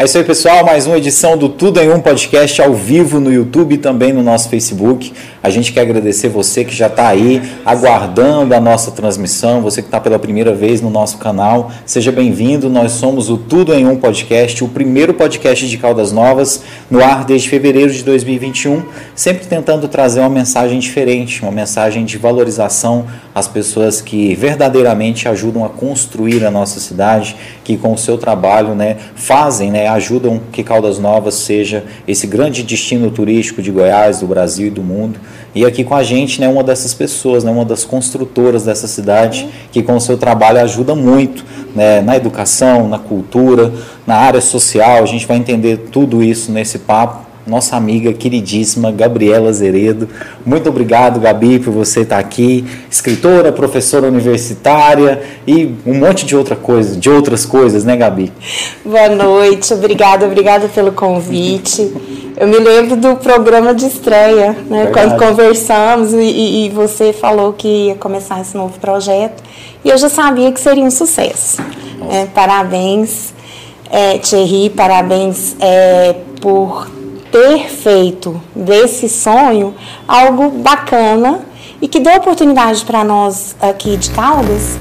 É isso aí, pessoal. Mais uma edição do Tudo em Um Podcast ao vivo no YouTube e também no nosso Facebook. A gente quer agradecer você que já está aí aguardando a nossa transmissão, você que está pela primeira vez no nosso canal. Seja bem-vindo. Nós somos o Tudo em Um Podcast, o primeiro podcast de Caldas Novas no ar desde fevereiro de 2021, sempre tentando trazer uma mensagem diferente, uma mensagem de valorização às pessoas que verdadeiramente ajudam a construir a nossa cidade, que com o seu trabalho né, fazem né, ajudam que Caldas Novas seja esse grande destino turístico de Goiás, do Brasil e do mundo. E aqui com a gente, né, uma dessas pessoas, né, uma das construtoras dessa cidade, que com o seu trabalho ajuda muito né, na educação, na cultura, na área social. A gente vai entender tudo isso nesse papo nossa amiga queridíssima Gabriela Zeredo. Muito obrigado, Gabi, por você estar aqui. Escritora, professora universitária e um monte de outra coisa, de outras coisas, né, Gabi? Boa noite, obrigada, obrigada pelo convite. Eu me lembro do programa de estreia, né, quando conversamos e, e, você falou que ia começar esse novo projeto e eu já sabia que seria um sucesso. É, parabéns, é, Thierry, parabéns é, por ter feito desse sonho algo bacana e que deu oportunidade para nós aqui de Caldas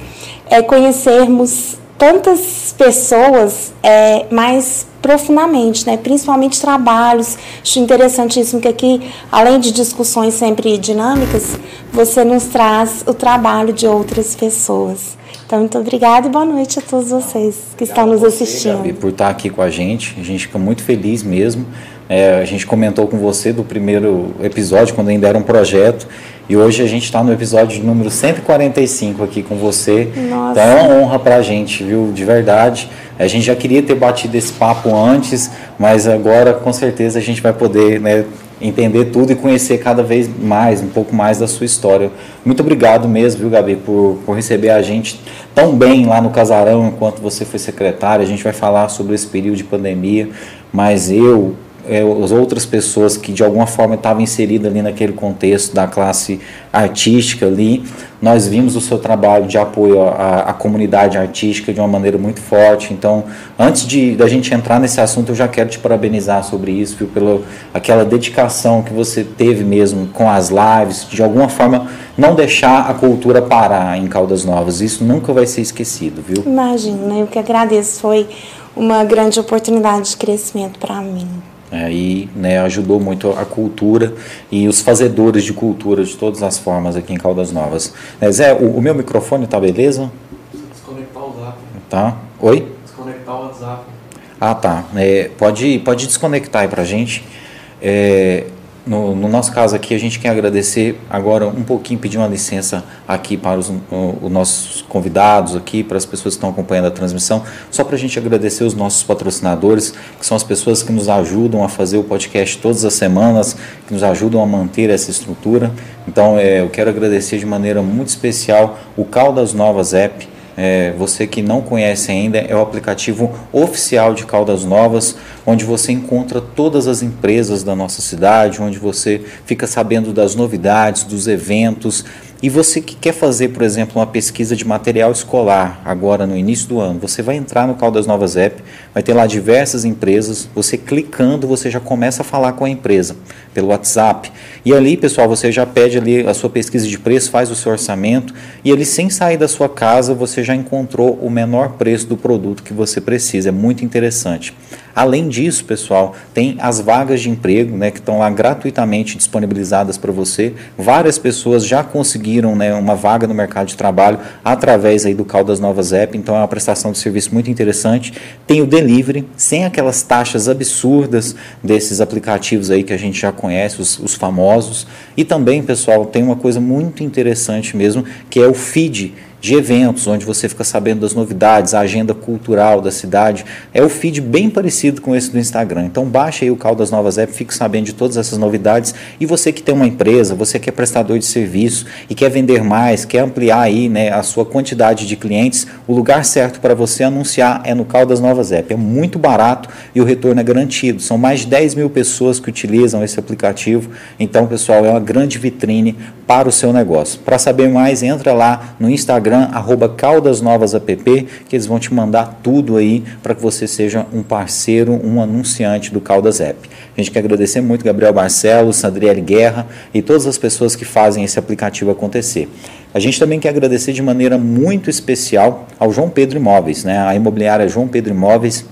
é, conhecermos tantas pessoas é, mais profundamente, né? principalmente trabalhos. Acho interessantíssimo que aqui, além de discussões sempre dinâmicas, você nos traz o trabalho de outras pessoas. Então, muito obrigada e boa noite a todos vocês que estão nos assistindo. Você, Gabi, por estar aqui com a gente. A gente fica muito feliz mesmo. É, a gente comentou com você do primeiro episódio, quando ainda era um projeto, e hoje a gente está no episódio número 145 aqui com você. Nossa. Então é uma honra para a gente, viu? De verdade. A gente já queria ter batido esse papo antes, mas agora com certeza a gente vai poder né, entender tudo e conhecer cada vez mais, um pouco mais da sua história. Muito obrigado mesmo, viu, Gabi, por, por receber a gente tão bem lá no Casarão enquanto você foi secretária. A gente vai falar sobre esse período de pandemia, mas eu, é, as outras pessoas que de alguma forma estavam inseridas ali naquele contexto da classe artística ali, nós vimos o seu trabalho de apoio à, à, comunidade artística de uma maneira muito forte. Então, antes de da gente entrar nesse assunto, eu já quero te parabenizar sobre isso, viu, pela aquela dedicação que você teve mesmo com as lives, de alguma forma não deixar a cultura parar em Caldas Novas. Isso nunca vai ser esquecido, viu? Imagino, né? eu que agradeço, foi uma grande oportunidade de crescimento para mim. É, e né, ajudou muito a cultura e os fazedores de cultura de todas as formas aqui em Caldas Novas. É, Zé, o, o, meu microfone tá beleza? Desconectar o zap. Tá. Oi? Desconectar o WhatsApp. Ah, tá. É, pode, pode desconectar aí pra gente. É, no, no, nosso caso aqui, a gente quer agradecer agora um pouquinho, pedir uma licença aqui para os, os nossos convidados aqui, para as pessoas que estão acompanhando a transmissão, só para a gente agradecer os nossos patrocinadores, que são as pessoas que nos ajudam a fazer o podcast todas as semanas, que nos ajudam a manter essa estrutura. Então, é, eu quero agradecer de maneira muito especial o Caldas Novas App, é, você que não conhece ainda, é o aplicativo oficial de Caldas Novas, onde você encontra todas as empresas da nossa cidade, onde você fica sabendo das novidades, dos eventos, e você que quer fazer, por exemplo, uma pesquisa de material escolar agora no início do ano, você vai entrar no Caldas Novas App, vai ter lá diversas empresas, você clicando, você já começa a falar com a empresa pelo WhatsApp. E ali, pessoal, você já pede ali a sua pesquisa de preço, faz o seu orçamento e ali sem sair da sua casa, você já encontrou o menor preço do produto que você precisa. É muito interessante. Além disso, pessoal, tem as vagas de emprego, né, que estão lá gratuitamente disponibilizadas para você. Várias pessoas já conseguiram, né, uma vaga no mercado de trabalho através aí do Caldas Novas App, então é uma prestação de serviço muito interessante. Tem o delivery, sem aquelas taxas absurdas desses aplicativos aí que a gente já conhece, os, os famosos. E também, pessoal, tem uma coisa muito interessante mesmo, que é o feed de eventos, onde você fica sabendo das novidades, a agenda cultural da cidade. É o feed bem parecido com esse do Instagram. Então baixa aí o Caldas Novas App, fique sabendo de todas essas novidades. E você que tem uma empresa, você que é prestador de serviço e quer vender mais, quer ampliar aí né, a sua quantidade de clientes, o lugar certo para você anunciar é no Caldas Novas App. É muito barato e o retorno é garantido. São mais de 10 mil pessoas que utilizam esse aplicativo. Então, pessoal, é uma grande vitrine para o seu negócio. Para saber mais, entra lá no Instagram Instagram, arroba caldasnovasapp, que eles vão te mandar tudo aí para que você seja um parceiro, um anunciante do Caldas App. A gente quer agradecer muito Gabriel Barcelos, Adriele Guerra e todas as pessoas que fazem esse aplicativo acontecer. A gente também quer agradecer de maneira muito especial ao João Pedro Imóveis, né? a imobiliária João Pedro Imóveis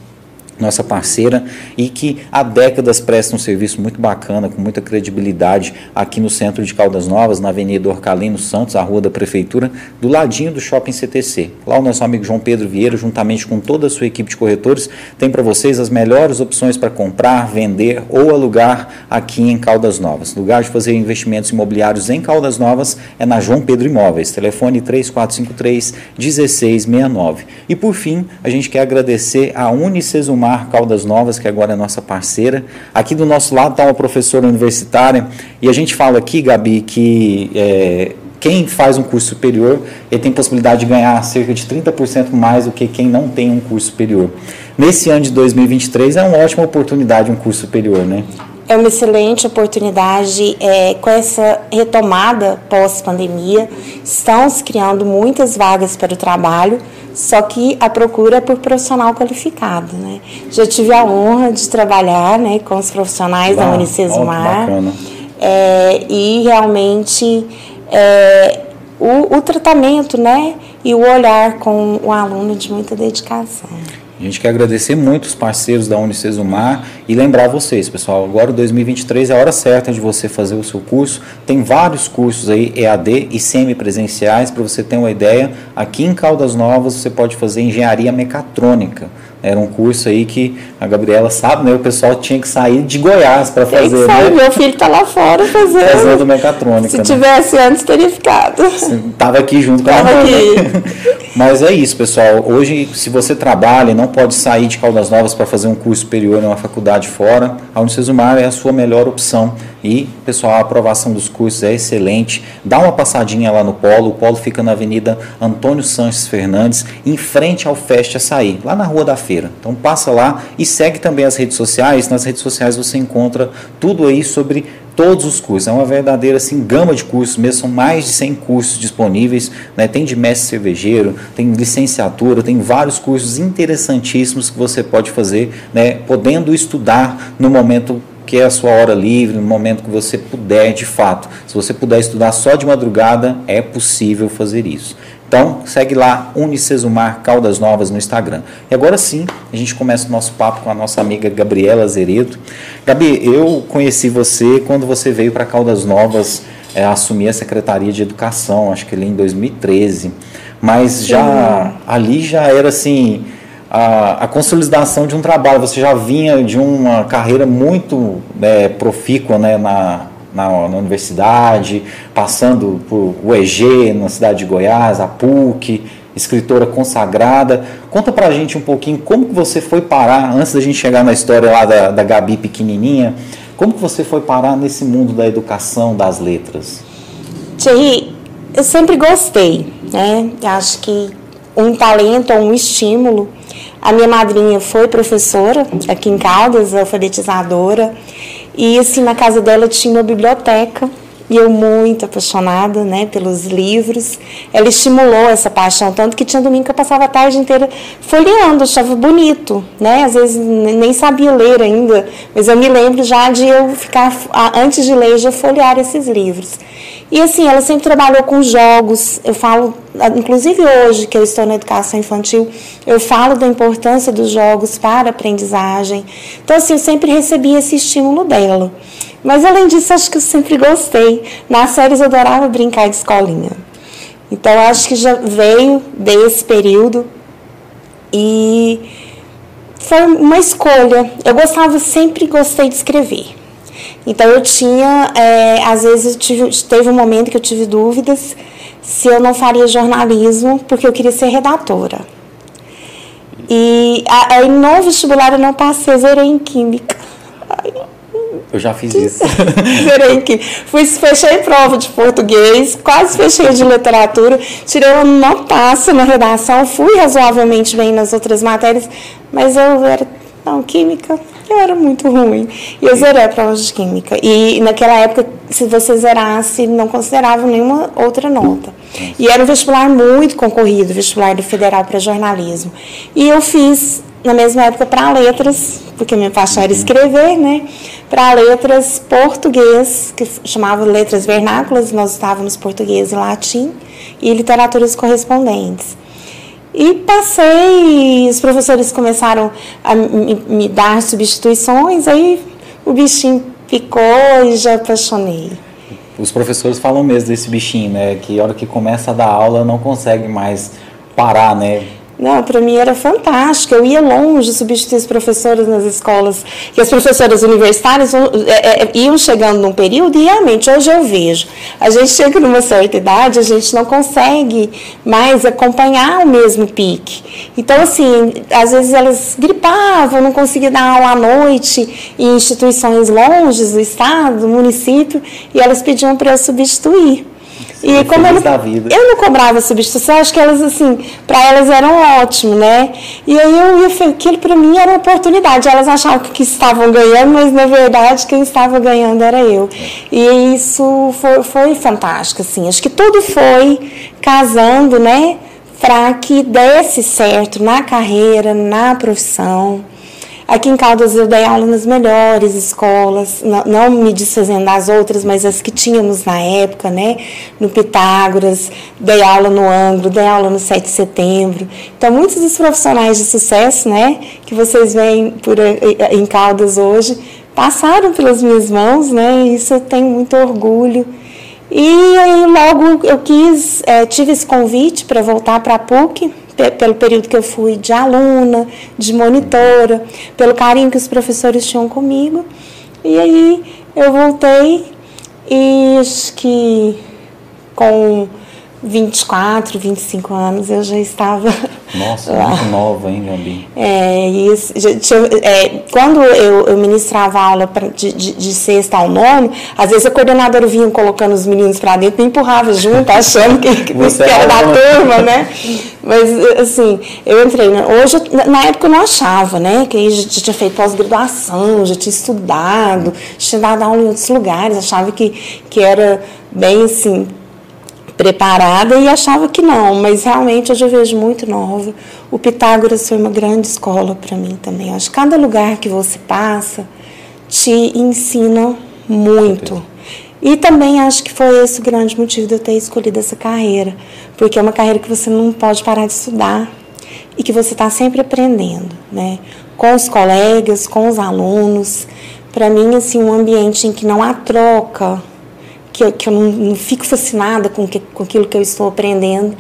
nossa parceira e que há décadas presta um serviço muito bacana, com muita credibilidade aqui no centro de Caldas Novas, na Avenida Orcalino Santos, a rua da Prefeitura, do ladinho do Shopping CTC. Lá o nosso amigo João Pedro Vieira, juntamente com toda a sua equipe de corretores, tem para vocês as melhores opções para comprar, vender ou alugar aqui em Caldas Novas. Lugar de fazer investimentos imobiliários em Caldas Novas é na João Pedro Imóveis, telefone 3453 1669. E por fim, a gente quer agradecer a Unicesumar Mar Caldas Novas, que agora é nossa parceira. Aqui do nosso lado está uma professora universitária e a gente fala aqui, Gabi, que é, quem faz um curso superior ele tem possibilidade de ganhar cerca de 30% mais do que quem não tem um curso superior. Nesse ano de 2023 é uma ótima oportunidade um curso superior, né? é uma excelente oportunidade é, com essa retomada pós-pandemia. Estão se criando muitas vagas para o trabalho, só que a procura é por profissional qualificado. Né? Já tive a honra de trabalhar né, com os profissionais da Unicesumar é, e realmente é, o, o tratamento né, e o olhar com o aluno de muita dedicação. A gente quer agradecer muito os parceiros da Unicesumar e lembrar vocês, pessoal, agora 2023 é a hora certa de você fazer o seu curso. Tem vários cursos aí, EAD e semipresenciais, para você ter uma ideia. Aqui em Caldas Novas você pode fazer engenharia mecatrônica. Era um curso aí que a Gabriela sabe, né? O pessoal tinha que sair de Goiás para fazer. Sabe, né? Meu filho está lá fora fazendo. Fazendo mecatrônica. Se né? tivesse antes, teria ficado. Tava aqui junto com Tava a aqui. Mas é isso, pessoal. Hoje, se você trabalha e não pode sair de Caldas Novas para fazer um curso superior em uma faculdade fora, a Unicesumar é a sua melhor opção. E, pessoal, a aprovação dos cursos é excelente. Dá uma passadinha lá no Polo. O Polo fica na Avenida Antônio Sanches Fernandes, em frente ao Feste Açaí, lá na Rua da Feira. Então passa lá e segue também as redes sociais. Nas redes sociais você encontra tudo aí sobre todos os cursos. É uma verdadeira assim, gama de cursos mesmo, são mais de 100 cursos disponíveis. Né? Tem de mestre cervejeiro, tem licenciatura, tem vários cursos interessantíssimos que você pode fazer, né? podendo estudar no momento que é a sua hora livre, no momento que você puder de fato. Se você puder estudar só de madrugada, é possível fazer isso. Então, segue lá, Unicesumar Caldas Novas no Instagram. E agora sim, a gente começa o nosso papo com a nossa amiga Gabriela Azeredo. Gabi, eu conheci você quando você veio para Caldas Novas é, assumir a Secretaria de Educação, acho que ali em 2013. Mas já ali já era assim a, a, consolidação de um trabalho. Você já vinha de uma carreira muito é, profícua né, na, na, na, universidade, passando por UEG, na cidade de Goiás, a PUC, escritora consagrada. Conta pra gente um pouquinho como que você foi parar, antes da gente chegar na história lá da, da Gabi pequenininha, como que você foi parar nesse mundo da educação, das letras? Thierry, eu sempre gostei, né? Acho que um talento ou um estímulo. A minha madrinha foi professora aqui em Caldas, alfabetizadora. E assim, na casa dela tinha uma biblioteca e eu muito apaixonada, né, pelos livros. Ela estimulou essa paixão tanto que tinha domingo que eu passava a tarde inteira folheando, achava bonito, né? Às vezes nem sabia ler ainda, mas eu me lembro já de eu ficar antes de ler já folhear esses livros. E assim, ela sempre trabalhou com jogos. Eu falo, inclusive hoje que eu estou na educação infantil, eu falo da importância dos jogos para a aprendizagem. Então, assim, eu sempre recebi esse estímulo dela. Mas além disso, acho que eu sempre gostei. Nas séries eu adorava brincar de escolinha. Então, acho que já veio desse período e foi uma escolha. Eu gostava, sempre gostei de escrever. Então eu tinha, é, às vezes eu tive, teve um momento que eu tive dúvidas se eu não faria jornalismo, porque eu queria ser redatora. E aí no vestibular eu não passei, zerei em química. Ai, eu já fiz isso. zerei química. Fui, fechei prova de português, quase fechei de literatura, tirei uma notaça na redação, fui razoavelmente bem nas outras matérias, mas eu era, não, química, Eu era muito ruim. E eu zerei a prova de química. E naquela época, se você zerasse, não considerava nenhuma outra nota. E era um vestibular muito concorrido, vestibular do Federal para jornalismo. E eu fiz, na mesma época, para letras, porque minha paixão era escrever, né? Para letras português, que chamava Letras Vernáculas, nós estávamos português e latim, e literaturas correspondentes. E passei, os professores começaram a me, me dar substituições, aí o bichinho picou e já apaixonei. Os professores falam mesmo desse bichinho, né? Que a hora que começa a dar aula não consegue mais parar, né? Não, para mim era fantástico. Eu ia longe substituir os professores nas escolas. E as professoras universitárias é, é, iam chegando num período, e realmente, hoje eu vejo. A gente chega numa certa idade, a gente não consegue mais acompanhar o mesmo pique. Então, assim, às vezes elas gripavam, não conseguia dar aula à noite em instituições longe do estado, do município, e elas pediam para eu substituir. E como eu, eu não cobrava substituição, acho que elas, assim, para elas eram ótimo, né? E aí eu ia, aquilo para mim era uma oportunidade. Elas achavam que estavam ganhando, mas na verdade quem estava ganhando era eu. E isso foi, foi fantástico, assim. Acho que tudo foi casando, né? Para que desse certo na carreira, na profissão. Aqui em Caldas eu dei aula nas melhores escolas, não, não, me desfazendo das outras, mas as que tínhamos na época, né? No Pitágoras, dei aula no Anglo, dei aula no 7 de setembro. Então, muitos dos profissionais de sucesso, né? Que vocês veem por, em Caldas hoje, passaram pelas minhas mãos, né? Isso eu tenho muito orgulho. E aí logo eu quis, é, tive esse convite para voltar para a PUC, pelo período que eu fui de aluna, de monitora, pelo carinho que os professores tinham comigo. E aí eu voltei e acho que com 24, 25 anos eu já estava. Nossa, lá. muito nova, hein, Gabi? É, isso, é, quando eu, eu, ministrava aula pra, de, de, de, sexta ao nono, às vezes a coordenadora vinha colocando os meninos para dentro e empurrava junto, achando que, que era da turma, né? Mas, assim, eu entrei. Né? Hoje, na época, eu não achava, né? Que já tinha feito pós-graduação, já tinha estudado, tinha dado aula em outros lugares, achava que, que era bem assim preparada e achava que não, mas realmente hoje eu vejo muito nova. O Pitágoras foi uma grande escola para mim também. Acho que cada lugar que você passa te ensina muito. E também acho que foi esse o grande motivo de eu ter escolhido essa carreira, porque é uma carreira que você não pode parar de estudar e que você está sempre aprendendo, né? Com os colegas, com os alunos. Para mim, assim, um ambiente em que não há troca, que eu, que eu não, não fico fascinada com, que, com aquilo que eu estou aprendendo,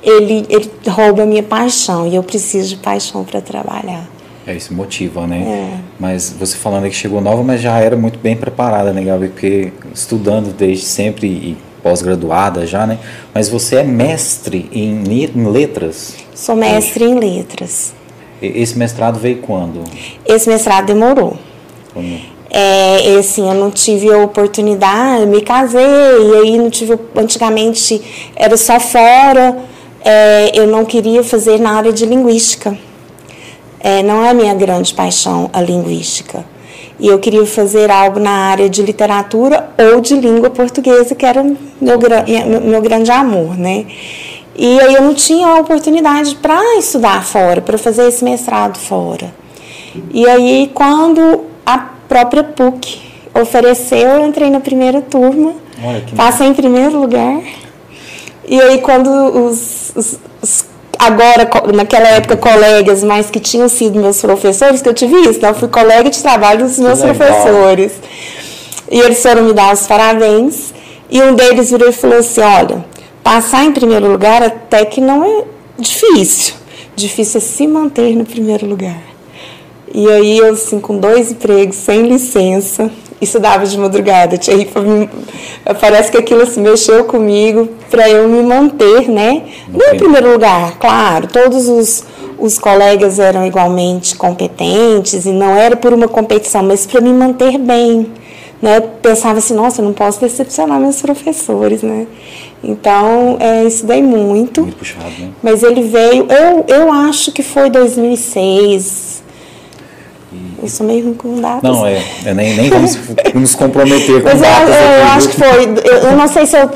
ele, ele rouba a minha paixão e eu preciso de paixão para trabalhar. É, isso motiva, né? É. Mas você falando que chegou nova, mas já era muito bem preparada, né, Gabi? Porque estudando desde sempre e pós-graduada já, né? Mas você é mestre em, em letras? Sou mestre hoje. em letras. Esse mestrado veio quando? Esse mestrado demorou. Como? É, assim, eu não tive a oportunidade, me casei, e aí não tive. Antigamente era só fora, é, eu não queria fazer na área de linguística. É, não é minha grande paixão a linguística. E eu queria fazer algo na área de literatura ou de língua portuguesa, que era meu, meu grande amor, né? E aí eu não tinha a oportunidade para estudar fora, para fazer esse mestrado fora. E aí, quando a própria PUC ofereceu, eu entrei na primeira turma, passei em primeiro lugar. E aí quando os, os, os, agora, naquela época, colegas, mas que tinham sido meus professores, que eu tive isso, eu fui colega de trabalho dos meus professores. E eles foram me dar os parabéns. E um deles virou e falou assim: olha, passar em primeiro lugar até que não é difícil. Difícil é se manter no primeiro lugar. E aí eu, assim, com dois empregos, sem licença, estudava de madrugada. Aí, parece que aquilo assim, mexeu comigo para eu me manter, né? No em primeiro lugar, claro, todos os, os colegas eram igualmente competentes e não era por uma competição, mas para me manter bem. Né? Pensava assim, nossa, eu não posso decepcionar meus professores, né? Então, é, estudei muito. Muito puxado, né? Mas ele veio, eu, eu acho que foi 2006, Eu sou meio ruim com datas. Não, é, é nem, nem vamos nos comprometer com Mas datas. eu, eu aqui, acho que foi. Eu, eu não sei se eu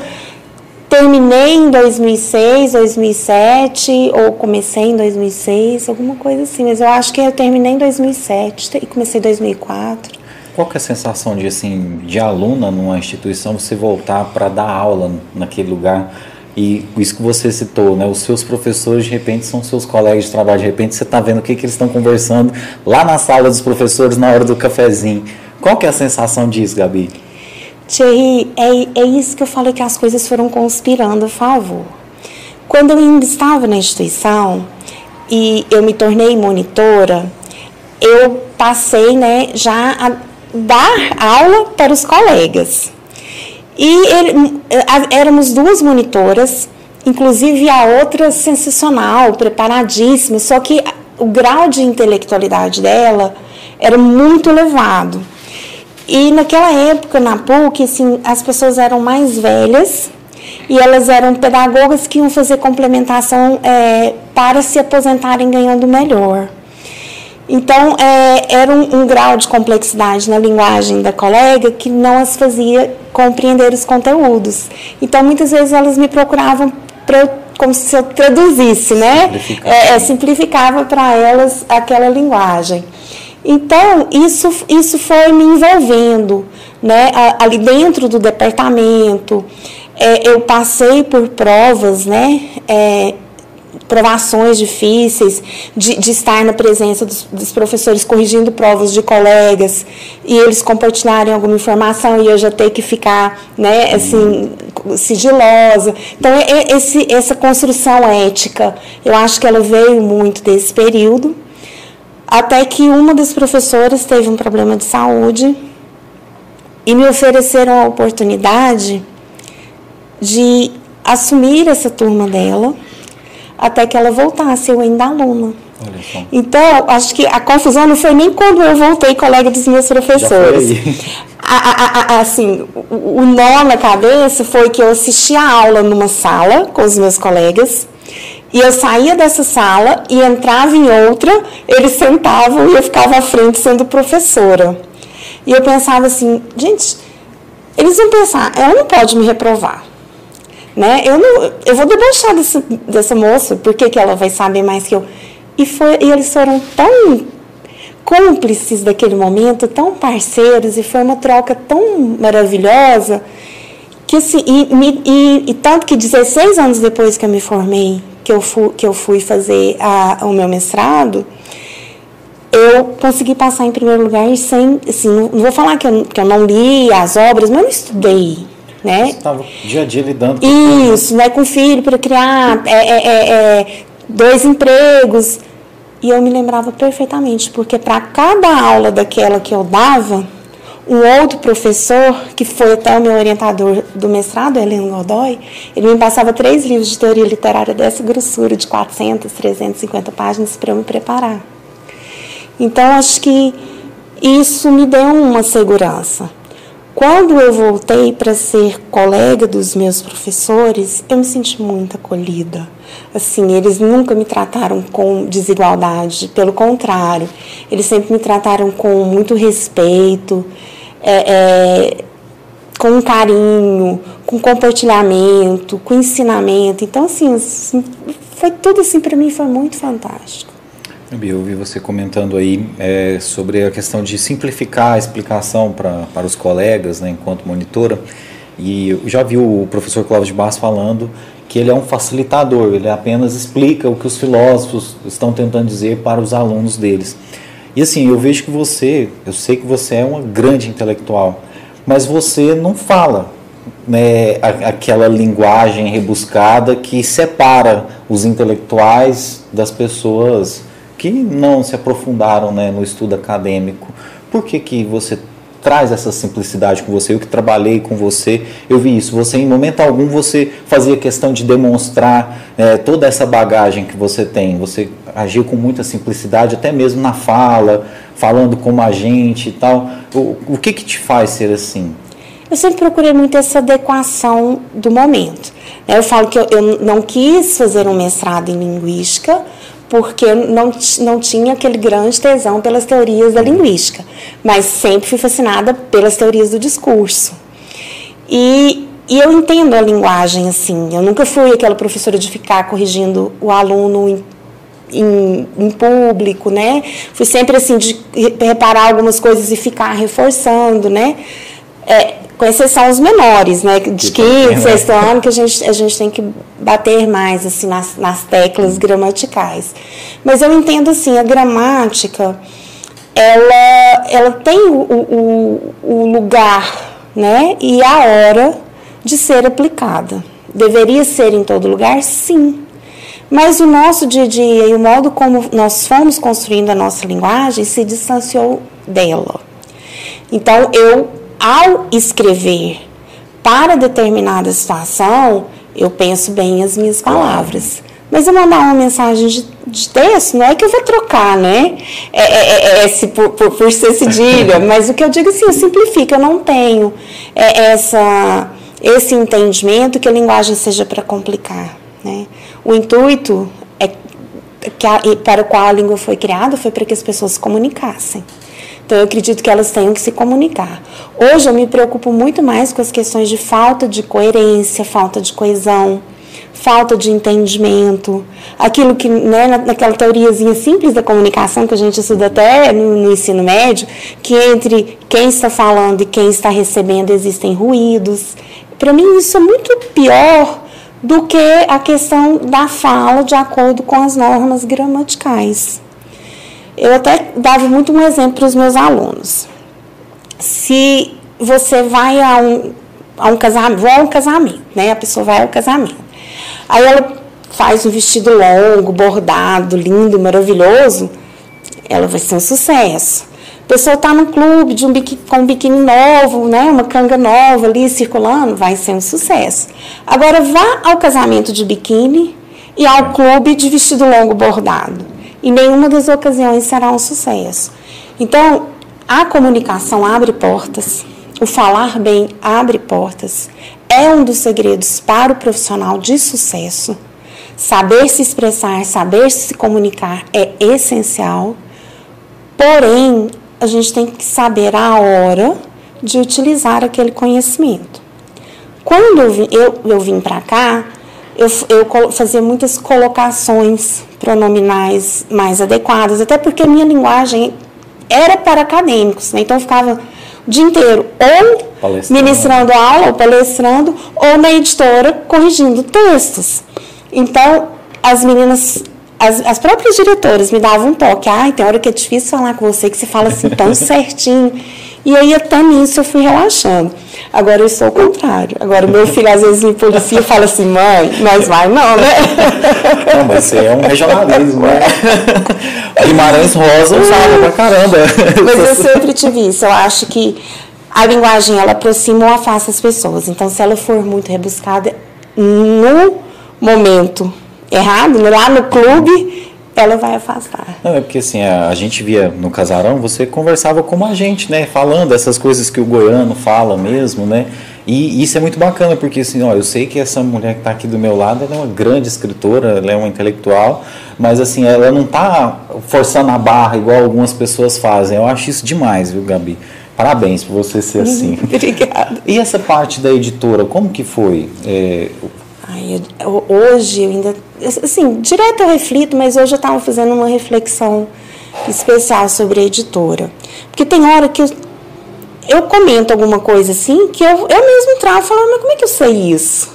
terminei em 2006, 2007, ou comecei em 2006, alguma coisa assim. Mas eu acho que eu terminei em 2007 e comecei em 2004. Qual que é a sensação de, assim, de aluna numa instituição, você voltar para dar aula naquele lugar? E isso que você citou, né? Os seus professores, de repente, são seus colegas de trabalho. De repente, você está vendo o que, que eles estão conversando lá na sala dos professores na hora do cafezinho. Qual que é a sensação disso, Gabi? Thierry, é, é isso que eu falei que as coisas foram conspirando a favor. Quando eu ainda estava na instituição e eu me tornei monitora, eu passei né, já a dar aula para os colegas. E ele, éramos duas monitoras, inclusive a outra sensacional, preparadíssima, só que o grau de intelectualidade dela era muito elevado. E naquela época, na PUC, assim, as pessoas eram mais velhas e elas eram pedagogas que iam fazer complementação é, para se aposentarem ganhando melhor. Então, é, era um, um, grau de complexidade na linguagem da colega que não as fazia compreender os conteúdos. Então, muitas vezes elas me procuravam como se eu traduzisse, né? É, é, simplificava para elas aquela linguagem. Então, isso, isso foi me envolvendo, né? Ali dentro do departamento, é, eu passei por provas, né? Provações difíceis, de, de, estar na presença dos, dos, professores corrigindo provas de colegas e eles compartilharem alguma informação e eu já ter que ficar, né, assim, sigilosa. Então, esse, essa construção ética, eu acho que ela veio muito desse período, até que uma das professoras teve um problema de saúde e me ofereceram a oportunidade de assumir essa turma dela até que ela voltasse, eu ainda aluna. Então, acho que a confusão não foi nem quando eu voltei colega dos meus professores. A, a, a, assim, o, o nó na cabeça foi que eu assisti a aula numa sala com os meus colegas, e eu saía dessa sala e entrava em outra, eles sentavam e eu ficava à frente sendo professora. E eu pensava assim, gente, eles vão pensar, ela não pode me reprovar. Né? Eu, não, eu vou debochar desse, dessa moça, porque que ela vai saber mais que eu. E, foi, e eles foram tão cúmplices daquele momento, tão parceiros, e foi uma troca tão maravilhosa, que assim, e, e, e tanto que 16 anos depois que eu me formei, que eu fui, que eu fui fazer a, o meu mestrado, eu consegui passar em primeiro lugar sem, assim, não, vou falar que eu, que eu não li as obras, mas eu não estudei né? Você estava dia a dia lidando com Isso, né? Com filho para criar é, é, é, é, dois empregos. E eu me lembrava perfeitamente, porque para cada aula daquela que eu dava, um outro professor, que foi até o meu orientador do mestrado, Heleno Godoy, ele me passava três livros de teoria literária dessa grossura, de 400, 350 páginas, para eu me preparar. Então, acho que isso me deu uma segurança. Quando eu voltei para ser colega dos meus professores, eu me senti muito acolhida. Assim, eles nunca me trataram com desigualdade, pelo contrário, eles sempre me trataram com muito respeito, é, é, com carinho, com compartilhamento, com ensinamento. Então, assim, foi tudo assim para mim foi muito fantástico. Eu ouvi você comentando aí é, sobre a questão de simplificar a explicação pra, para os colegas, né, enquanto monitora, e eu já vi o professor Cláudio de Barros falando que ele é um facilitador, ele apenas explica o que os filósofos estão tentando dizer para os alunos deles. E assim, eu vejo que você, eu sei que você é uma grande intelectual, mas você não fala né, aquela linguagem rebuscada que separa os intelectuais das pessoas que não se aprofundaram né, no estudo acadêmico. Por que, que você traz essa simplicidade com você? Eu que trabalhei com você, eu vi isso. Você, em momento algum, você fazia questão de demonstrar é, toda essa bagagem que você tem. Você agiu com muita simplicidade, até mesmo na fala, falando como a gente e tal. O, o que, que te faz ser assim? Eu sempre procurei muito essa adequação do momento. Eu falo que eu, eu não quis fazer um mestrado em linguística, porque não, não tinha aquele grande tesão pelas teorias da linguística, mas sempre fui fascinada pelas teorias do discurso. E, e eu entendo a linguagem assim, eu nunca fui aquela professora de ficar corrigindo o aluno em, em, em, público, né? Fui sempre assim de reparar algumas coisas e ficar reforçando, né? É, com exceção os menores, né? De quinto, sexto ano, que a gente, a gente tem que bater mais assim nas, nas teclas gramaticais. Mas eu entendo assim, a gramática, ela, ela tem o, o, o lugar, né? E a hora de ser aplicada. Deveria ser em todo lugar? Sim. Mas o nosso dia a dia e o modo como nós fomos construindo a nossa linguagem se distanciou dela. Então, eu ao escrever para determinada situação, eu penso bem as minhas palavras. Mas eu mandar uma mensagem de, de texto, não é que eu vou trocar, né? É, é, é, é se por, por, por, ser cedilha, mas o que eu digo assim, eu simplifico, eu não tenho é, essa, esse entendimento que a linguagem seja para complicar. Né? O intuito é que a, para o qual a língua foi criada foi para que as pessoas se comunicassem. Então, eu acredito que elas tenham que se comunicar. Hoje, eu me preocupo muito mais com as questões de falta de coerência, falta de coesão, falta de entendimento, aquilo que, né, naquela teoriazinha simples da comunicação que a gente estuda até no, no ensino médio, que entre quem está falando e quem está recebendo existem ruídos. Para mim, isso é muito pior do que a questão da fala de acordo com as normas gramaticais. Eu até dava muito um exemplo para os meus alunos. Se você vai a um, a um casamento, vou a um casamento, né? A pessoa vai ao casamento. Aí ela faz um vestido longo, bordado, lindo, maravilhoso, ela vai ser um sucesso. A pessoa está no clube de um biquíni, com um biquíni novo, né, uma canga nova ali circulando, vai ser um sucesso. Agora vá ao casamento de biquíni e ao clube de vestido longo bordado e nenhuma das ocasiões será um sucesso. Então, a comunicação abre portas, o falar bem abre portas, é um dos segredos para o profissional de sucesso. Saber se expressar, saber se comunicar é essencial, porém, a gente tem que saber a hora de utilizar aquele conhecimento. Quando eu vim, eu, eu vim para cá, eu, eu fazia muitas colocações pronominais mais adequadas, até porque a minha linguagem era para acadêmicos, né? então eu ficava o dia inteiro ou ministrando aula, ou palestrando, ou na editora corrigindo textos. Então, as meninas, as, as próprias diretoras me davam um toque, ai, tem hora que é difícil falar com você, que você fala assim tão certinho. E aí até nisso eu fui relaxando. Agora eu sou o contrário. Agora meu filho às vezes me policia e fala assim, mãe, mas vai não, né? Não, mas você é um regionalismo, né? Guimarães Rosa usava pra caramba. Mas eu sempre tive isso. Eu acho que a linguagem ela aproxima ou afasta as pessoas. Então, se ela for muito rebuscada no momento errado, lá no clube, ela vai afastar. Não, é porque assim, a, a, gente via no casarão, você conversava como a gente, né? Falando essas coisas que o goiano fala mesmo, né? E isso é muito bacana, porque assim, ó, eu sei que essa mulher que está aqui do meu lado, ela é uma grande escritora, ela é uma intelectual, mas assim, ela não está forçando a barra igual algumas pessoas fazem. Eu acho isso demais, viu, Gabi? Parabéns por você ser assim. Obrigada. E essa parte da editora, como que foi? É, Ai, eu, hoje eu ainda. Assim, direto eu reflito, mas hoje eu estava fazendo uma reflexão especial sobre a editora. Porque tem hora que eu, eu comento alguma coisa assim, que eu, eu mesmo trago e falo, mas como é que eu sei isso?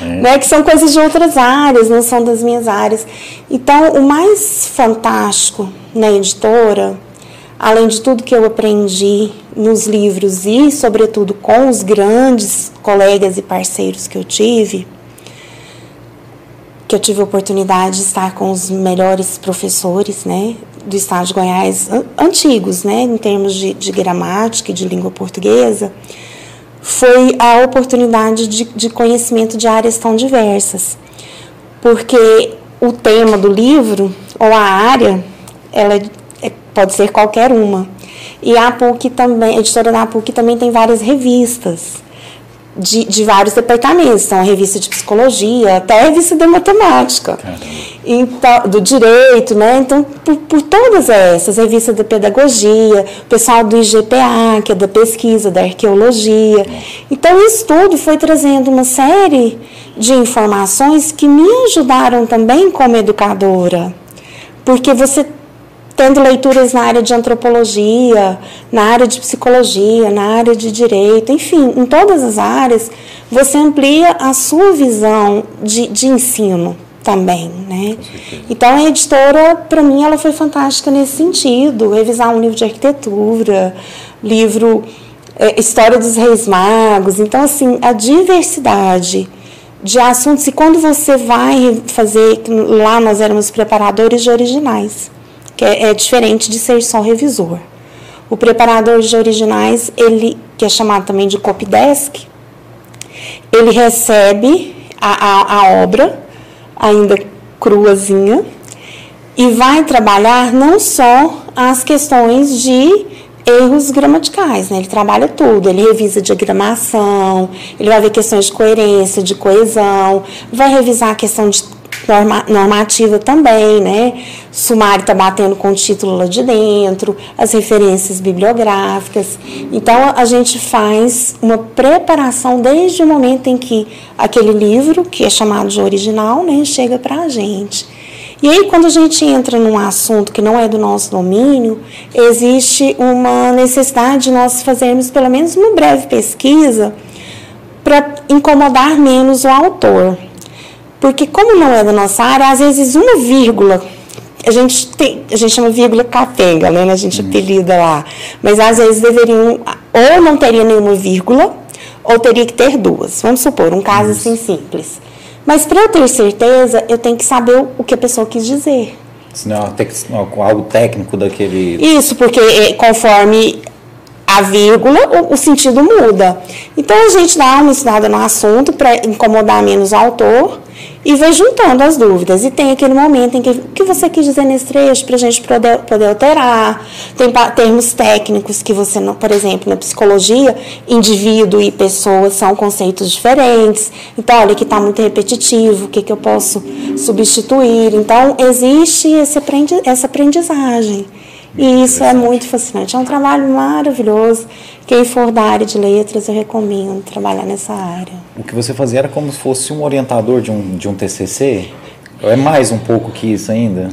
É. Né? Que são coisas de outras áreas, não são das minhas áreas. Então, o mais fantástico na editora, além de tudo que eu aprendi nos livros e, sobretudo, com os grandes colegas e parceiros que eu tive, que eu tive a oportunidade de estar com os melhores professores, né, do estado de Goiás, antigos, né, em termos de, de gramática e de língua portuguesa, foi a oportunidade de, de conhecimento de áreas tão diversas. Porque o tema do livro, ou a área, ela é, pode ser qualquer uma. E a PUC também, a editora da PUC também tem várias revistas de, de vários departamentos. Então, a revista de psicologia, até a revista de matemática. Então, do direito, né? Então, por, por, todas essas, revista da pedagogia, o pessoal do IGPA, que é da pesquisa, da arqueologia. Então, isso tudo foi trazendo uma série de informações que me ajudaram também como educadora. Porque você tendo leituras na área de antropologia, na área de psicologia, na área de direito, enfim, em todas as áreas, você amplia a sua visão de, de ensino também, né? Então a editora, para mim, ela foi fantástica nesse sentido, revisar um livro de arquitetura, livro é, História dos Reis Magos, então assim a diversidade de assuntos e quando você vai fazer lá nós éramos preparadores de originais que é, é diferente de ser só revisor. O preparador de originais, ele que é chamado também de copydesk, ele recebe a, a, a obra ainda cruazinha e vai trabalhar não só as questões de erros gramaticais, né? Ele trabalha tudo, ele revisa diagramação, ele vai ver questões de coerência, de coesão, vai revisar a questão de normativa também, né? Sumário está batendo com o título lá de dentro, as referências bibliográficas. Então, a gente faz uma preparação desde o momento em que aquele livro, que é chamado de original, né, chega para a gente. E aí, quando a gente entra num assunto que não é do nosso domínio, existe uma necessidade de nós fazermos pelo menos uma breve pesquisa para incomodar menos o autor. Porque como não é da nossa área, às vezes uma vírgula a gente tem, a gente chama vírgula capenga, né? A gente apelida lá. Mas às vezes deveriam, ou não teria nenhuma vírgula, ou teria que ter duas. Vamos supor, um caso assim simples. Mas para eu ter certeza, eu tenho que saber o que a pessoa quis dizer. Senão, algo técnico daquele. Isso, porque eh, conforme a vírgula, o, o, sentido muda. Então a gente dá uma estudada no assunto para incomodar menos o autor e vai juntando as dúvidas. E tem aquele momento em que o que você quis dizer nesse trecho para a gente poder, poder alterar. Tem termos técnicos que você, não, por exemplo, na psicologia, indivíduo e pessoa são conceitos diferentes. Então, olha, que está muito repetitivo, o que, que eu posso substituir. Então, existe esse aprendi essa aprendizagem. E isso é muito fascinante. É um trabalho maravilhoso. Quem for da área de letras, eu recomendo trabalhar nessa área. O que você fazia era como se fosse um orientador de um, de um TCC? Ou é mais um pouco que isso ainda?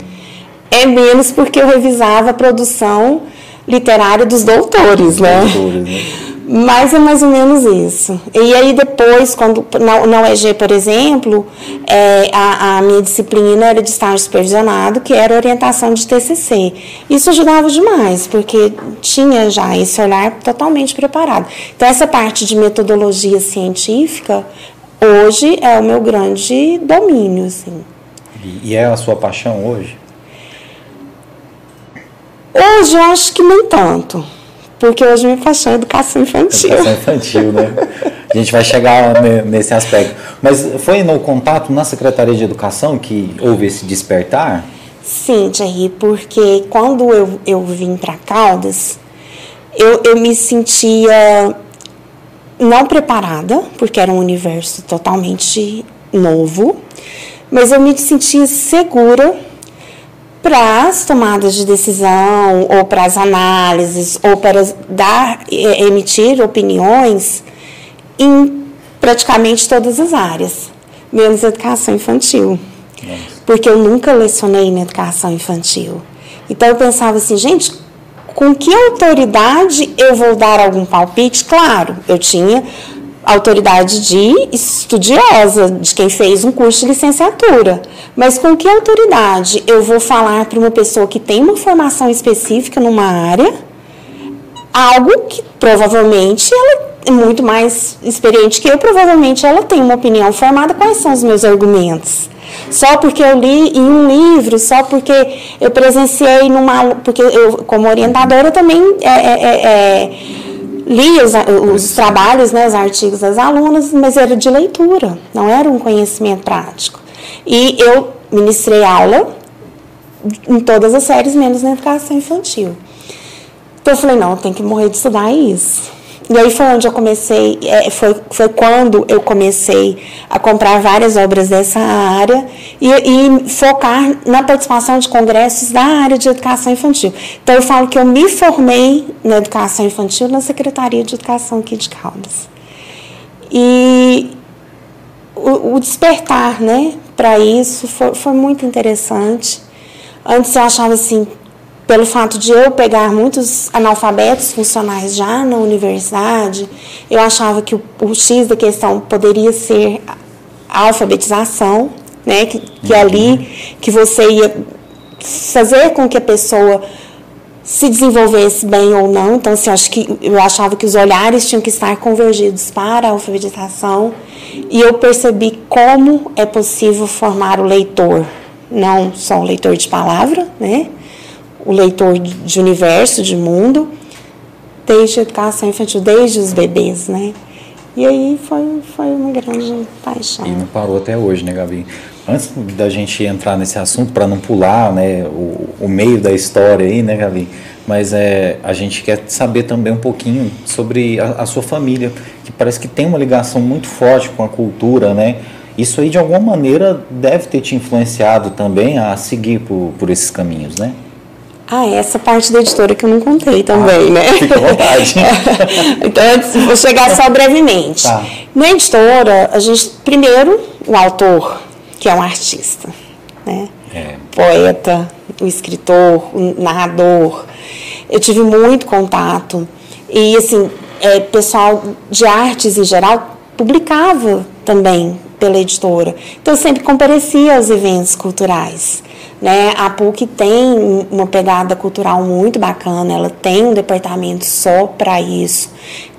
É menos porque eu revisava a produção literária dos doutores, né? Doutores, né? Mas é mais ou menos isso. E aí depois, quando na, na UEG, por exemplo, é, a, a, minha disciplina era de estágio supervisionado, que era orientação de TCC. Isso ajudava demais, porque tinha já esse olhar totalmente preparado. Então, essa parte de metodologia científica, hoje é o meu grande domínio, assim. E é a sua paixão hoje? Hoje eu acho que nem tanto porque hoje me paixão é educação infantil. Educação infantil, né? A gente vai chegar nesse aspecto. Mas foi no contato na Secretaria de Educação que houve esse despertar? Sim, Thierry, porque quando eu, eu vim para Caldas, eu, eu me sentia não preparada, porque era um universo totalmente novo, mas eu me sentia segura para as tomadas de decisão, ou para as análises, ou para dar, emitir opiniões em praticamente todas as áreas, menos educação infantil. Nossa. Porque eu nunca lecionei na educação infantil. Então eu pensava assim, gente, com que autoridade eu vou dar algum palpite? Claro, eu tinha autoridade de estudiosa, de quem fez um curso de licenciatura. Mas com que autoridade eu vou falar para uma pessoa que tem uma formação específica numa área, algo que provavelmente ela é muito mais experiente que eu, provavelmente ela tem uma opinião formada, quais são os meus argumentos? Só porque eu li em um livro, só porque eu presenciei numa. Porque eu, como orientadora, também é, é, é, é li os, os trabalhos, né, os artigos das alunas, mas era de leitura, não era um conhecimento prático. E eu ministrei aula em todas as séries, menos na educação infantil. Então eu falei, não, tem que morrer de estudar isso. E aí foi onde eu comecei, é, foi, foi quando eu comecei a comprar várias obras dessa área e, e, focar na participação de congressos da área de educação infantil. Então eu falo que eu me formei na educação infantil na Secretaria de Educação aqui de Caldas. E o, o despertar né, para isso foi, foi muito interessante. Antes eu achava assim, pelo fato de eu pegar muitos analfabetos funcionais já na universidade, eu achava que o, o X da questão poderia ser a alfabetização, né? Que, que uhum. ali que você ia fazer com que a pessoa se desenvolvesse bem ou não. Então, assim, acho que eu achava que os olhares tinham que estar convergidos para a alfabetização e eu percebi como é possível formar o leitor, não só o leitor de palavra, né? O leitor de universo, de mundo, desde a educação infantil, desde os bebês, né? E aí foi, foi uma grande paixão. E não parou até hoje, né, Gabi? Antes da gente entrar nesse assunto, para não pular né, o, o meio da história aí, né, Gabi? Mas é, a gente quer saber também um pouquinho sobre a, a sua família, que parece que tem uma ligação muito forte com a cultura, né? Isso aí, de alguma maneira, deve ter te influenciado também a seguir por, por esses caminhos, né? Ah, essa parte da editora que eu não contei também, ah, né? Fica à vontade. então, vou chegar só brevemente. Tá. Na editora, a gente, primeiro, o autor, que é um artista, né? É. Poeta, o escritor, o narrador. Eu tive muito contato. E, assim, é, pessoal de artes em geral publicava também pela editora. Então, eu sempre comparecia aos eventos culturais. Né? A PUC tem uma pegada cultural muito bacana, ela tem um departamento só para isso.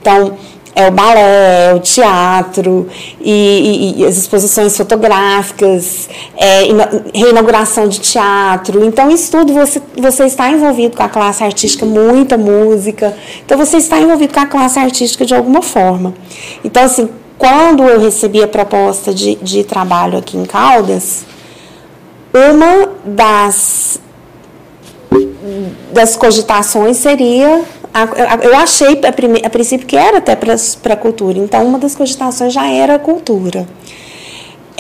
Então, é o balé, é o teatro e, e, e as exposições fotográficas, é, reinauguração de teatro. Então, isso tudo você, você está envolvido com a classe artística, muita música. Então, você está envolvido com a classe artística de alguma forma. Então, assim, quando eu recebi a proposta de, de trabalho aqui em Caldas, uma das, das cogitações seria. A, eu achei a, prime, a princípio que era até para a cultura, então uma das cogitações já era a cultura.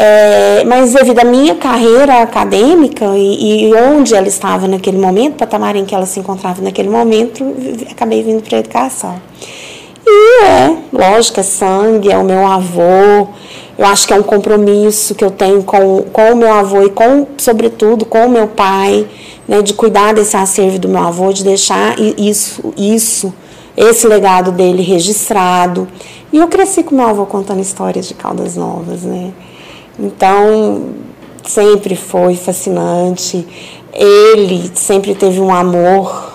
É, mas devido à minha carreira acadêmica e, e, onde ela estava naquele momento, patamar em que ela se encontrava naquele momento, acabei vindo para a educação. E é, lógico, é sangue, é o meu avô, eu acho que é um compromisso que eu tenho com, com o meu avô e com, sobretudo, com o meu pai, né, de cuidar desse acervo do meu avô, de deixar isso, isso, esse legado dele registrado. E eu cresci com meu avô contando histórias de Caldas Novas, né? Então, sempre foi fascinante. Ele sempre teve um amor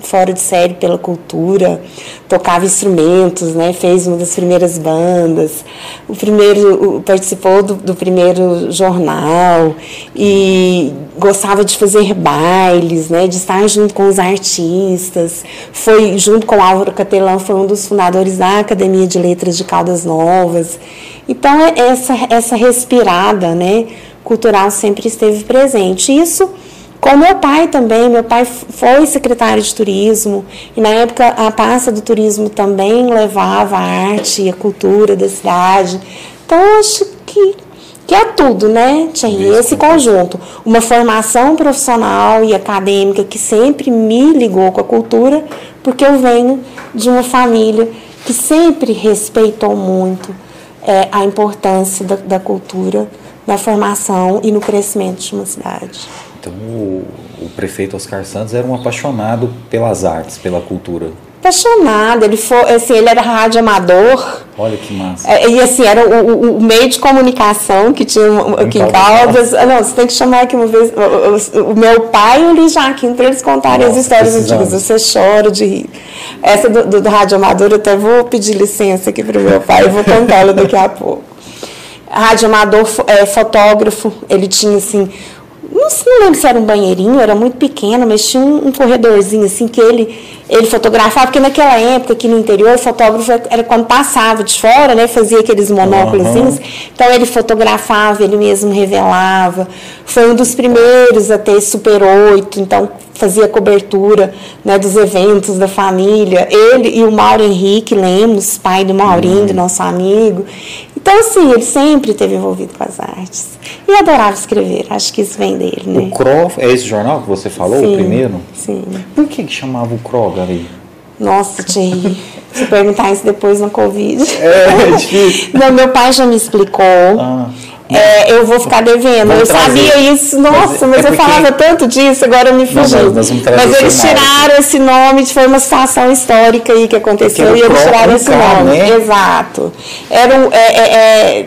fora de série pela cultura, tocava instrumentos, né? Fez uma das primeiras bandas, o primeiro participou do, do primeiro jornal e gostava de fazer bailes, né? De estar junto com os artistas. Foi junto com Álvaro Catelão, foi um dos fundadores da Academia de Letras de Caldas Novas. Então é essa essa respirada, né? Cultural sempre esteve presente. Isso com meu pai também, meu pai foi secretário de turismo e na época a pasta do turismo também levava a arte e a cultura da cidade. Então acho que que é tudo, né, Tinha Esse conjunto. Uma formação profissional e acadêmica que sempre me ligou com a cultura, porque eu venho de uma família que sempre respeitou muito é, a importância da, da cultura, da formação e no crescimento de uma cidade. Então, o, o prefeito Oscar Santos era um apaixonado pelas artes, pela cultura. Apaixonado, ele foi, assim, ele era rádio amador. Olha que massa. É, e assim, era o, o, o, meio de comunicação que tinha aqui em Caldas. Ah, não, você tem que chamar aqui uma vez o, o, meu pai e o Luiz Jaquim para eles contarem Nossa, as histórias antigas. Você chora de rir. Essa do, do, do rádio amador, eu até vou pedir licença aqui para o meu pai e vou contá-la daqui a pouco. Rádio amador, é, fotógrafo, ele tinha assim não, não lembro se era um banheirinho, era muito pequeno, mas tinha um, um, corredorzinho assim que ele, ele fotografava, porque naquela época aqui no interior, o fotógrafo era quando passava de fora, né? Fazia aqueles monóculos. Uhum. Então ele fotografava, ele mesmo revelava. Foi um dos primeiros a ter Super 8, então fazia cobertura né, dos eventos da família. Ele e o Mauro Henrique Lemos, pai do Maurinho, Uhum. do nosso amigo. Então, assim, ele sempre esteve envolvido com as artes. E adorava escrever, acho que isso vem dele, né? O CRO, é esse jornal que você falou, Sim, o primeiro? Sim. Por que, que chamava o CRO, Gabi? Nossa, Thierry, se perguntar isso depois no Covid. É, é difícil. Não, meu pai já me explicou. Ah, É, eu vou ficar devendo. Vamos eu trazer. sabia isso, nossa, Mas é eu falava tanto disso, agora me fugiu. mas mas eles tiraram esse nome, foi uma situação histórica aí que aconteceu e eles tiraram esse nome. né? Exato. Era um, é, é, é,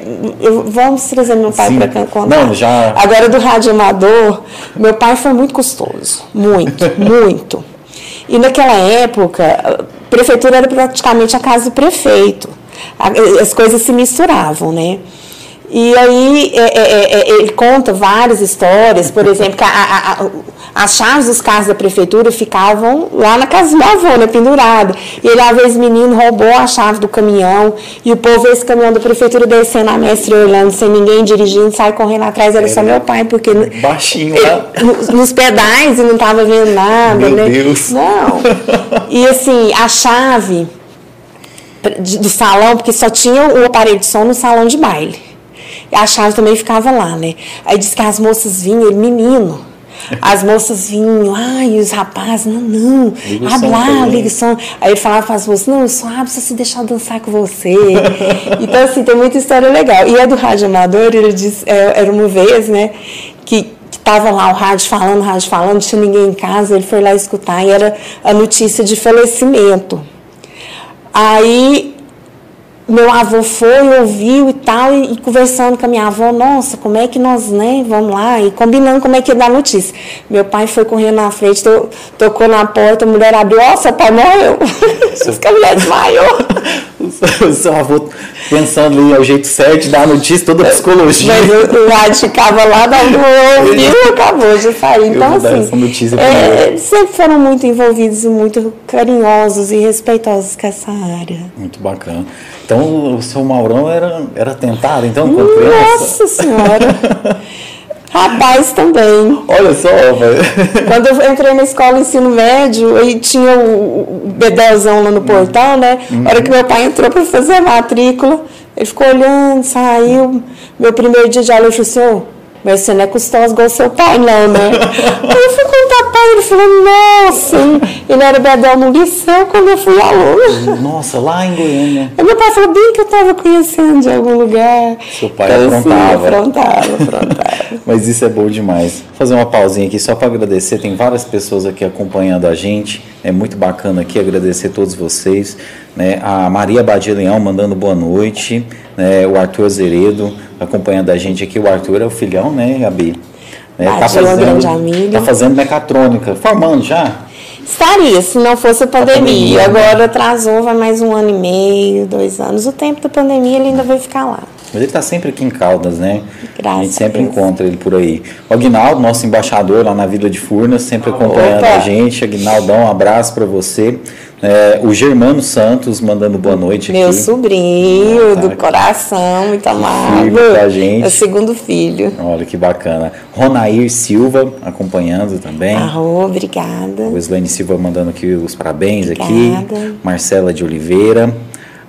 vamos trazer meu pai para contar. Não, já- Agora do rádio amador, meu pai foi muito custoso, muito, muito. E naquela época, prefeitura era praticamente a casa do prefeito. As coisas se misturavam, né? E aí é, é, é, é, ele conta várias histórias, por exemplo, que a- a- a- as chaves dos carros da prefeitura ficavam lá na casa do meu avô, né, pendurada. E ele, uma vez, menino, roubou a chave do caminhão, e o povo vê esse caminhão da prefeitura descendo a Mestre Orlando, sem ninguém dirigindo, sai correndo atrás, era só meu pai, porque Baixinho lá. nos, nos pedais e não estava vendo nada, Meu né? Deus. Não. E assim, a chave do salão, porque só tinha o aparelho de som no salão de baile. A chave também ficava lá, né? Aí diz que as moças vinham, ele menino. As moças vinham, ai, e os rapazes, não, não, Liga abre lá, liga o som. Aí ele falava para as moças, não, só abro se você deixar dançar com você. então, assim, tem muita história legal. E a do rádio amador, ele disse, é, era uma vez, né, que que tava lá o rádio falando, o rádio falando, não tinha ninguém em casa, ele foi lá escutar e era a notícia de falecimento. Aí meu avô foi, ouviu e tal, e, e conversando com a minha avó, nossa, como é que nós, né, vamos lá, e combinando como é que ia dar notícia. Meu pai foi correndo na frente, to- tocou na porta, a mulher abriu, ó, seu pai morreu. A mulher desmaiou. O seu avô pensando ali, é o jeito certo de dar a notícia, toda a psicologia. Mas o, o rádio ficava lá, dando ouviu e acabou de sair. Então, assim, é, sempre foram muito envolvidos e muito carinhosos e respeitosos com essa área. Muito bacana. Então, o seu Maurão era, era tentado, então, criança? Nossa Senhora! Rapaz também. Olha só, velho. Quando eu entrei na escola ensino médio, aí tinha o, bedelzão lá no portão, né? A hora que meu pai entrou para fazer a matrícula, ele ficou olhando, saiu. Meu primeiro dia de aula, eu falei assim, mas você não é custoso igual seu pai, não, né? aí eu fui contar pai, ele falou, nossa, ele era bedel no liceu quando eu fui aluna. Nossa, lá em Goiânia. Aí meu pai falou, bem que eu estava conhecendo de algum lugar. Seu pai Então, aprontava. aprontava, aprontava. Mas isso é bom demais. Vou fazer uma pausinha aqui só para agradecer. Tem várias pessoas aqui acompanhando a gente. É muito bacana aqui agradecer a todos vocês. Né? A Maria Badia Leão mandando boa noite. Né? O Arthur Azeredo acompanhando a gente aqui. O Arthur é o filhão, né, Gabi? Né? Badia grande amigo. tá fazendo mecatrônica. Formando já? Estaria, se não fosse a pandemia, pandemia. né? Agora atrasou, vai mais um ano e meio, dois anos. O tempo da pandemia ele ainda vai ficar lá. Mas ele está sempre aqui em Caldas, né? Graças a gente a sempre Deus. encontra ele por aí. O Aguinaldo, nosso embaixador lá na Vila de Furnas, sempre acompanhando Opa! a gente. Aguinaldão, um abraço para você. É, o Germano Santos mandando boa noite Meu aqui. sobrinho, Ah, tá. do coração, muito amado. firme com a gente. É o segundo filho. Olha que bacana. Ronair Silva acompanhando também. Arro, obrigada. O Slane Silva mandando aqui os parabéns Obrigada. aqui. Marcela de Oliveira.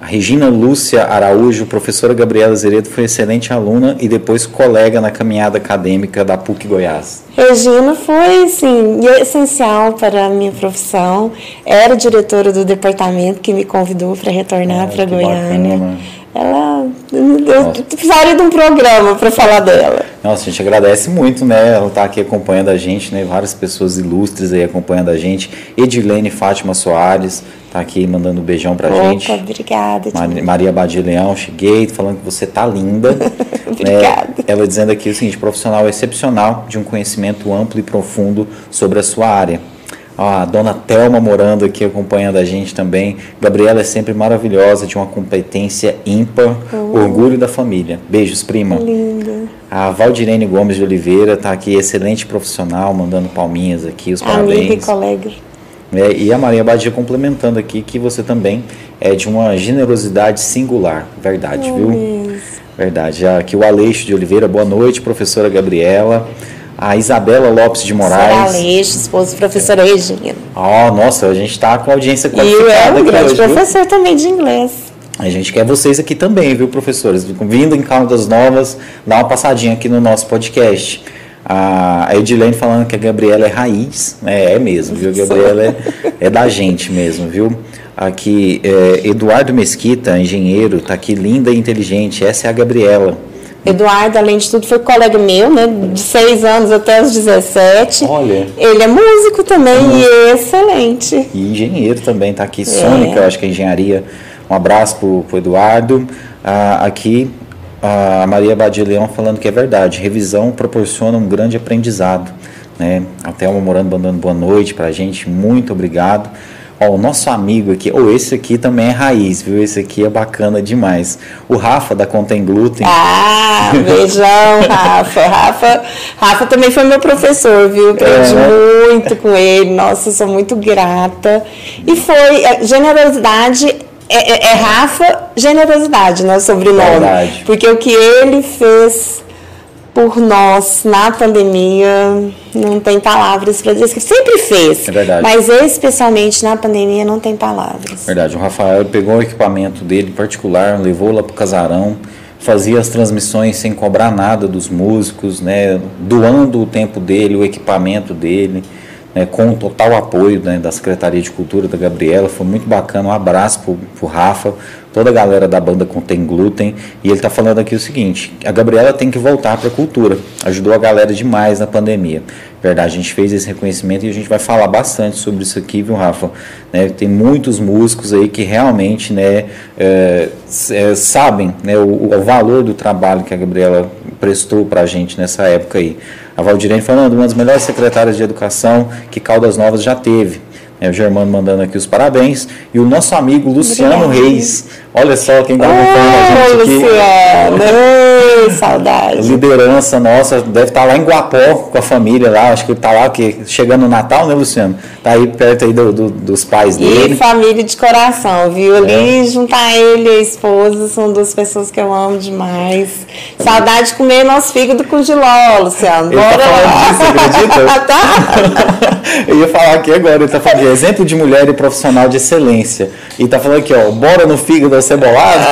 A Regina Lúcia Araújo, professora Gabriela Zeredo, foi excelente aluna e depois colega na caminhada acadêmica da PUC Goiás. Regina foi, assim, essencial para a minha profissão. Era diretora do departamento que me convidou para retornar Ah, para Goiânia. bacana. Ela. Eu precisaria de um programa para falar dela. Nossa, a gente agradece muito, né? Ela está aqui acompanhando a gente, né? Várias pessoas ilustres aí acompanhando a gente. Edilene Fátima Soares está aqui mandando um beijão pra gente. Opa, obrigada. Mari- Tia. Maria Badia Leão, cheguei, falando que você tá linda. Obrigada. É, ela dizendo aqui o seguinte: profissional excepcional, de um conhecimento amplo e profundo sobre a sua área. A dona Thelma morando aqui acompanhando a gente também. Gabriela é sempre maravilhosa, de uma competência ímpar, orgulho da família. Beijos, prima. Linda. A Valdirene Gomes de Oliveira está aqui, excelente profissional, mandando palminhas aqui, os Amiga e parabéns. colega. É, e a Maria Badia complementando aqui que você também é de uma generosidade singular. Verdade, viu? Isso. Verdade. Aqui o Aleixo de Oliveira, boa noite, professora Gabriela. A Isabela Lopes de Moraes. Aleixo, esposa da professora Regina. Oh, nossa, a gente está com audiência E qualificada é um grande hoje, viu? professor também de inglês. A gente quer vocês aqui também, viu, professores? Vindo em Caldas Novas, dá uma passadinha aqui no nosso podcast. A Edilene falando que a Gabriela é raiz, né? É mesmo, viu? A Gabriela é, é da gente mesmo, viu? Aqui, é, Eduardo Mesquita, engenheiro, tá aqui linda e inteligente. Essa é a Gabriela. Eduardo, além de tudo, foi colega meu, né? De 6 anos até os 17. Olha. Ele é músico também e excelente. E engenheiro também, tá aqui. Sônica, eu acho que é engenharia. Um abraço pro, pro Eduardo. Ah, aqui, a Maria Badia Leão falando que é verdade. Revisão proporciona um grande aprendizado. Né? A Thelma Morando mandando boa noite pra gente. Muito obrigado. Ó, o nosso amigo aqui, ou esse aqui também é raiz, viu? Esse aqui é bacana demais. O Rafa da Contém Glúten. Ah, beijão, Rafa. Rafa. Rafa também foi meu professor, viu? Aprendi É, né? muito com ele. Nossa, sou muito grata. E foi é, generosidade. É, é- é Rafa Generosidade, né? O sobrenome. Verdade. Porque o que ele fez por nós na pandemia não tem palavras para dizer. Sempre fez. É verdade. Mas especialmente na pandemia não tem palavras. Verdade, o Rafael pegou o equipamento dele particular, levou lá pro casarão, fazia as transmissões sem cobrar nada dos músicos, né, doando o tempo dele, o equipamento dele, né, com o total apoio né, da Secretaria de Cultura da Gabriela, foi muito bacana, um abraço pro, pro Rafa, toda a galera da banda Contém Glúten, e ele tá falando aqui o seguinte, a Gabriela tem que voltar para a cultura, ajudou a galera demais na pandemia. Verdade, a gente fez esse reconhecimento e a gente vai falar bastante sobre isso aqui, viu, Rafa? Né, tem muitos músicos aí que realmente né, é, é, sabem né, o, o valor do trabalho que a Gabriela prestou para a gente nessa época aí. A Valdirene falando, uma das melhores secretárias de educação que Caldas Novas já teve. É, o Germano mandando aqui os parabéns. E o nosso amigo Luciano. Reis. Olha só quem está acompanhando a gente aqui. Luciano! Ei, saudade. Liderança nossa, deve estar lá em Guapó com a família lá, acho que ele está lá que, chegando no Natal, né, Luciano? Tá aí perto aí do- do- dos pais E dele. família de coração, viu? Ali É. juntar ele e a esposa são duas pessoas que eu amo demais. Saudade de comer nosso fígado com giló, Luciano. Ele tá Bora falando lá. disso, acredita? tá? Eu ia falar aqui agora, ele tá falando de exemplo de mulher e profissional de excelência. E tá falando aqui, ó, bora no fígado acebolado?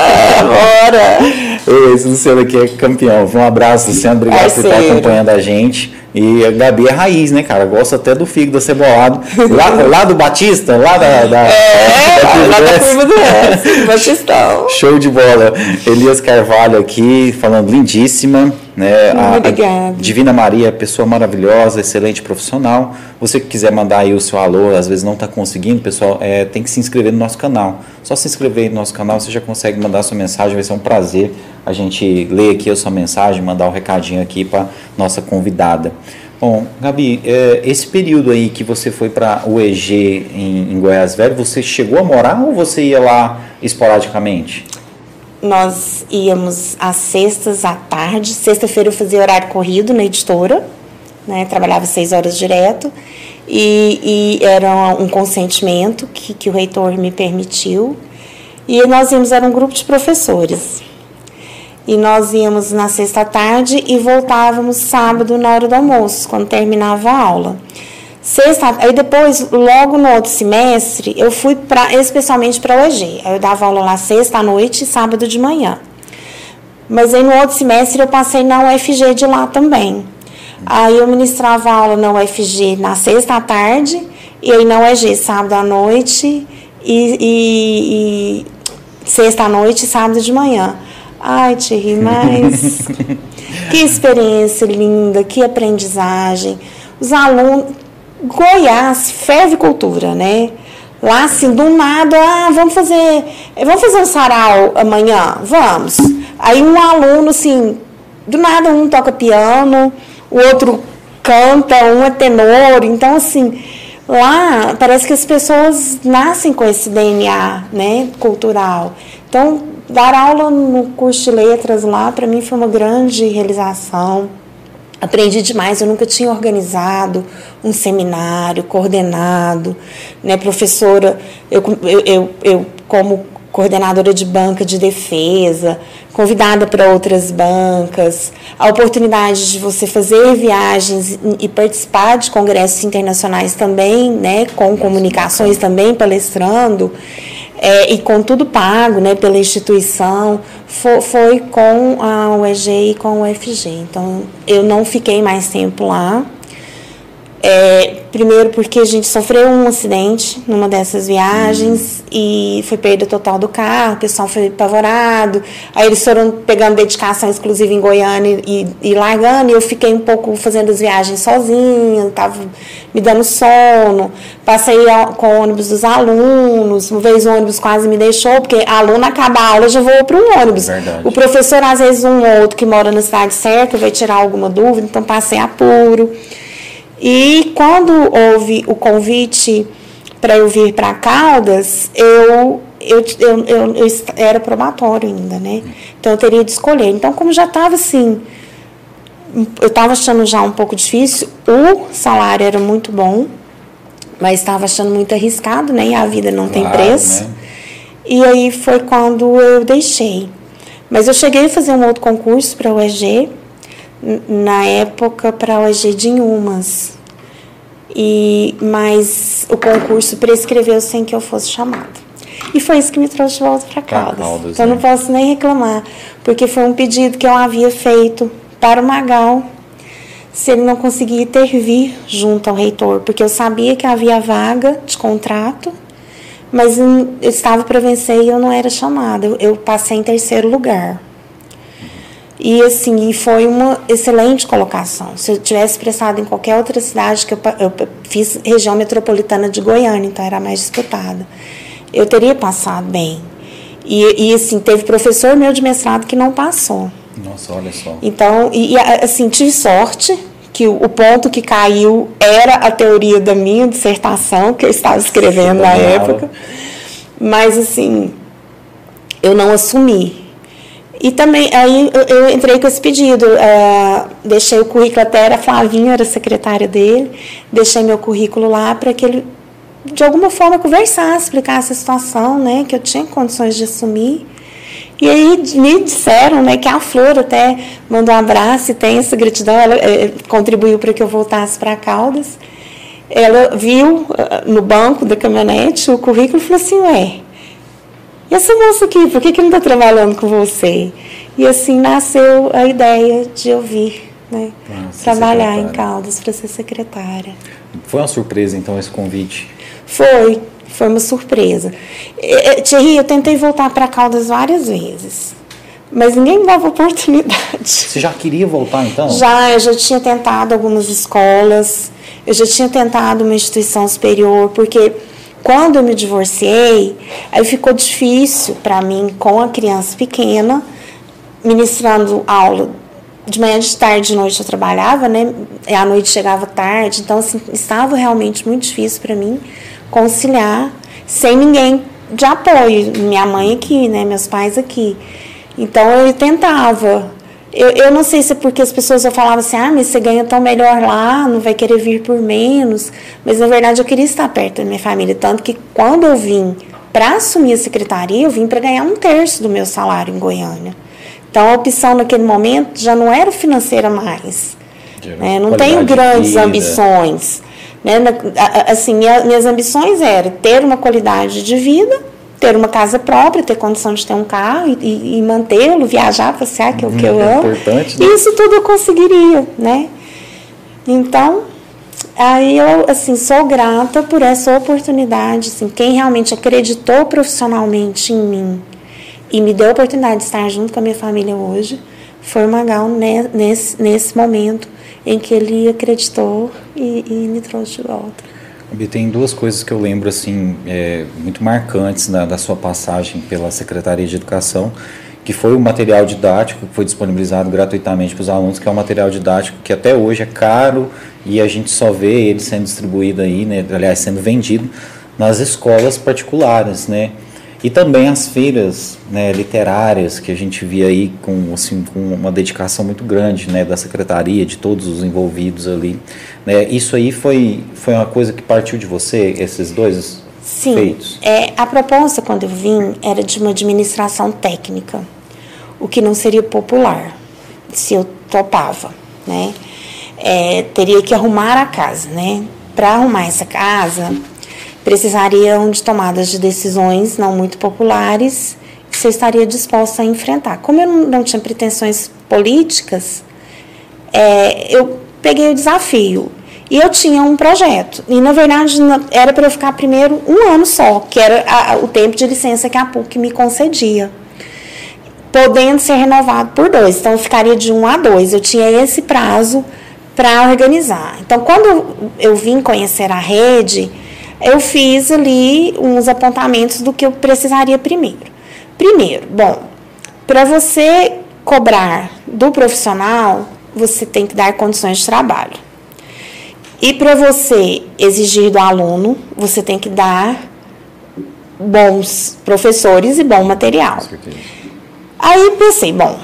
Bora! Esse Luciano aqui é campeão. Um abraço, Luciano. Obrigado por estar acompanhando a gente. E a Gabi é raiz, né, cara? Gosta até do fígado acebolado. Lá, lá do Batista, lá da. da É, da Curva lá da curva do Oeste, Batistão. Show de bola. Elias Carvalho aqui, falando lindíssima. Né? Obrigada. Divina Maria, pessoa maravilhosa, excelente profissional. Você que quiser mandar aí o seu alô, às vezes não está conseguindo, pessoal, é, tem que se inscrever no nosso canal. Só se inscrever no nosso canal, você já consegue mandar sua mensagem, vai ser um prazer a gente ler aqui a sua mensagem, mandar um recadinho aqui para nossa convidada. Bom, Gabi, é, esse período aí que você foi para o EG em, Goiás Velho, você chegou a morar ou você ia lá esporadicamente? Nós íamos às sextas à tarde. Sexta-feira eu fazia horário corrido na editora, né? Trabalhava seis horas direto. E, e era um consentimento que, que o reitor me permitiu. E nós íamos, era um grupo de professores. E nós íamos na sexta tarde e voltávamos sábado na hora do almoço, quando terminava a aula. Sexta, aí depois, logo no outro semestre, eu fui pra, especialmente para o EG. Aí eu dava aula lá sexta à noite e sábado de manhã. Mas aí no outro semestre eu passei na UFG de lá também. Aí eu ministrava aula na UFG na sexta à tarde e aí na UEG sábado à noite e, e- e sexta à noite e sábado de manhã. Ai, Thierry, mas que experiência linda, que aprendizagem. Os alunos. Goiás ferve cultura, né? Lá, assim, do nada, ah, vamos fazer. Vamos fazer um sarau amanhã? Vamos. Aí um aluno, assim, do nada um toca piano, o outro canta, um é tenor. Então, assim, lá parece que as pessoas nascem com esse DNA, né, cultural. Então, dar aula no curso de letras lá, para mim, foi uma grande realização. Aprendi demais, eu nunca tinha organizado um seminário, coordenado, né, professora, eu, eu, eu, eu como coordenadora de banca de defesa, convidada para outras bancas, a oportunidade de você fazer viagens e participar de congressos internacionais também, né, com comunicações também palestrando. É, e com tudo pago né, pela instituição, foi, foi com a UEG e com o UFG. Então, eu não fiquei mais tempo lá, é, primeiro porque a gente sofreu um acidente numa dessas viagens uhum. e foi perda total do carro, o pessoal foi apavorado. Aí eles foram pegando dedicação exclusiva em Goiânia e, e largando, e eu fiquei um pouco fazendo as viagens sozinha, estava me dando sono. Passei com o ônibus dos alunos, uma vez o ônibus quase me deixou, porque a aluna acaba a aula já voa para um ônibus. Verdade. O professor, às vezes, um ou outro que mora na cidade certa vai tirar alguma dúvida, então passei apuro. E quando houve o convite para eu vir para Caldas, eu, eu, eu, eu, eu era probatório ainda, né? Então eu teria de escolher. Então, como já estava assim, eu estava achando já um pouco difícil, o salário era muito bom, mas estava achando muito arriscado, né? E a vida não claro, tem preço. Né? E aí foi quando eu deixei. Mas eu cheguei a fazer um outro concurso para o EG, na época para o EG de Inhumas. E, mas o concurso prescreveu sem que eu fosse chamada. E foi isso que me trouxe de volta para Caldas. Caldas. Então né? não posso nem reclamar, porque foi um pedido que eu havia feito para o Magal, se ele não conseguia intervir junto ao reitor, porque eu sabia que havia vaga de contrato, mas eu estava para vencer e eu não era chamada. Eu, eu passei em terceiro lugar. E assim, foi uma excelente colocação. Se eu tivesse prestado em qualquer outra cidade, que eu, eu fiz região metropolitana de Goiânia, então era mais disputada, eu teria passado bem. E, e assim, teve professor meu de mestrado que não passou. Nossa, olha só. Então, e, e assim, tive sorte que o, o, ponto que caiu era a teoria da minha dissertação, que eu estava escrevendo na época. Mas assim, eu não assumi. E também, aí eu, entrei com esse pedido, uh, deixei o currículo até, era Flavinha, era secretária dele, deixei meu currículo lá para que ele, de alguma forma, conversasse, explicasse a situação, né, que eu tinha condições de assumir. E aí me disseram, né, que a Flor até mandou um abraço e tem essa gratidão, ela é, contribuiu para que eu voltasse para Caldas. Ela viu uh, no banco da caminhonete o currículo e falou assim, ué, e essa moça aqui, por que, que não está trabalhando com você? E assim nasceu a ideia de eu vir né, trabalhar em Caldas para ser secretária. Foi uma surpresa, então, esse convite? Foi, foi uma surpresa. Thierry, eu tentei voltar para Caldas várias vezes, mas ninguém me dava oportunidade. Você já queria voltar, então? Já, eu já tinha tentado algumas escolas, eu já tinha tentado uma instituição superior, porque quando eu me divorciei, aí ficou difícil para mim, com a criança pequena, ministrando aula de manhã, de tarde, de noite eu trabalhava, né? E à noite chegava tarde, então assim, estava realmente muito difícil para mim conciliar sem ninguém de apoio, minha mãe aqui, né, meus pais aqui. Então eu tentava eu, eu não sei se é porque as pessoas eu falavam assim, ah, mas você ganha tão melhor lá, não vai querer vir por menos. Mas na verdade eu queria estar perto da minha família. Tanto que quando eu vim para assumir a secretaria, eu vim para ganhar um terço do meu salário em Goiânia. Então a opção naquele momento já não era financeira mais. Né? Não tenho grandes ambições. Né? Assim, minhas ambições eram ter uma qualidade de vida ter uma casa própria, ter condição de ter um carro e, e, e mantê-lo, viajar, passear, que é o que eu é amo. Importante, né? Isso tudo eu conseguiria, né? Então, aí eu, assim, sou grata por essa oportunidade, assim, quem realmente acreditou profissionalmente em mim e me deu a oportunidade de estar junto com a minha família hoje, foi o Magal nesse, nesse momento em que ele acreditou e, e me trouxe de volta. Tem duas coisas que eu lembro assim é, muito marcantes na, da sua passagem pela Secretaria de Educação, que foi o material didático que foi disponibilizado gratuitamente para os alunos, que é um material didático que até hoje é caro e a gente só vê ele sendo distribuído aí, né, aliás, sendo vendido nas escolas particulares, né? E também as feiras né, literárias que a gente via aí com, assim, com uma dedicação muito grande né, da secretaria, de todos os envolvidos ali. Né? Isso aí foi, foi uma coisa que partiu de você, esses dois Sim. feitos? É, a proposta, quando eu vim, era de uma administração técnica, o que não seria popular, se eu topava, né? É, teria que arrumar a casa, né? Para arrumar essa casa, precisariam de tomadas de decisões não muito populares que você estaria disposta a enfrentar. Como eu não tinha pretensões políticas, é, eu peguei o desafio. E eu tinha um projeto. E, na verdade, era para eu ficar primeiro um ano só, que era a, o tempo de licença que a PUC me concedia. Podendo ser renovado por dois. Então, eu ficaria de um a dois. Eu tinha esse prazo para organizar. Então, quando eu vim conhecer a rede, eu fiz ali uns apontamentos do que eu precisaria primeiro. Primeiro, bom, para você cobrar do profissional, você tem que dar condições de trabalho. E para você exigir do aluno, você tem que dar bons professores e bom material. Aí pensei, bom,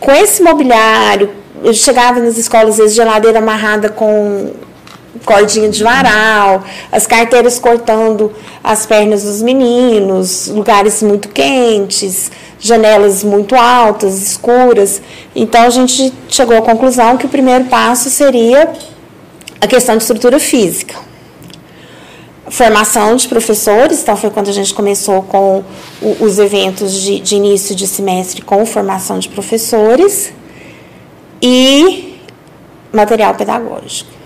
com esse mobiliário, eu chegava nas escolas, às vezes, geladeira amarrada com cordinha de varal, as carteiras cortando as pernas dos meninos, lugares muito quentes, janelas muito altas, escuras. Então a gente chegou à conclusão que o primeiro passo seria a questão de estrutura física. Formação de professores, então foi quando a gente começou com os eventos de, de início de semestre com formação de professores e material pedagógico.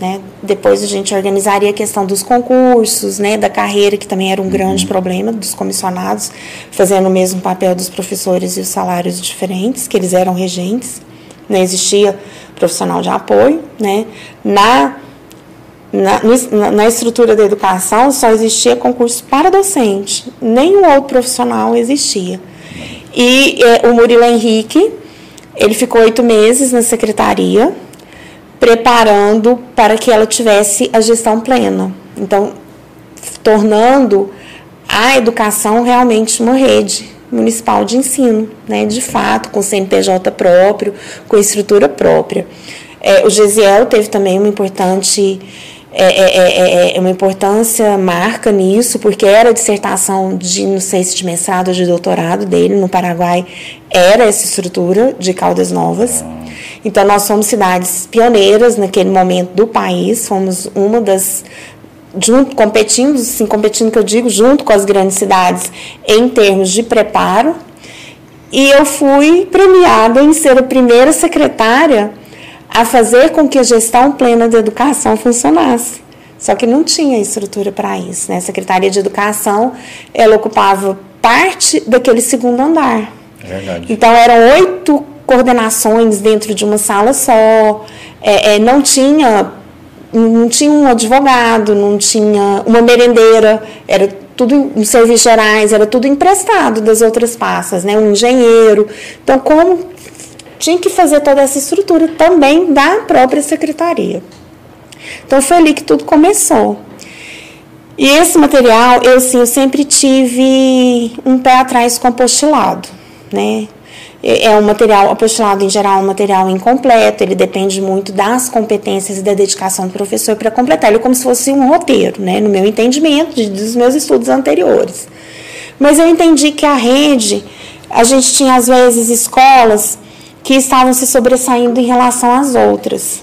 Né? Depois a gente organizaria a questão dos concursos, né, da carreira, que também era um grande uhum. problema dos comissionados, fazendo o mesmo papel dos professores e os salários diferentes, que eles eram regentes. Não existia profissional de apoio. Né? Na, na, na estrutura da educação só existia concurso para docente, nenhum outro profissional existia. E é, o Murilo Henrique, ele ficou oito meses na secretaria, preparando para que ela tivesse a gestão plena. Então, tornando a educação realmente uma rede municipal de ensino, né, de fato, com CNPJ próprio, com estrutura própria. É, o Gesiel teve também uma importante é é, é, é, é, uma importância marca nisso, porque era dissertação de, não sei se de mestrado ou de doutorado dele no Paraguai, era essa estrutura de Caldas Novas. Então, nós fomos cidades pioneiras naquele momento do país, fomos uma das. Junto, competindo, sim, competindo que eu digo, junto com as grandes cidades em termos de preparo. E eu fui premiada em ser a primeira secretária a fazer com que a gestão plena da educação funcionasse. Só que não tinha estrutura para isso. Né? A Secretaria de Educação ela ocupava parte daquele segundo andar. É verdade. Então eram oito coordenações dentro de uma sala só, é, é, não tinha não tinha um advogado, não tinha uma merendeira, era tudo em serviços gerais, era tudo emprestado das outras passas, né? Um engenheiro. Então, como tinha que fazer toda essa estrutura também da própria secretaria. Então, foi ali que tudo começou. E esse material, eu sim, eu sempre tive um pé atrás com apostilado, né? É, um material, apostilado em geral, é um material incompleto, ele depende muito das competências e da dedicação do professor para completar. Ele é como se fosse um roteiro, né, no meu entendimento, de, dos meus estudos anteriores. Mas eu entendi que a rede, a gente tinha às vezes escolas que estavam se sobressaindo em relação às outras.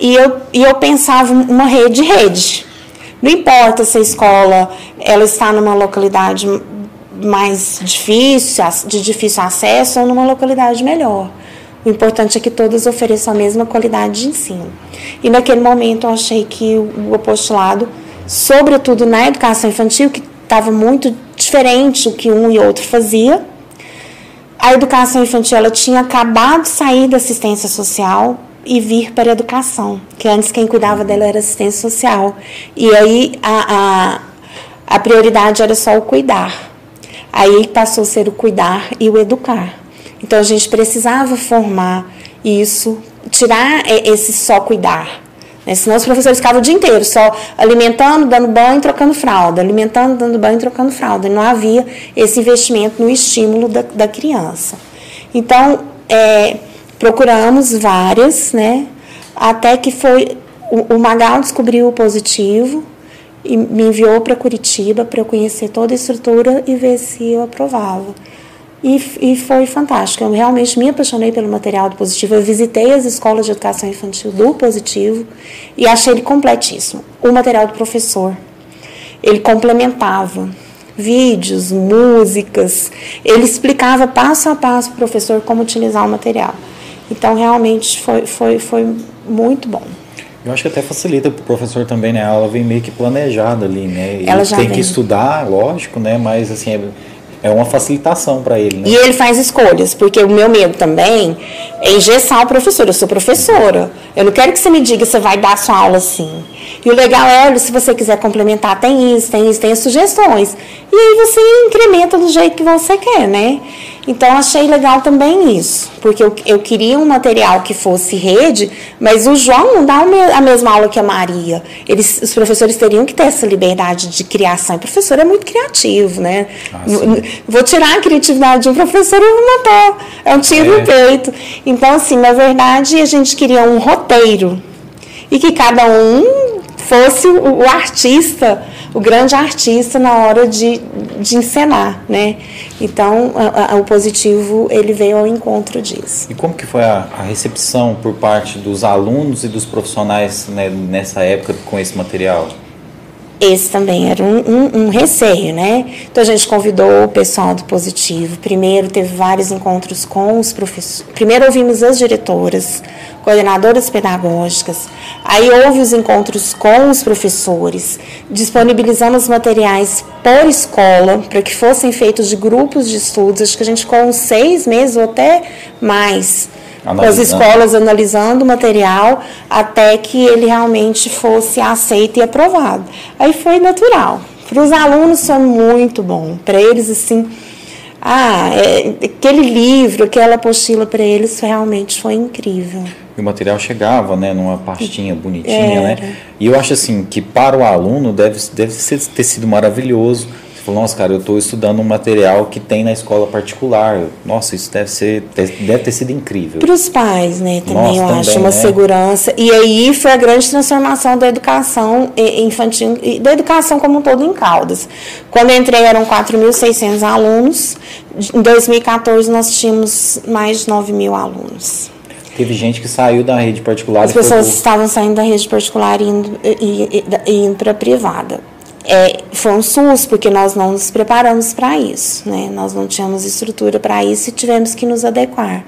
E eu, e eu pensava uma rede-rede. Não importa se a escola ela está numa localidade mais difícil, de difícil acesso ou numa localidade melhor. O importante é que todas ofereçam a mesma qualidade de ensino. E naquele momento eu achei que o apostolado, sobretudo na educação infantil, que estava muito diferente o que um e outro fazia, a educação infantil ela tinha acabado de sair da assistência social e vir para a educação, que antes quem cuidava dela era assistência social. E aí a, a, a prioridade era só o cuidar. Aí passou a ser o cuidar e o educar. Então a gente precisava formar isso, tirar esse só cuidar. Né? Senão os professores ficavam o dia inteiro só alimentando, dando banho, trocando fralda, alimentando, dando banho, trocando fralda. E não havia esse investimento no estímulo da, da criança. Então, é, procuramos várias, né? Até que foi. O, o Magal descobriu o positivo e me enviou para Curitiba para eu conhecer toda a estrutura e ver se eu aprovava. E, e, foi fantástico. Eu realmente me apaixonei pelo material do Positivo. Eu visitei as escolas de educação infantil do Positivo e achei ele completíssimo. O material do professor, ele complementava vídeos, músicas, ele explicava passo a passo para o professor como utilizar o material. Então, realmente foi, foi, foi muito bom. Eu acho que até facilita para o professor também, né? A aula vem meio que planejada ali, né? Ela já tem vem. que estudar, lógico, né? Mas assim, é é uma facilitação para ele, né? E ele faz escolhas, porque o meu medo também é engessar o professor. Eu sou professora. Eu não quero que você me diga que você vai dar sua aula assim. E o legal é, olha, se você quiser complementar, tem isso, tem isso, tem as sugestões. E aí você incrementa do jeito que você quer, né? Então achei legal também isso, porque eu, eu queria um material que fosse rede, mas o João não dá a mesma aula que a Maria. Eles, os professores teriam que ter essa liberdade de criação. O professor é muito criativo, né? Ah, vou tirar a criatividade de um professor e vou matar. É um tiro é. no peito. Então, assim, na verdade, a gente queria um roteiro e que cada um fosse o, o artista o grande artista na hora de, de encenar, né? Então, a, a, o positivo, ele veio ao encontro disso. E como que foi a, a recepção por parte dos alunos e dos profissionais né, nessa época com esse material? Esse também era um, um, um, receio, né? Então a gente convidou o pessoal do Positivo. Primeiro teve vários encontros com os professores. Primeiro ouvimos as diretoras, coordenadoras pedagógicas. Aí houve os encontros com os professores. Disponibilizamos materiais por escola para que fossem feitos de grupos de estudos. Acho que a gente ficou uns seis meses ou até mais com as escolas analisando o material até que ele realmente fosse aceito e aprovado. Aí foi natural. Para os alunos foi muito bom. Para eles, assim, ah, é, aquele livro, aquela apostila para eles realmente foi incrível. E o material chegava, né, numa pastinha bonitinha, Era. né? E eu acho assim que para o aluno deve, deve ter sido maravilhoso falou, nossa, cara, eu estou estudando um material que tem na escola particular. Nossa, isso deve, ser, deve ter sido incrível. Para os pais, né, também nossa, eu também, acho, uma né? segurança. E aí foi a grande transformação da educação infantil, da educação como um todo em Caldas. Quando eu entrei eram 4.600 alunos, em 2014 nós tínhamos mais de 9 mil alunos. Teve gente que saiu da rede particular. As pessoas estavam saindo da rede particular e indo, indo para a privada é, foi um SUS, porque nós não nos preparamos para isso, né? Nós não tínhamos estrutura para isso e tivemos que nos adequar.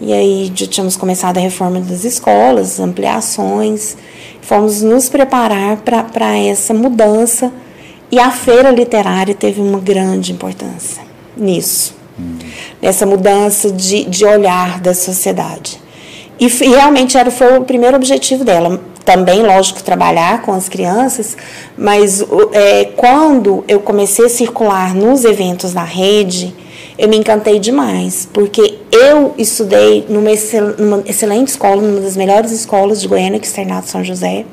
E aí já tínhamos começado a reforma das escolas, ampliações, fomos nos preparar para essa mudança e a feira literária teve uma grande importância nisso, hum. nessa mudança de, de olhar da sociedade. E, e realmente era, foi o primeiro objetivo dela, também, lógico, trabalhar com as crianças, mas é, quando eu comecei a circular nos eventos da rede, eu me encantei demais, porque eu estudei numa, excel, numa excelente escola, uma das melhores escolas de Goiânia, que é Externato São José,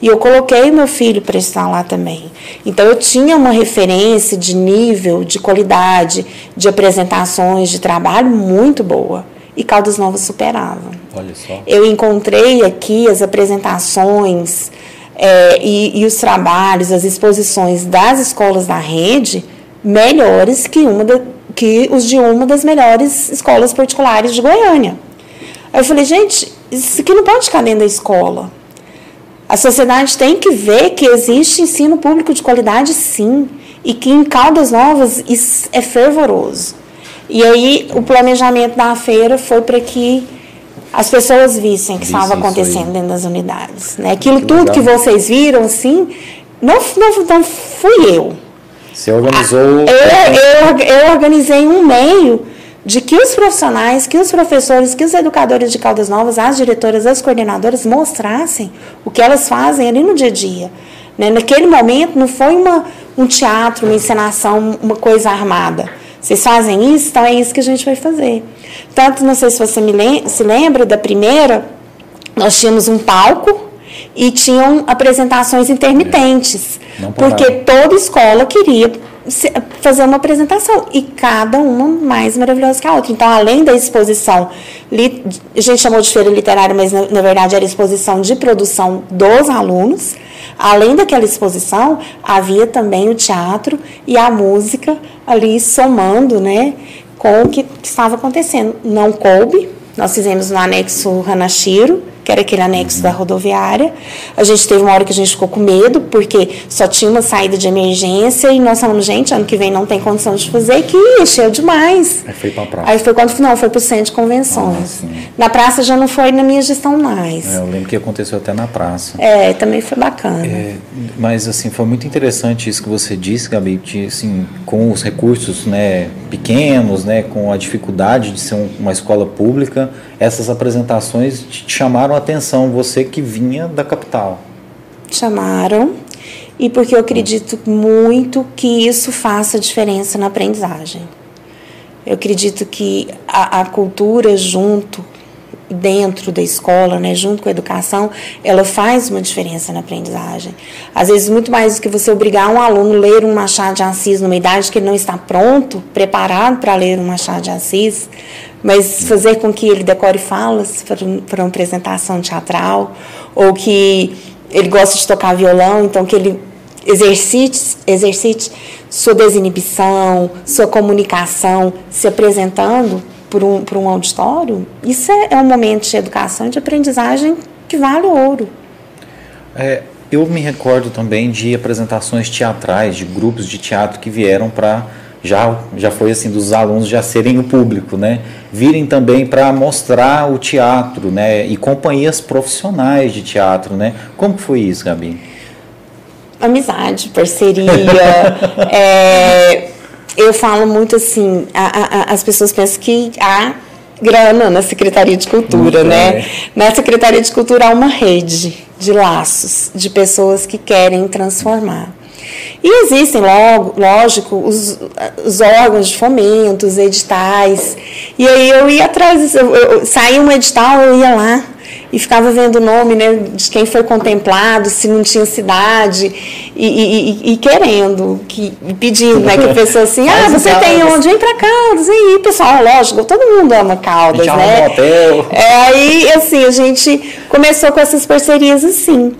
e eu coloquei meu filho para estar lá também. Então eu tinha uma referência de nível, de qualidade, de apresentações, de trabalho muito boa e Caldas Novas superava. Olha só. Eu encontrei aqui as apresentações é, e, e, os trabalhos, as exposições das escolas da rede melhores que, uma da, que os de uma das melhores escolas particulares de Goiânia. Aí eu falei, gente, isso aqui não pode ficar dentro da escola. A sociedade tem que ver que existe ensino público de qualidade, sim, e que em Caldas Novas isso é fervoroso. E aí o planejamento da feira foi para que as pessoas vissem que estava acontecendo dentro das unidades. Né? Aquilo que tudo legal. que vocês viram, assim, não, não, não fui eu. Você organizou. Eu, eu, eu organizei um meio de que os profissionais, que os professores, que os educadores de Caldas Novas, as diretoras, as coordenadoras mostrassem o que elas fazem ali no dia a dia. Né? Naquele momento não foi uma, um teatro, uma encenação, uma coisa armada vocês fazem isso? Então é isso que a gente vai fazer. Tanto, não sei se você me se lembra da primeira, nós tínhamos um palco e tinham apresentações intermitentes. Porque toda escola queria fazer uma apresentação e cada uma mais maravilhosa que a outra. Então, além da exposição, a gente chamou de feira literária, mas na, na verdade era exposição de produção dos alunos. Além daquela exposição, havia também o teatro e a música ali somando, né, com o que estava acontecendo. Não coube, nós fizemos no anexo Hanashiro, que era aquele anexo da rodoviária. A gente teve uma hora que a gente ficou com medo, porque só tinha uma saída de emergência e nós falamos, gente, ano que vem não tem condição de fazer, que encheu demais. Aí foi para a praça. Aí foi quando não, foi para o centro de convenções. Ah, na praça já não foi na minha gestão mais. É, eu lembro que aconteceu até na praça. É, também foi bacana. É, mas assim, foi muito interessante isso que você disse, Gabi, que, assim, com os recursos né, pequenos, né, com a dificuldade de ser uma escola pública, essas apresentações te chamaram a atenção, você que vinha da capital. Chamaram, e porque eu acredito muito que isso faça diferença na aprendizagem. Eu acredito que a, a cultura junto dentro da escola, né, junto com a educação, ela faz uma diferença na aprendizagem. Às vezes, muito mais do que você obrigar um aluno a ler um Machado de Assis numa idade que ele não está pronto, preparado para ler um Machado de Assis, mas fazer com que ele decore falas para uma apresentação teatral, ou que ele gosta de tocar violão, então que ele exercite, exercite sua desinibição, sua comunicação, se apresentando por um, por um auditório, isso é, é um momento de educação e de aprendizagem que vale ouro. É, eu me recordo também de apresentações teatrais, de grupos de teatro que vieram para já já foi assim dos alunos já serem o público, né? Virem também para mostrar o teatro, né? E companhias profissionais de teatro, né? Como foi isso, Gabi? Amizade, parceria. é, eu falo muito assim, a, a, as pessoas pensam que há grana na Secretaria de Cultura, né? Na Secretaria de Cultura há uma rede de laços de pessoas que querem transformar. E existem, logo, lógico, os, os órgãos de fomento, os editais. E aí eu ia atrás, eu, eu, saía um edital, eu ia lá e ficava vendo o nome né, de quem foi contemplado, se não tinha cidade, e, e, e querendo, que, pedindo, né, que a pessoa assim, ah, você tem onde? Vem para Caldas. E aí, pessoal, lógico, todo mundo ama Caldas, né? hotel. É, aí, assim, a gente começou com essas parcerias assim.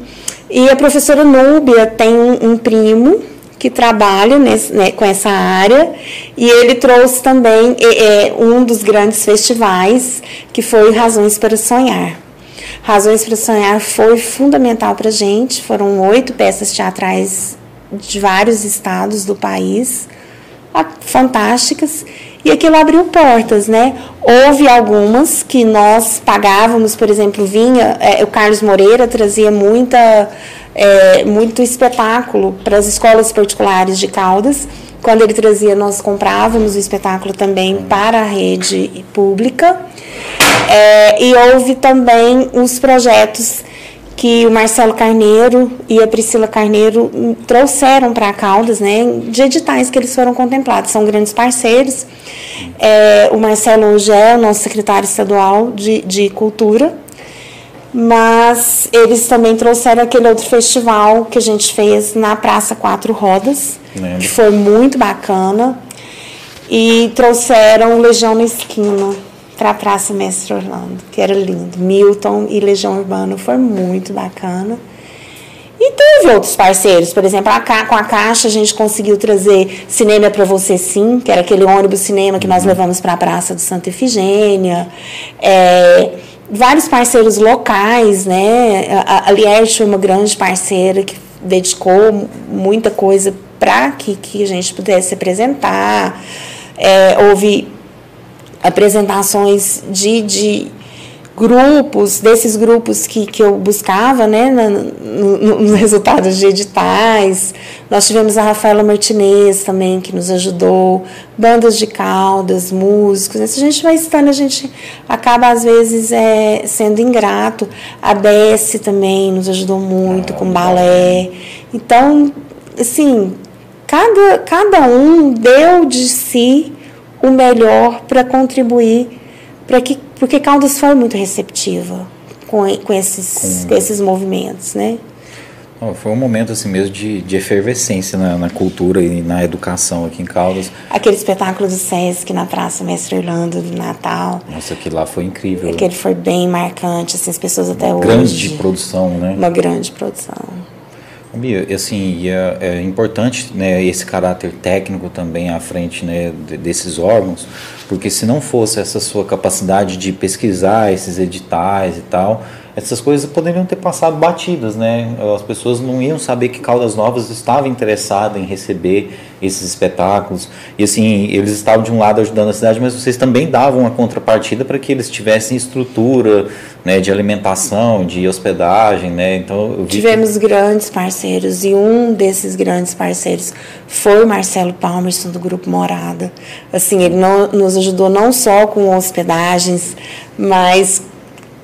E a professora Núbia tem um primo que trabalha nesse, né, com essa área e ele trouxe também é, um dos grandes festivais que foi Razões para Sonhar. Razões para Sonhar foi fundamental para a gente, foram oito peças teatrais de vários estados do país, fantásticas, e aquilo abriu portas, né? Houve algumas que nós pagávamos, por exemplo, vinha, é, o Carlos Moreira trazia muita é, muito espetáculo para as escolas particulares de Caldas. Quando ele trazia, nós comprávamos o espetáculo também para a rede pública. É, e houve também os projetos que o Marcelo Carneiro e a Priscila Carneiro trouxeram para Caldas, né, de editais que eles foram contemplados. São grandes parceiros. É, o Marcelo hoje é o nosso secretário estadual de, de Cultura mas eles também trouxeram aquele outro festival que a gente fez na Praça Quatro Rodas, Lembra. que foi muito bacana. E trouxeram Legião na Esquina para a Praça Mestre Orlando, que era lindo. Milton e Legião Urbana foi muito bacana. E teve outros parceiros, por exemplo, a, com a Caixa a gente conseguiu trazer Cinema para Você Sim, que era aquele ônibus cinema que nós uhum. levamos para a Praça do Santa Efigênia. É, vários parceiros locais, né? A, a foi uma grande parceira que dedicou muita coisa para que, que a gente pudesse apresentar. É, houve apresentações de, de grupos, desses grupos que, que eu buscava, né, no, nos resultados de editais. Nós tivemos a Rafaela Martinez também, que nos ajudou, bandas de caudas, músicos. Se a gente vai estando, a gente acaba, às vezes, é, sendo ingrato. A Bessie também nos ajudou muito com balé. Então, assim, cada, cada um deu de si o melhor para contribuir para que porque Caldas foi muito receptiva com, com, esses, com... com esses movimentos, né? Oh, foi um momento assim mesmo de, de efervescência na, na, cultura e na educação aqui em Caldas. Aquele espetáculo do Sesc na Praça Mestre Orlando do Natal. Nossa, aquele lá foi incrível. Aquele foi bem marcante, assim, as pessoas até uma hoje. Grande produção, né? Uma grande produção. Bia, assim, é, é, importante né, esse caráter técnico também à frente né, desses órgãos, porque se não fosse essa sua capacidade de pesquisar esses editais e tal, essas coisas poderiam ter passado batidas, né? As pessoas não iam saber que Caldas Novas estava interessada em receber esses espetáculos. E assim, eles estavam de um lado ajudando a cidade, mas vocês também davam a contrapartida para que eles tivessem estrutura, né, de alimentação, de hospedagem, né? Então, tivemos que... grandes parceiros e um desses grandes parceiros foi o Marcelo Palmerson do grupo Morada. Assim, ele não, nos ajudou não só com hospedagens, mas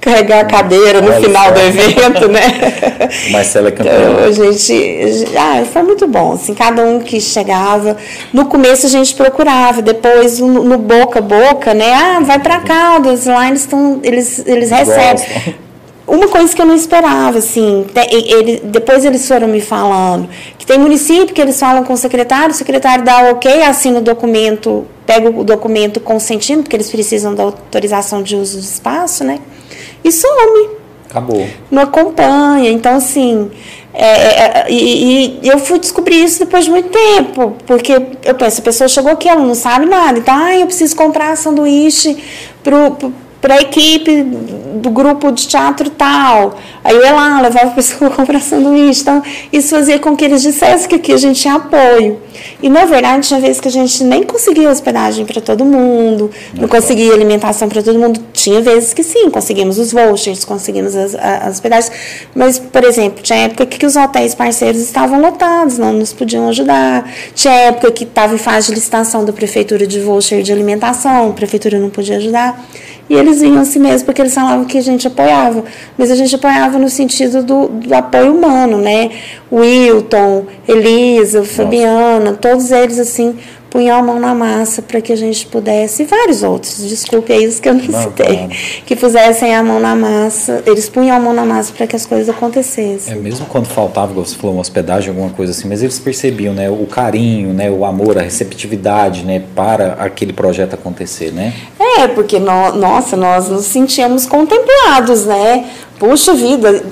carregar a cadeira no final do evento, né? Marcela é campeã. Então, a gente, ah, foi muito bom, assim, cada um que chegava, no começo a gente procurava, depois no, no boca a boca, né? Ah, vai para Caldas, lá eles estão, eles, eles recebem. Uma coisa que eu não esperava, assim, ele, depois eles foram me falando, que tem município que eles falam com o secretário, o secretário dá ok, assina o documento, pega o documento consentindo, porque eles precisam da autorização de uso do espaço, né? E some. Acabou. Não acompanha. Então, assim. É, é, é e, e, eu fui descobrir isso depois de muito tempo, porque eu penso, a pessoa chegou aqui, ela não sabe nada, então, ah, eu preciso comprar sanduíche pro, pro para a equipe do grupo de teatro tal. Aí eu ia lá, levava a pessoa comprar sanduíche. Então, isso fazia com que eles dissessem que aqui a gente tinha apoio. E, na verdade, tinha vezes que a gente nem conseguia hospedagem para todo mundo, não, não conseguia alimentação para todo mundo. Tinha vezes que sim, conseguimos os vouchers, conseguimos as, as hospedagens. Mas, por exemplo, tinha época que os hotéis parceiros estavam lotados, não nos podiam ajudar. Tinha época que estava em fase de licitação da prefeitura de voucher de alimentação, a prefeitura não podia ajudar. E eles vinham assim mesmo, porque eles falavam que a gente apoiava. Mas a gente apoiava no sentido do, do apoio humano, né? Wilton, Elisa, Fabiana, todos eles assim punham a mão na massa para que a gente pudesse, e vários outros, desculpe aí os que eu não, não citei, que pusessem a mão na massa, eles punham a mão na massa para que as coisas acontecessem. É, mesmo quando faltava, você falou, uma hospedagem, alguma coisa assim, mas eles percebiam, né, o carinho, né, o amor, a receptividade, né, para aquele projeto acontecer, né? É, porque, no, nossa, nós nos sentíamos contemplados, né, puxa vida,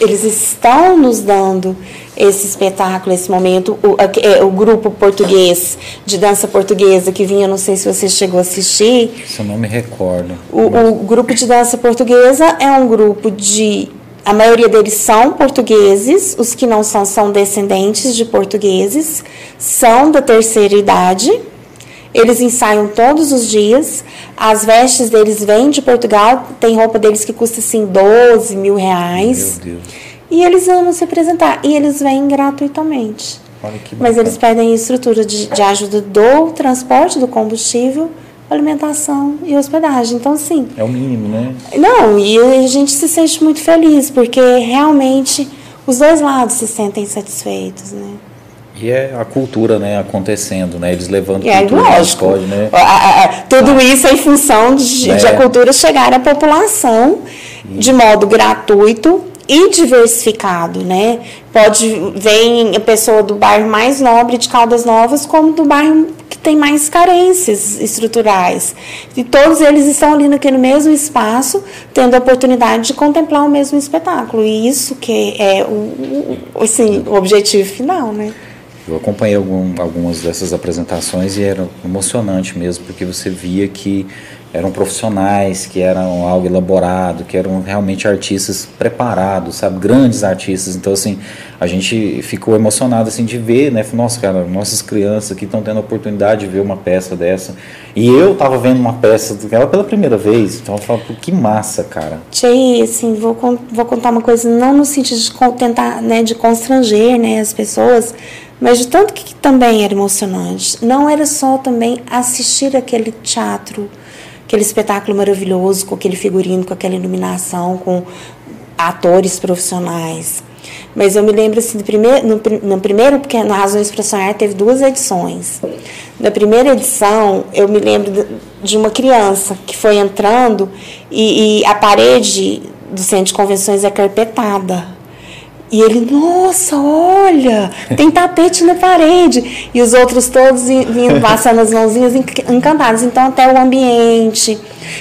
eles estão nos dando esse espetáculo, esse momento. O, é, o, grupo português de dança portuguesa que vinha, não sei se você chegou a assistir. Isso eu não me recordo. O, o grupo de dança portuguesa é um grupo de. A maioria deles são portugueses, os que não são são descendentes de portugueses, são da terceira idade. Eles ensaiam todos os dias. As vestes deles vêm de Portugal. Tem roupa deles que custa assim 12 mil reais. Meu Deus. E eles amam se apresentar. E eles vêm gratuitamente. Mas eles pedem estrutura de, de ajuda do transporte, do combustível, alimentação e hospedagem. Então, sim. É o mínimo, né? Não, e a gente se sente muito feliz, porque realmente os dois lados se sentem satisfeitos, né? E é a cultura, né, acontecendo, né? Eles levando é, cultura lógico. Pode, né? tudo ah. isso é em função de, é. de, a cultura chegar à população de modo gratuito e diversificado, né? Pode vem a pessoa do bairro mais nobre de Caldas Novas como do bairro que tem mais carências estruturais. E todos eles estão ali naquele mesmo espaço, tendo a oportunidade de contemplar o mesmo espetáculo. E isso que é o, assim, o objetivo final, né? Eu acompanhei algum, algumas dessas apresentações e era emocionante mesmo, porque você via que eram profissionais, que eram algo elaborado, que eram realmente artistas preparados, sabe, grandes artistas. Então assim, a gente ficou emocionado assim de ver, né? Nossa, cara, nossas crianças aqui estão tendo a oportunidade de ver uma peça dessa. E eu estava vendo uma peça dela pela primeira vez, então eu falo, que massa, cara. Tchê, assim, vou, vou contar uma coisa, não no sentido de tentar, né, de constranger, né, as pessoas, mas de tanto que também era emocionante. Não era só também assistir aquele teatro aquele espetáculo maravilhoso, com aquele figurino, com aquela iluminação, com atores profissionais. Mas eu me lembro assim, do primeiro, no, no primeiro, porque na Razões para Sonhar teve duas edições. Na primeira edição, eu me lembro de, uma criança que foi entrando e, e, a parede do centro de convenções é carpetada. E ele, nossa, olha, tem tapete na parede. E os outros todos vindo, passando as mãozinhas encantados. Então, até o ambiente,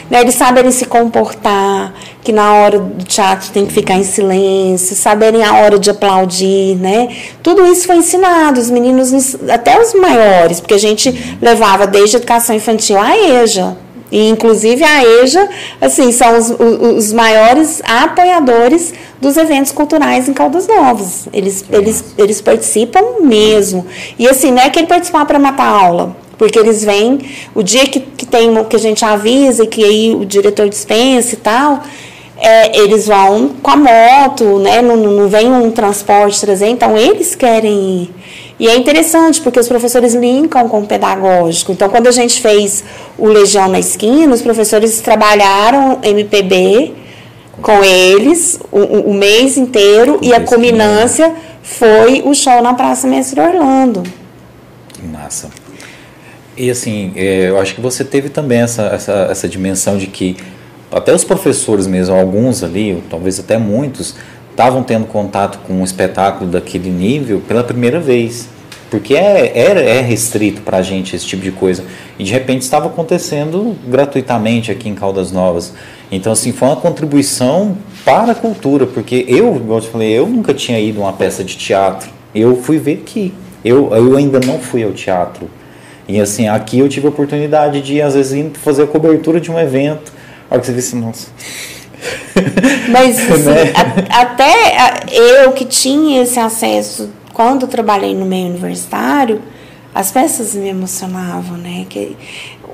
né, eles saberem se comportar, que na hora do teatro tem que ficar em silêncio, saberem a hora de aplaudir, né? Tudo isso foi ensinado, os meninos, até os maiores, porque a gente levava desde a educação infantil à EJA. E, inclusive, a EJA, assim, são os, os maiores apoiadores dos eventos culturais em Caldas Novas. Eles, eles, eles participam mesmo. E, assim, não é que ele participar para matar aula, porque eles vêm, o dia que, que, tem, que a gente avisa, que aí o diretor dispensa e tal, é, eles vão com a moto, né? Não, não vem um transporte trazer, então eles querem ir. E é interessante, porque os professores linkam com o pedagógico. Então, quando a gente fez o Legião na Esquina, os professores trabalharam MPB com eles o, o mês inteiro com e a culminância foi o show na Praça Mestre Orlando. Que massa. E assim, é, eu acho que você teve também essa, essa, essa dimensão de que até os professores mesmo, alguns ali, talvez até muitos, estavam tendo contato com um espetáculo daquele nível pela primeira vez. Porque é, é, é restrito para a gente esse tipo de coisa. E de repente estava acontecendo gratuitamente aqui em Caldas Novas. Então, assim, foi uma contribuição para a cultura. Porque eu, igual eu te falei, eu nunca tinha ido a uma peça de teatro. Eu fui ver aqui. Eu, eu ainda não fui ao teatro. E assim, aqui eu tive a oportunidade de, às vezes, ir fazer a cobertura de um evento. Olha que você disse, nossa. Mas assim, né? a, até eu que tinha esse acesso quando trabalhei no meio universitário, as peças me emocionavam, né? Que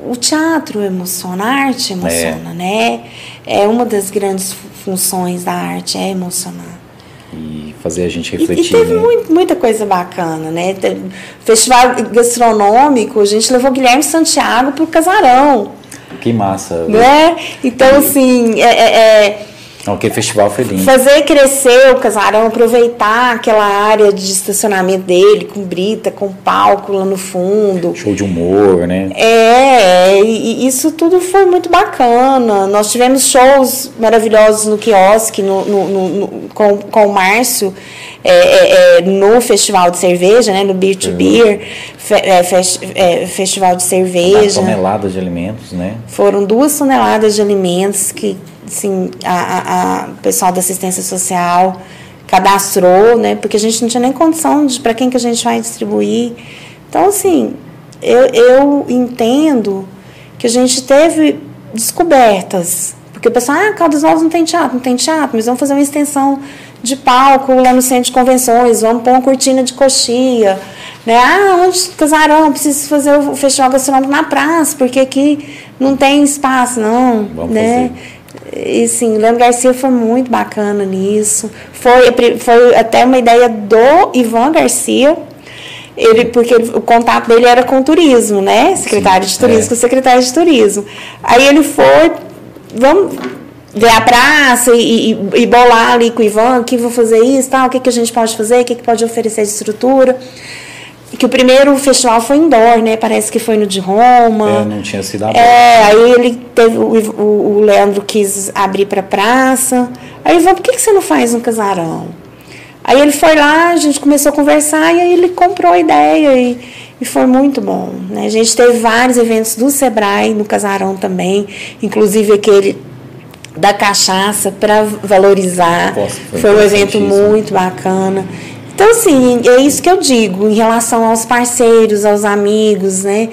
o teatro emociona, a arte emociona, é. né? É uma das grandes funções da arte, é emocionar. E fazer a gente refletir. E, e teve né? muito, muita coisa bacana, né? Festival gastronômico, a gente levou Guilherme Santiago para o Casarão. Que massa. Né? Então, assim, é, é, é Ok, festival foi lindo. Fazer crescer o casarão, aproveitar aquela área de estacionamento dele, com brita, com palco lá no fundo. Show de humor, né? É, e isso tudo foi muito bacana. Nós tivemos shows maravilhosos no quiosque, no, no, no, com, com o Márcio. É, é, é, no festival de cerveja, né, no Beer to. Beer, fe, é, fest, é, festival de cerveja. Uma toneladas de alimentos, né? Foram duas toneladas de alimentos que assim, a, a, o pessoal da assistência social cadastrou, né? Porque a gente não tinha nem condição de para quem que a gente vai distribuir. Então, assim, eu, eu entendo que a gente teve descobertas. Porque o pessoal, ah, Caldas Novas não tem teatro, não tem teatro, mas vamos fazer uma extensão de palco lá no centro de convenções, vamos pôr uma cortina de coxia. Né? Ah, onde casarão? Preciso fazer o festival gastronômico na praça, porque aqui não tem espaço, não. Vamos né? Fazer. E sim, Leandro Garcia foi muito bacana nisso. Foi, foi até uma ideia do Ivan Garcia, ele, porque ele, o contato dele era com turismo, né? Secretário sim, de turismo, é. com secretário de turismo. Aí ele foi, vamos ver a praça e, e, e bolar ali com o Ivan, que vou fazer isso, tal, o que, que a gente pode fazer, o que, que pode oferecer de estrutura que o primeiro festival foi indoor, né? Parece que foi no de Roma. É, não tinha sido aberto. É, aí ele teve o, o, o Leandro quis abrir para praça. Aí ele falou, por que, que você não faz um casarão? Aí ele foi lá, a gente começou a conversar e aí ele comprou a ideia e, e foi muito bom. Né? A gente teve vários eventos do Sebrae no casarão também, inclusive aquele da cachaça para valorizar. Nossa, foi, foi um evento muito bacana. Então, assim, é isso que eu digo em relação aos parceiros, aos amigos, né?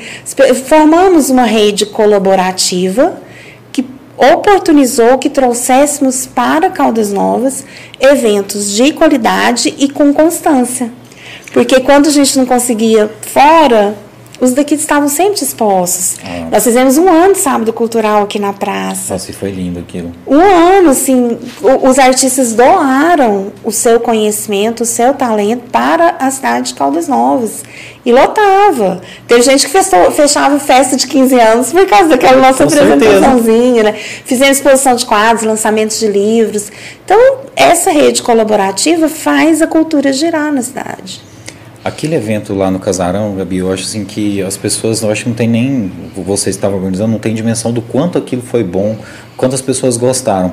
Formamos uma rede colaborativa que oportunizou que trouxéssemos para Caldas Novas eventos de qualidade e com constância. Porque quando a gente não conseguia fora, os daqui estavam sempre dispostos. Ah. Nós fizemos um ano de sábado cultural aqui na praça. Nossa, e foi lindo aquilo. Um ano, assim, os artistas doaram o seu conhecimento, o seu talento para a cidade de Caldas Novas. E lotava. Teve gente que fechou, fechava festa de 15 anos por causa daquela nossa Com apresentaçãozinha, né? Fizemos exposição de quadros, lançamentos de livros. Então, essa rede colaborativa faz a cultura girar na cidade. Aquele evento lá no Casarão, Gabi, eu acho assim que as pessoas, eu acho que não tem nem, você estava organizando, não tem dimensão do quanto aquilo foi bom, quantas pessoas gostaram.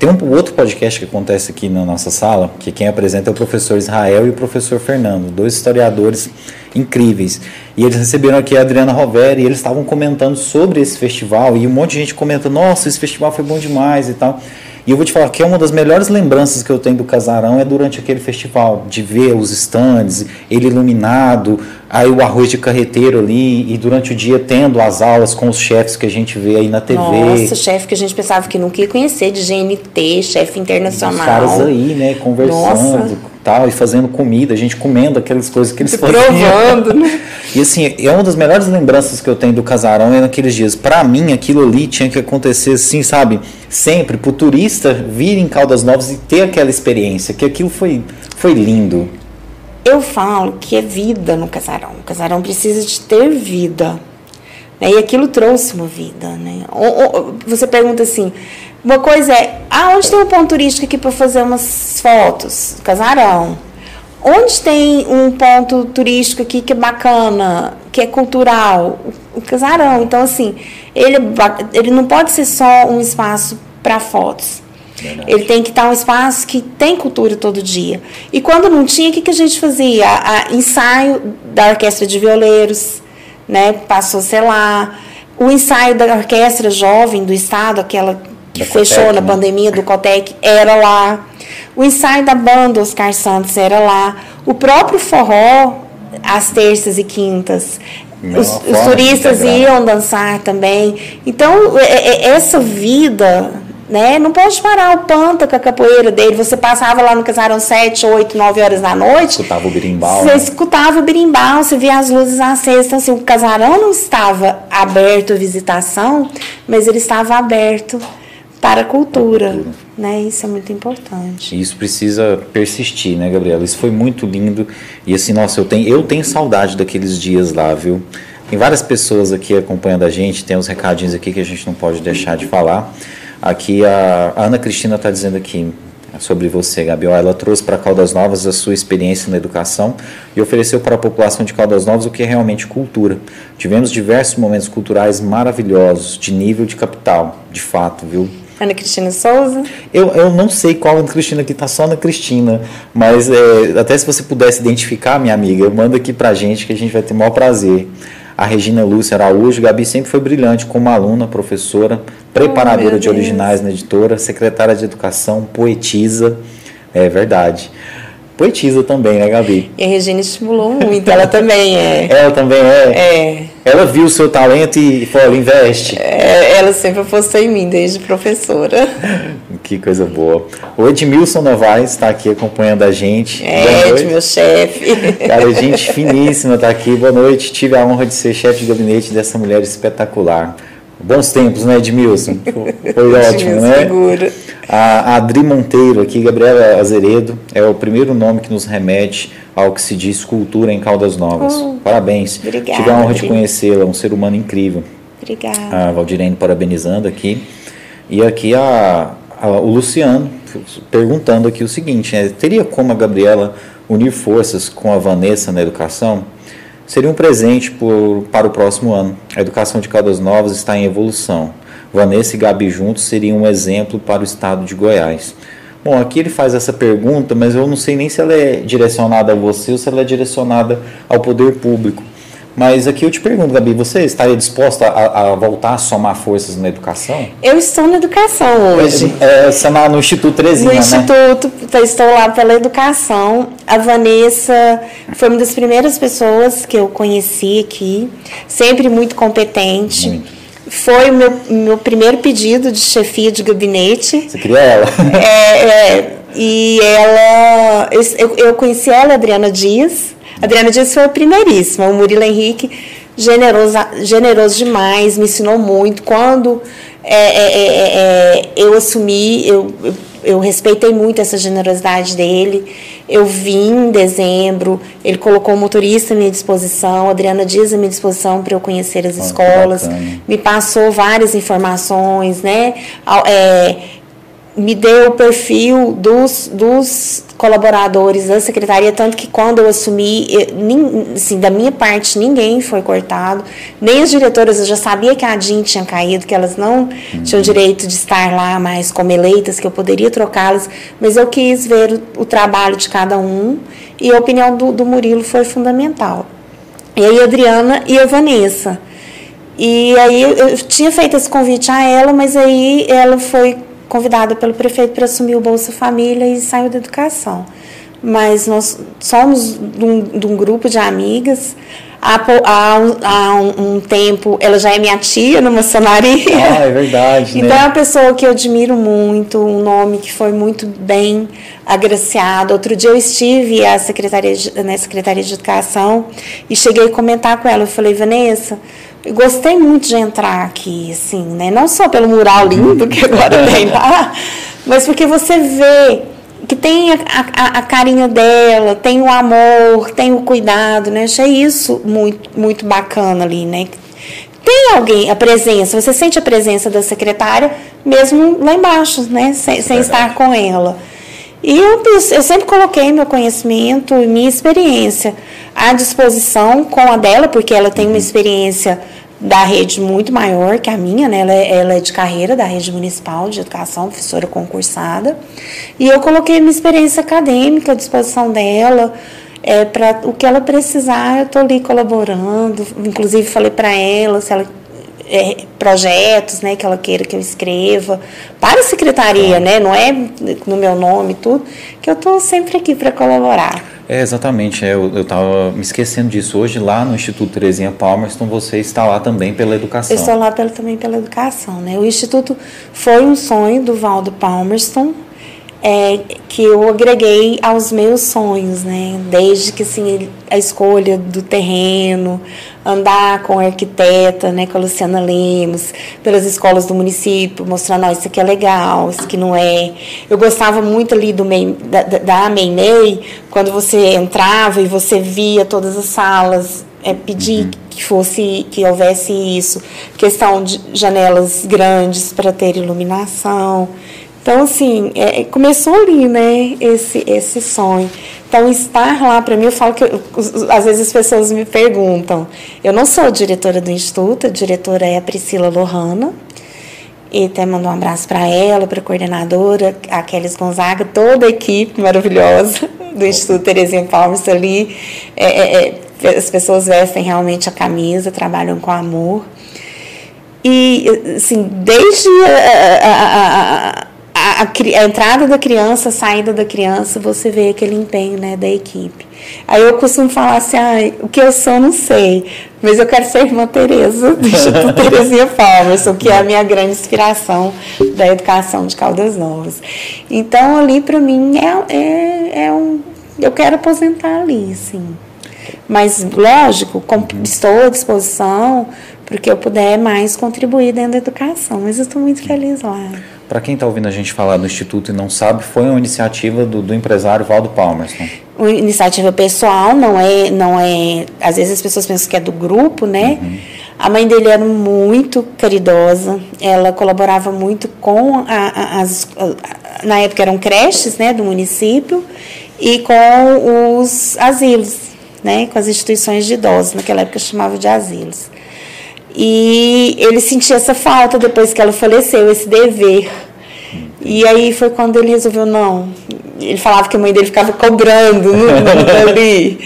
tem um outro podcast que acontece aqui na nossa sala, que quem apresenta é o professor Israel e o professor Fernando, dois historiadores incríveis. E eles receberam aqui a Adriana Roveri e eles estavam comentando sobre esse festival e um monte de gente comenta: "Nossa, esse festival foi bom demais" e tal. E eu vou te falar que é uma das melhores lembranças que eu tenho do Casarão é durante aquele festival, de ver os stands, ele iluminado, aí o arroz de carreteiro ali, e durante o dia tendo as aulas com os chefes que a gente vê aí na TV. Nossa, chefe que a gente pensava que nunca ia conhecer, de GNT, chefe internacional. Os caras aí, né, conversando. Nossa tal, e fazendo comida, a gente comendo aquelas coisas que eles faziam. Provando, né? E assim, é uma das melhores lembranças que eu tenho do casarão é naqueles dias. Para mim, aquilo ali tinha que acontecer assim, sabe? Sempre, pro turista vir em Caldas Novas e ter aquela experiência, que aquilo foi, foi lindo. Eu falo que é vida no casarão. O casarão precisa de ter vida. Né? E aquilo trouxe uma vida, né? Você pergunta assim, uma coisa é, aonde tem um ponto turístico aqui para fazer umas fotos? Casarão. Onde tem um ponto turístico aqui que é bacana, que é cultural? O casarão. Então, assim, ele, ele não pode ser só um espaço para fotos. Verdade. Ele tem que estar um espaço que tem cultura todo dia. E quando não tinha, o que, que a gente fazia? A, a ensaio da orquestra de violeiros, né? Passou, sei lá, o ensaio da orquestra jovem do estado, aquela que da fechou Cotec, na né? pandemia do Cotec, era lá. O ensaio da banda Oscar Santos era lá. O próprio forró, às terças e quintas. Os, os, turistas iam dançar também. Então, é, é, essa vida né? Não pode parar o panta com a capoeira dele. Você passava lá no casarão 7, 8, 9 horas da noite. Escutava o birimbau. Você né? escutava o birimbau, você via as luzes acesas. Então, assim, o casarão não estava aberto à visitação, mas ele estava aberto para a cultura. cultura. Né? Isso é muito importante. Isso precisa persistir, né, Gabriela? Isso foi muito lindo. E assim, nossa, eu tenho, eu tenho saudade daqueles dias lá, viu? Tem várias pessoas aqui acompanhando a gente, tem uns recadinhos aqui que a gente não pode deixar de falar. Aqui a, Ana Cristina está dizendo aqui sobre você, Gabriel. Ela trouxe para Caldas Novas a sua experiência na educação e ofereceu para a população de Caldas Novas o que é realmente cultura. Tivemos diversos momentos culturais maravilhosos, de nível de capital, de fato, viu? Ana Cristina Souza? Eu, eu não sei qual Ana Cristina aqui, tá só Ana Cristina, mas é, até se você pudesse identificar, minha amiga, manda aqui pra gente que a gente vai ter o maior prazer. A Regina Lúcia Araújo, Gabi sempre foi brilhante como aluna, professora, preparadora oh, de originais na editora, secretária de educação, poetisa. É verdade. Poetisa também, né, Gabi? E a Regina estimulou muito, ela também é. Ela também é? É. Ela viu o seu talento e falou, investe. É, ela sempre apostou em mim, desde professora. que coisa boa. O Edmilson Novaes está aqui acompanhando a gente. É, Ed, meu chefe. Cara, gente finíssima está aqui. Boa noite. Tive a honra de ser chefe de gabinete dessa mulher espetacular. Bons tempos, né, Edmilson? Foi ótimo, né? Segura. A Adri Monteiro aqui, Gabriela Azeredo, é o primeiro nome que nos remete ao que se diz cultura em Caldas Novas. Oh, Parabéns. Obrigada. Tive a honra de conhecê-la, um ser humano incrível. Obrigada. A Valdirene parabenizando aqui. E aqui a, a, o Luciano perguntando aqui o seguinte, né, teria como a Gabriela unir forças com a Vanessa na educação? Seria um presente por, para o próximo ano. A educação de Caldas Novas está em evolução. Vanessa e Gabi juntos seriam um exemplo para o estado de Goiás. Bom, aqui ele faz essa pergunta, mas eu não sei nem se ela é direcionada a você ou se ela é direcionada ao poder público. Mas aqui eu te pergunto, Gabi, você estaria disposta a, a voltar a somar forças na educação? Eu estou na educação hoje. É, é no Instituto Terezinha, No Instituto, né? estou lá pela educação. A Vanessa foi uma das primeiras pessoas que eu conheci aqui, sempre muito competente. Muito. Foi o meu, meu primeiro pedido de chefia de gabinete. Você queria ela? É, é e ela. Eu, eu conheci ela, Adriana Dias Adriana Dias foi a primeiríssima. O Murilo Henrique, generoso, generoso demais, me ensinou muito. Quando é, é, é, é, eu assumi, eu, eu, eu, respeitei muito essa generosidade dele. Eu vim em dezembro, ele colocou o motorista à minha disposição, Adriana Dias à minha disposição para eu conhecer as oh, escolas, me passou várias informações, né? É, me deu o perfil dos, dos colaboradores da secretaria, tanto que quando eu assumi, eu, assim, da minha parte, ninguém foi cortado, nem as diretoras, eu já sabia que a DIN tinha caído, que elas não uhum. tinham direito de estar lá mais como eleitas, que eu poderia trocá-las, mas eu quis ver o, o, trabalho de cada um e a opinião do, do Murilo foi fundamental. E aí a Adriana e a Vanessa. E aí eu tinha feito esse convite a ela, mas aí ela foi convidada pelo prefeito para assumir o Bolsa Família e saiu da educação. Mas nós somos de um, de um grupo de amigas. Há, há, há um, um, tempo, ela já é minha tia no maçonaria. Ah, é verdade. Então né? é uma pessoa que eu admiro muito, um nome que foi muito bem agraciado. Outro dia eu estive à secretaria de, na Secretaria de Educação e cheguei a comentar com ela. Eu falei, Vanessa, gostei muito de entrar aqui, assim, né? Não só pelo mural lindo que agora tem lá, mas porque você vê que tem a, a, a, carinha dela, tem o amor, tem o cuidado, né? Achei isso muito, muito bacana ali, né? Tem alguém, a presença, você sente a presença da secretária, mesmo lá embaixo, né? Sem, sem estar com ela. E eu, eu sempre coloquei meu conhecimento e minha experiência à disposição com a dela, porque ela tem uma experiência da rede muito maior que a minha, né? Ela é, ela é de carreira da rede municipal de educação, professora concursada. E eu coloquei minha experiência acadêmica à disposição dela. É, para o que ela precisar, eu estou ali colaborando. Inclusive, falei para ela se ela é, projetos, né, que ela queira que eu escreva para a secretaria, né, não é no meu nome tudo, que eu estou sempre aqui para colaborar. É, exatamente, é, eu estava me esquecendo disso. Hoje, lá no Instituto Terezinha Palmerston, você está lá também pela educação. Eu estou lá pela, também pela educação. Né? O Instituto foi um sonho do Valdo Palmerston, é, que eu agreguei aos meus sonhos, né? Desde que assim, a escolha do terreno, andar com a arquiteta, né, com a Luciana Lemos, pelas escolas do município, mostrando, oh, isso aqui é legal, isso aqui não é. Eu gostava muito ali do da, da quando você entrava e você via todas as salas, é, pedir uhum. que fosse, que houvesse isso, questão de janelas grandes para ter iluminação. Então, assim, é, começou ali, né, esse, esse sonho. Então, estar lá, para mim, eu falo que, eu, às vezes as pessoas me perguntam, eu não sou diretora do Instituto, a diretora é a Priscila Lohana, e até mando um abraço para ela, para a coordenadora, a Kelly Gonzaga, toda a equipe maravilhosa do Instituto Terezinha Palmas ali. É, é, é, as pessoas vestem realmente a camisa, trabalham com amor. E, assim, desde a, a, a, a, a, entrada da criança, a saída da criança, você vê aquele empenho né, da equipe. Aí eu costumo falar assim, ah, o que eu sou não sei, mas eu quero ser irmã Tereza, do Instituto Terezinha Palmerson, que é a minha grande inspiração da educação de Caldas Novas. Então ali para mim é, é, é, um. Eu quero aposentar ali, sim. Mas, lógico, estou à disposição porque eu puder mais contribuir dentro da educação, mas eu estou muito feliz lá. Para quem está ouvindo a gente falar do Instituto e não sabe, foi uma iniciativa do, do empresário Valdo Palmerston. Uma iniciativa pessoal, não é, não é. Às vezes as pessoas pensam que é do grupo, né? Uhum. A mãe dele era muito caridosa, ela colaborava muito com a, a, as. A, na época eram creches né, do município e com os asilos, né, com as instituições de idosos, naquela época chamava de asilos. E ele sentia essa falta depois que ela faleceu, esse dever. E aí foi quando ele resolveu, não. Ele falava que a mãe dele ficava cobrando no, ali.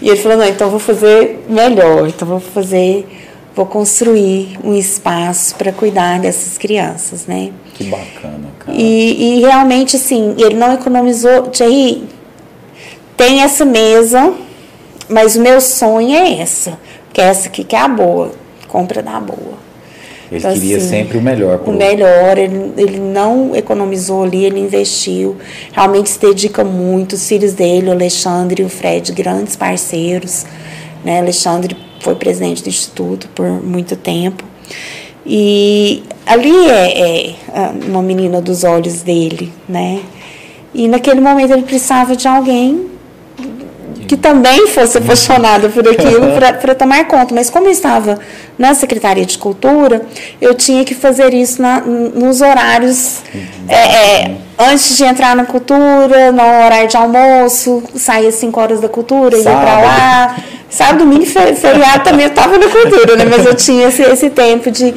E ele falou, não, então vou fazer melhor. Então vou fazer, vou construir um espaço para cuidar dessas crianças, né? Que bacana, cara. E, e realmente, assim, ele não economizou. Thierry, tem essa mesa, mas o meu sonho é essa. Que é essa aqui que é a boa compra da boa. Ele então, queria assim, sempre o melhor. O melhor, ele, ele não economizou ali, ele investiu, realmente se dedica muito. Os filhos dele, o Alexandre e o Fred, grandes parceiros. Né? Alexandre foi presidente do Instituto por muito tempo. E ali é, é uma menina dos olhos dele, né? E naquele momento ele precisava de alguém que também fosse apaixonada por aquilo para tomar conta. Mas como eu estava na Secretaria de Cultura, eu tinha que fazer isso na, nos horários é, é, antes de entrar na cultura, no horário de almoço, sair às 5 horas da cultura, ia para lá. Sábado, domingo e feriado também eu estava na cultura, né? mas eu tinha esse, esse tempo de,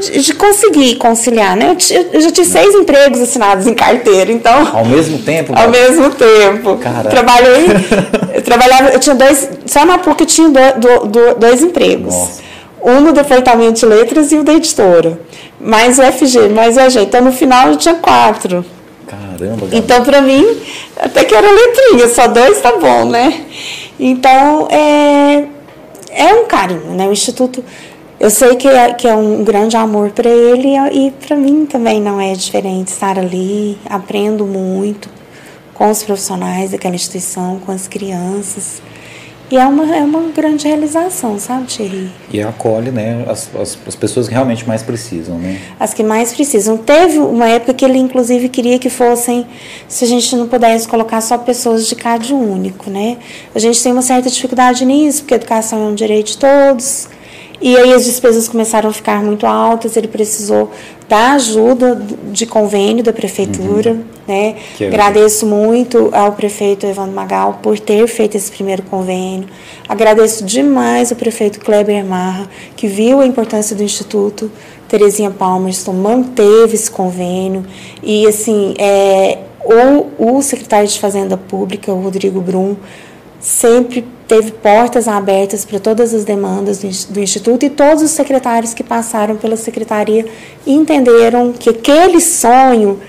de, conseguir conciliar, né? Eu, eu, já tinha seis empregos assinados em carteira, então. Ao mesmo tempo? Ao mesmo tempo. Cara. Trabalhei. eu trabalhava, eu tinha dois. Só na PUC eu tinha do, do, dois empregos. Nossa. Um no departamento de letras e o da editora. Mais o FG, mais o EG. Então no final eu tinha quatro. Caramba, Então, para mim, até que era letrinha, só dois tá bom, né? Então, é, é um carinho, né? O Instituto eu sei que é, que é um grande amor para ele e para mim também não é diferente estar ali, aprendo muito com os profissionais daquela instituição, com as crianças. E é uma, é uma grande realização, sabe, Thierry? E acolhe, né, as, as, as, pessoas que realmente mais precisam, né? As que mais precisam. Teve uma época que ele, inclusive, queria que fossem, se a gente não pudesse colocar só pessoas de CAD único, né? A gente tem uma certa dificuldade nisso, porque a educação é um direito de todos, e aí as despesas começaram a ficar muito altas, ele precisou da ajuda de convênio da prefeitura. Uhum. Né? É Agradeço muito ao prefeito Evandro Magal por ter feito esse primeiro convênio. Agradeço demais ao prefeito Kleber Marra, que viu a importância do Instituto. Terezinha Palmerston manteve esse convênio. E, assim, é, o, o secretário de Fazenda Pública, o Rodrigo Brum, sempre teve portas abertas para todas as demandas do Instituto e todos os secretários que passaram pela secretaria entenderam que aquele sonho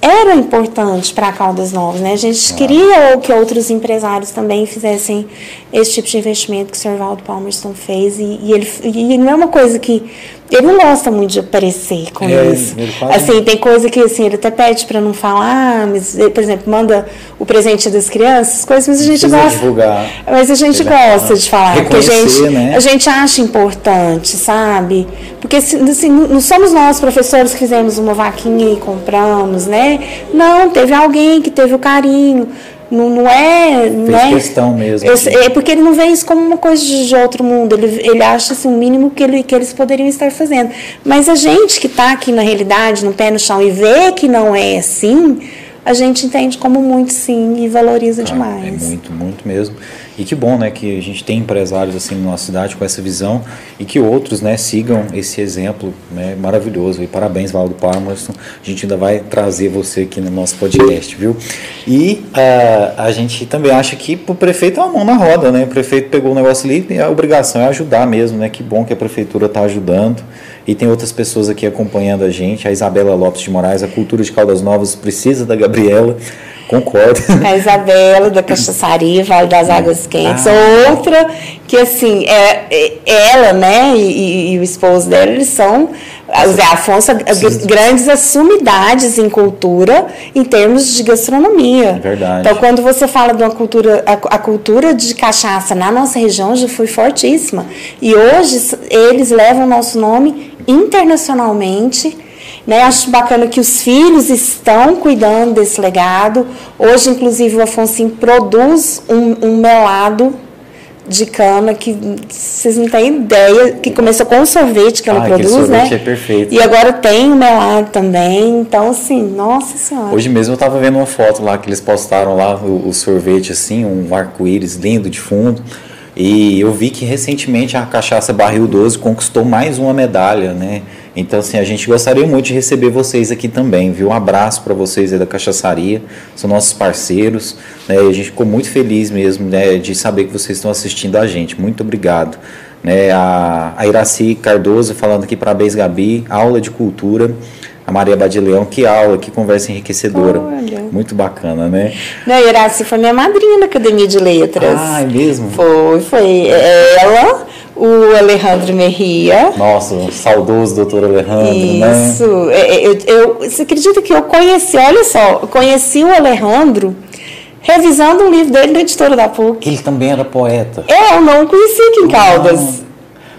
era importante para Caldas Novas, né? A gente ah. queria que outros empresários também fizessem esse tipo de investimento que o Sr. Valdo Palmerston fez e, e ele e não é uma coisa que ele não gosta muito de aparecer com é, isso. Assim, tem coisa que assim, ele até pede para não falar, mas, por exemplo, manda o presente das crianças, coisas, mas a gente gosta. Divulgar. Mas a gente gosta de falar, porque a gente, né? a gente acha importante, sabe? Porque assim, não somos nós, professores, que fizemos uma vaquinha e compramos, né? Não, teve alguém que teve o carinho. Não, não é. Fez não é, questão mesmo. Eu, é porque ele não vê isso como uma coisa de, outro mundo. Ele, ele acha assim, o mínimo que, ele, que eles poderiam estar fazendo. Mas a gente que está aqui na realidade, no pé no chão, e vê que não é assim, a gente entende como muito sim e valoriza ah, demais. É muito, muito mesmo. E que bom, né, que a gente tem empresários assim na nossa cidade com essa visão e que outros, né, sigam esse exemplo, né, maravilhoso. E parabéns, Valdo Parmerson. A gente ainda vai trazer você aqui no nosso podcast, viu? E uh, a gente também acha que o prefeito é uma mão na roda, né? O prefeito pegou o negócio ali e a obrigação é ajudar mesmo, né? Que bom que a prefeitura está ajudando. E tem outras pessoas aqui acompanhando a gente. A Isabela Lopes de Moraes, a Cultura de Caldas Novas precisa da Gabriela. Concordo. A Isabela, da Cachaçaria, Vale das Águas Quentes. Ah. Outra que, assim, é, é ela, né, e, e, o esposo dela, eles são, o Zé Afonso, Sim. grandes assumidades em cultura em termos de gastronomia. Verdade. Então, quando você fala de uma cultura, a, a cultura de cachaça na nossa região já foi fortíssima. E hoje eles levam o nosso nome internacionalmente né? Acho bacana que os filhos estão cuidando desse legado. Hoje, inclusive, o Afonso produz um, um melado de cana que vocês não têm ideia, que começou com o sorvete que ela ah, produz, né? É perfeito. E agora tem o melado também, então assim, nossa senhora. Hoje mesmo eu estava vendo uma foto lá que eles postaram lá o, o sorvete assim, um arco-íris lindo de fundo. E eu vi que recentemente a cachaça Barril 12 conquistou mais uma medalha, né? Então, assim, a gente gostaria muito de receber vocês aqui também, viu? Um abraço para vocês aí da Cachaçaria, são nossos parceiros, né? E a gente ficou muito feliz mesmo, né, de saber que vocês estão assistindo a gente. Muito obrigado. Né, a, a Iraci Cardoso falando aqui, parabéns, Gabi, aula de cultura. A Maria Badileão, que aula, que conversa enriquecedora. Olha. Muito bacana, né? Não, Iraci foi minha madrinha na Academia de Letras. Ah, é mesmo? Foi, foi. Ela, o Alejandro Merria. Nossa, o saudoso doutor Alejandro, Isso. né? Isso. É, eu, eu, você acredita que eu conheci, olha só, eu conheci o Alejandro revisando um livro dele na editora da PUC. Ele também era poeta. É, eu não conheci aqui em Caldas.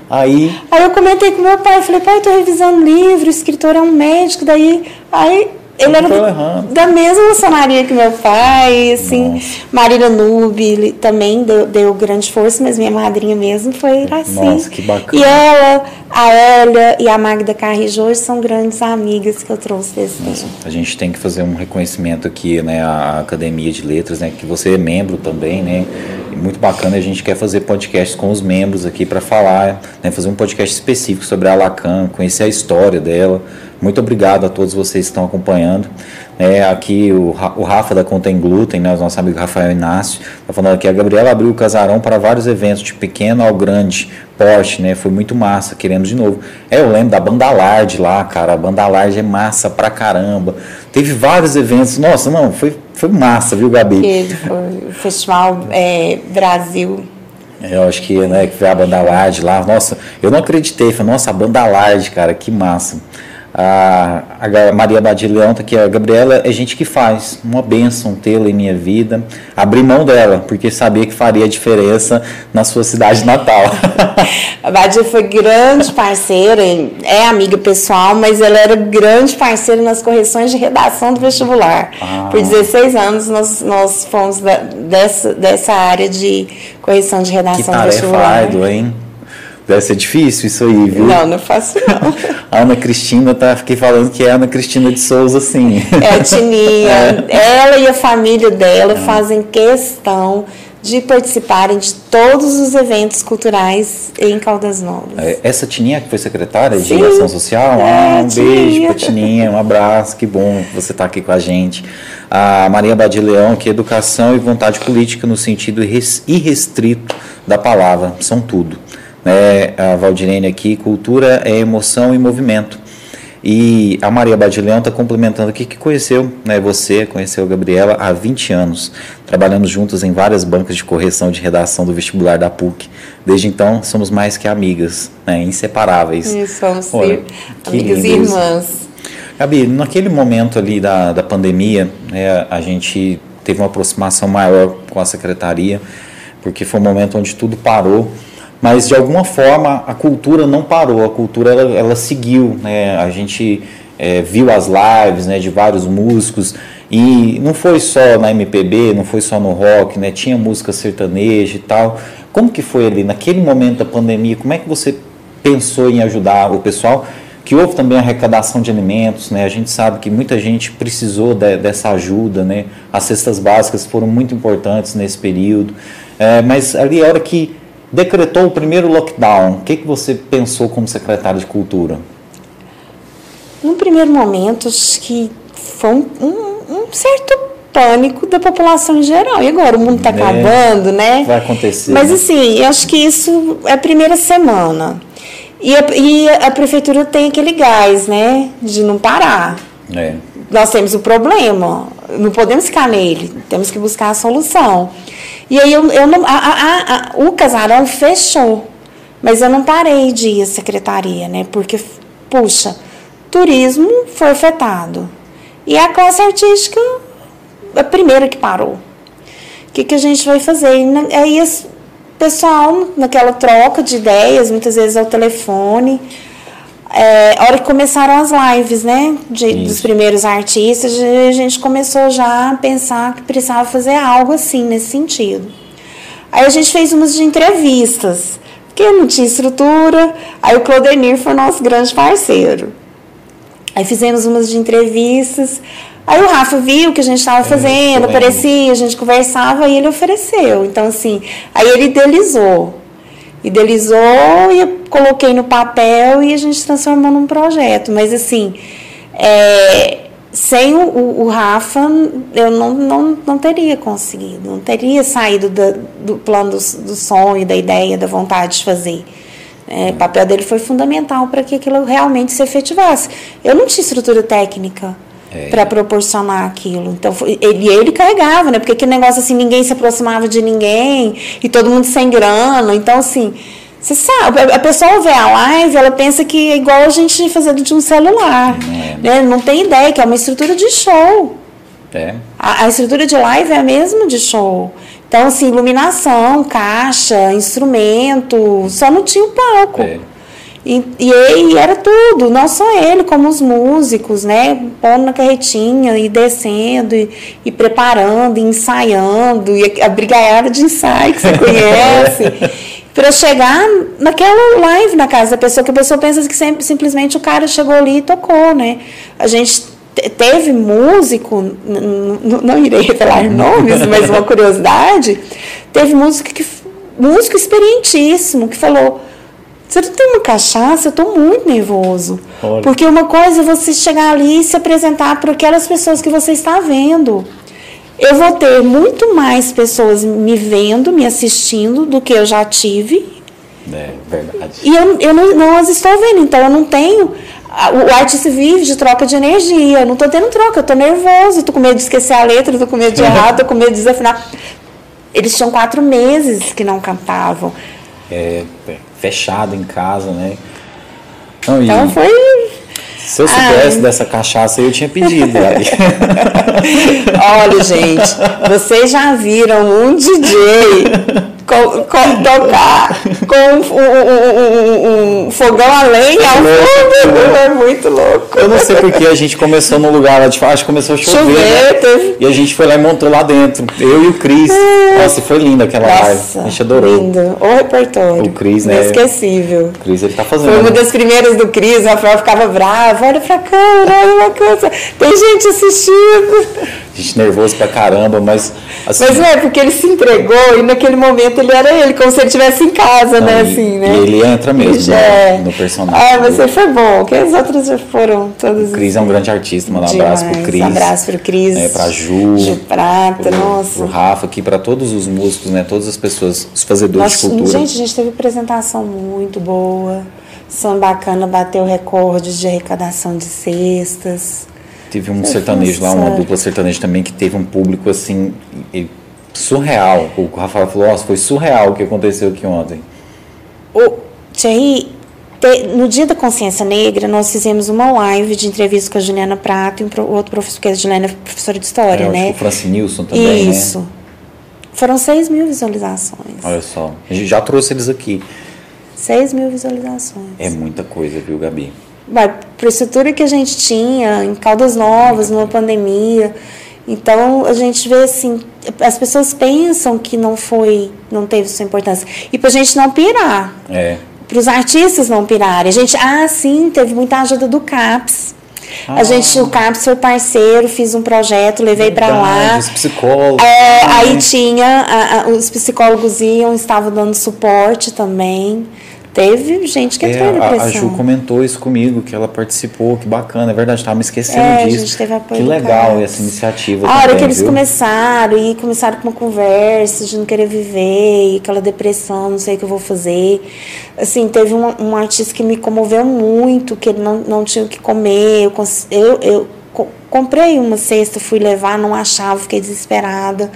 Aí... aí eu comentei com meu pai, falei, pai, estou revisando livro, o escritor é um médico, daí aí ele era da mesma maçonaria que meu pai, assim. Nossa. Marília Nube também deu, deu, grande força, mas minha madrinha mesmo foi assim. Nossa, que bacana. E ela, a Elia e a Magda Carrijo hoje são grandes amigas que eu trouxe desse Nossa, A gente tem que fazer um reconhecimento aqui, né, a Academia de Letras, né, que você é membro também, né, muito bacana. A gente quer fazer podcasts com os membros aqui para falar, né, fazer um podcast específico sobre a Lacan, conhecer a história dela. Muito obrigado a todos vocês que estão acompanhando. É, aqui o, o Rafa da Contém Glúten, né, o nosso amigo Rafael Inácio, está falando aqui, a Gabriela abriu o casarão para vários eventos, de pequeno ao grande porte, né? Foi muito massa, querendo de novo. É, eu lembro da Banda Lard lá, cara, a Banda Lard é massa pra caramba. Teve vários eventos, nossa, não, foi, foi massa, viu, Gabi? Que o Festival é, Brasil. Eu acho que, né, que foi a Banda Lard lá, nossa, eu não acreditei, falei, nossa, a Banda Lard, cara, que massa. A, a Maria Badilhão está aqui, a Gabriela é gente que faz, uma bênção tê-la em minha vida. Abri mão dela, porque sabia que faria diferença na sua cidade natal. a Badia foi grande parceira, é amiga pessoal, mas ela era grande parceira nas correções de redação do vestibular. Ah. Por 16 anos nós, nós fomos da, dessa, dessa área de correção de redação que do vestibular. Árduo, hein? Deve ser difícil isso aí, viu? Não, não faço não. A Ana Cristina tá, fiquei falando que é a Ana Cristina de Souza, sim. É, Tininha. É. Ela e a família dela é. fazem questão de participarem de todos os eventos culturais em Caldas Novas. É, essa Tininha que foi secretária Sim. de Ação Social? É, ah, um tininha. beijo pra Tininha, um abraço, que bom que você está aqui com a gente. A Maria Badileão, que é educação e vontade política no sentido irrestrito da palavra, são tudo né, a Valdirene aqui, cultura é emoção e movimento. E a Maria Badileão está complementando aqui que conheceu né, você, conheceu a Gabriela há 20 anos, trabalhando juntos em várias bancas de correção de redação do vestibular da PUC. Desde então, somos mais que amigas, né, inseparáveis. Isso, somos Olha, amigas e irmãs. Gabi, naquele momento ali da, da pandemia, né, a gente teve uma aproximação maior com a secretaria, porque foi um momento onde tudo parou mas de alguma forma a cultura não parou, a cultura ela, ela seguiu, né? A gente é, viu as lives né, de vários músicos e não foi só na MPB, não foi só no rock, né? Tinha música sertaneja e tal. Como que foi ali naquele momento da pandemia? Como é que você pensou em ajudar o pessoal? Que houve também arrecadação de alimentos, né? A gente sabe que muita gente precisou de, dessa ajuda, né? As cestas básicas foram muito importantes nesse período. É, mas ali a hora que decretou o primeiro lockdown, o que, que você pensou como secretário de Cultura? No primeiro momento, acho que foi um, um, um certo pânico da população em geral. E agora, o mundo está é, acabando, né? Vai acontecer. Mas né? assim, eu acho que isso é a primeira semana. E a, e a prefeitura tem aquele gás, né? De não parar. É. Nós temos o problema, não podemos ficar nele, temos que buscar a solução. E aí eu, eu não, a, a, a, o casarão fechou, mas eu não parei de ir à secretaria, né? Porque, puxa, turismo foi afetado. E a classe artística, a primeira que parou. O que, que a gente vai fazer? Aí o pessoal, naquela troca de ideias, muitas vezes ao telefone, é, hora que começaram as lives, né, de, dos primeiros artistas, a gente começou já a pensar que precisava fazer algo assim, nesse sentido. Aí a gente fez umas de entrevistas, porque não tinha estrutura, aí o Claudenir foi nosso grande parceiro. Aí fizemos umas de entrevistas, aí o Rafa viu o que a gente estava é, fazendo, aparecia, a gente conversava e ele ofereceu. Então, assim, aí ele idealizou idealizou e eu coloquei no papel e a gente transformou num projeto. Mas assim, é, sem o, o, Rafa, eu não, não, não teria conseguido, não teria saído do plano do, do, sonho, da ideia, da vontade de fazer. É, o papel dele foi fundamental para que aquilo realmente se efetivasse. Eu não tinha estrutura técnica é. para proporcionar aquilo. Então, foi, ele, ele carregava, né? Porque aquele negócio assim, ninguém se aproximava de ninguém e todo mundo sem grana. Então, assim, você sabe, a pessoa vê a live, ela pensa que é igual a gente fazendo de um celular. Não, é. né? não tem ideia que é uma estrutura de show. É. A, a, estrutura de live é a mesma de show. Então, assim, iluminação, caixa, instrumento, só não tinha o palco. É. E, e, e, era tudo, não só ele, como os músicos, né? Pondo na carretinha e descendo, e, e preparando, e ensaiando, e a, brigaiada de ensaio que você conhece. para chegar naquela live na casa da pessoa, que a pessoa pensa que sempre, simplesmente o cara chegou ali e tocou, né? A gente teve músico, não irei revelar nomes, mas uma curiosidade, teve músico que músico experientíssimo que falou você não tem uma cachaça, eu estou muito nervoso. Olha. Porque uma coisa é você chegar ali e se apresentar para aquelas pessoas que você está vendo. Eu vou ter muito mais pessoas me vendo, me assistindo, do que eu já tive. É, verdade. E eu, eu não, não as estou vendo, então eu não tenho. O artista vive de troca de energia. Eu não estou tendo troca, eu estou nervoso, estou com medo de esquecer a letra, estou com medo de errar, estou com medo de desafinar. Eles tinham quatro meses que não cantavam. É, é fechado em casa, né? Não, então foi. Se eu soubesse Ai. dessa cachaça eu tinha pedido. Olha, gente, vocês já viram um DJ com, tocar com um, um, um, fogão a lenha ao fundo. É muito louco. Eu não sei porque a gente começou num lugar lá de faixa, começou a chover. chover né? E a gente foi lá e montou lá dentro. Eu e o Cris. É. Nossa, foi linda aquela Nossa, live. A gente adorou. Lindo. O repertório. O Cris, né? Inesquecível. O Cris, ele tá fazendo. Foi uma das primeiras do Cris. O Rafael ficava bravo. Olha pra câmera, olha uma coisa. Tem gente assistindo. A gente nervoso pra caramba, mas. Assim, mas não é porque ele se entregou e naquele momento ele era ele, como se ele estivesse em casa, não, né? E, assim, né? E ele entra mesmo né, no personagem. Ah, mas ele foi bom, que as outras já foram todas. O Cris é um grande artista, manda um abraço pro Cris. Um abraço pro Cris. É, pra Ju. Ju Prata, pro, nossa. Pro Rafa, aqui, pra todos os músicos, né? Todas as pessoas, os fazedores de cultura. Gente, a gente teve apresentação muito boa. São bacana, bateu recorde de arrecadação de cestas. Teve um sertanejo lá, uma dupla sertaneja também, que teve um público assim surreal. O Rafael falou, nossa, foi surreal o que aconteceu aqui ontem. O Thierry, no dia da consciência negra, nós fizemos uma live de entrevista com a Juliana Prato e um outro professor, porque a Juliana é professora de história, é, né? o Francis Nilson também, né? Isso. Né? Foram 6 mil visualizações. Olha só, a gente já trouxe eles aqui. 6 mil visualizações. É muita coisa, viu, Gabi? Para a estrutura que a gente tinha em Caldas Novas, numa pandemia. Então a gente vê assim, as pessoas pensam que não foi, não teve sua importância. E para a gente não pirar. É. Para os artistas não pirarem. A gente, ah, sim, teve muita ajuda do CAPS. Ah. A gente, o CAPS foi parceiro, fiz um projeto, levei para lá. Os psicólogos. É, aí tinha, a, a, os psicólogos iam, estavam dando suporte também. Teve gente que entrou é, em depressão. A Ju comentou isso comigo, que ela participou, que bacana, é verdade, estava me esquecendo é, disso. A gente teve apoio que legal essa iniciativa. A hora que eles viu? começaram, e começaram com uma conversa de não querer viver, e aquela depressão, não sei o que eu vou fazer. Assim, teve um, um artista que me comoveu muito, que ele não, não tinha o que comer. Eu, eu, eu comprei uma cesta, fui levar, não achava, fiquei desesperada.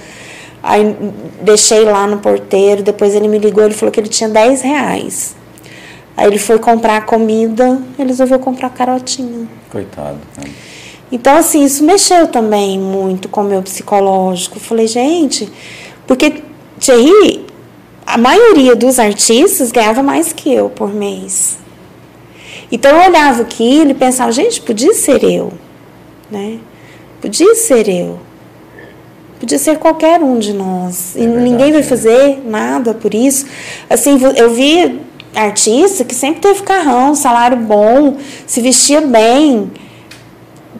Aí deixei lá no porteiro, depois ele me ligou, ele falou que ele tinha 10 reais. Aí ele foi comprar comida, ele resolveu comprar carotinha. Coitado. Né? Então, assim, isso mexeu também muito com o meu psicológico. Eu falei, gente, porque Thierry, a maioria dos artistas ganhava mais que eu por mês. Então eu olhava aquilo e pensava, gente, podia ser eu, né? Podia ser eu. Podia ser qualquer um de nós. É e verdade, ninguém vai fazer nada por isso. Assim, eu vi artista que sempre teve carrão, salário bom, se vestia bem,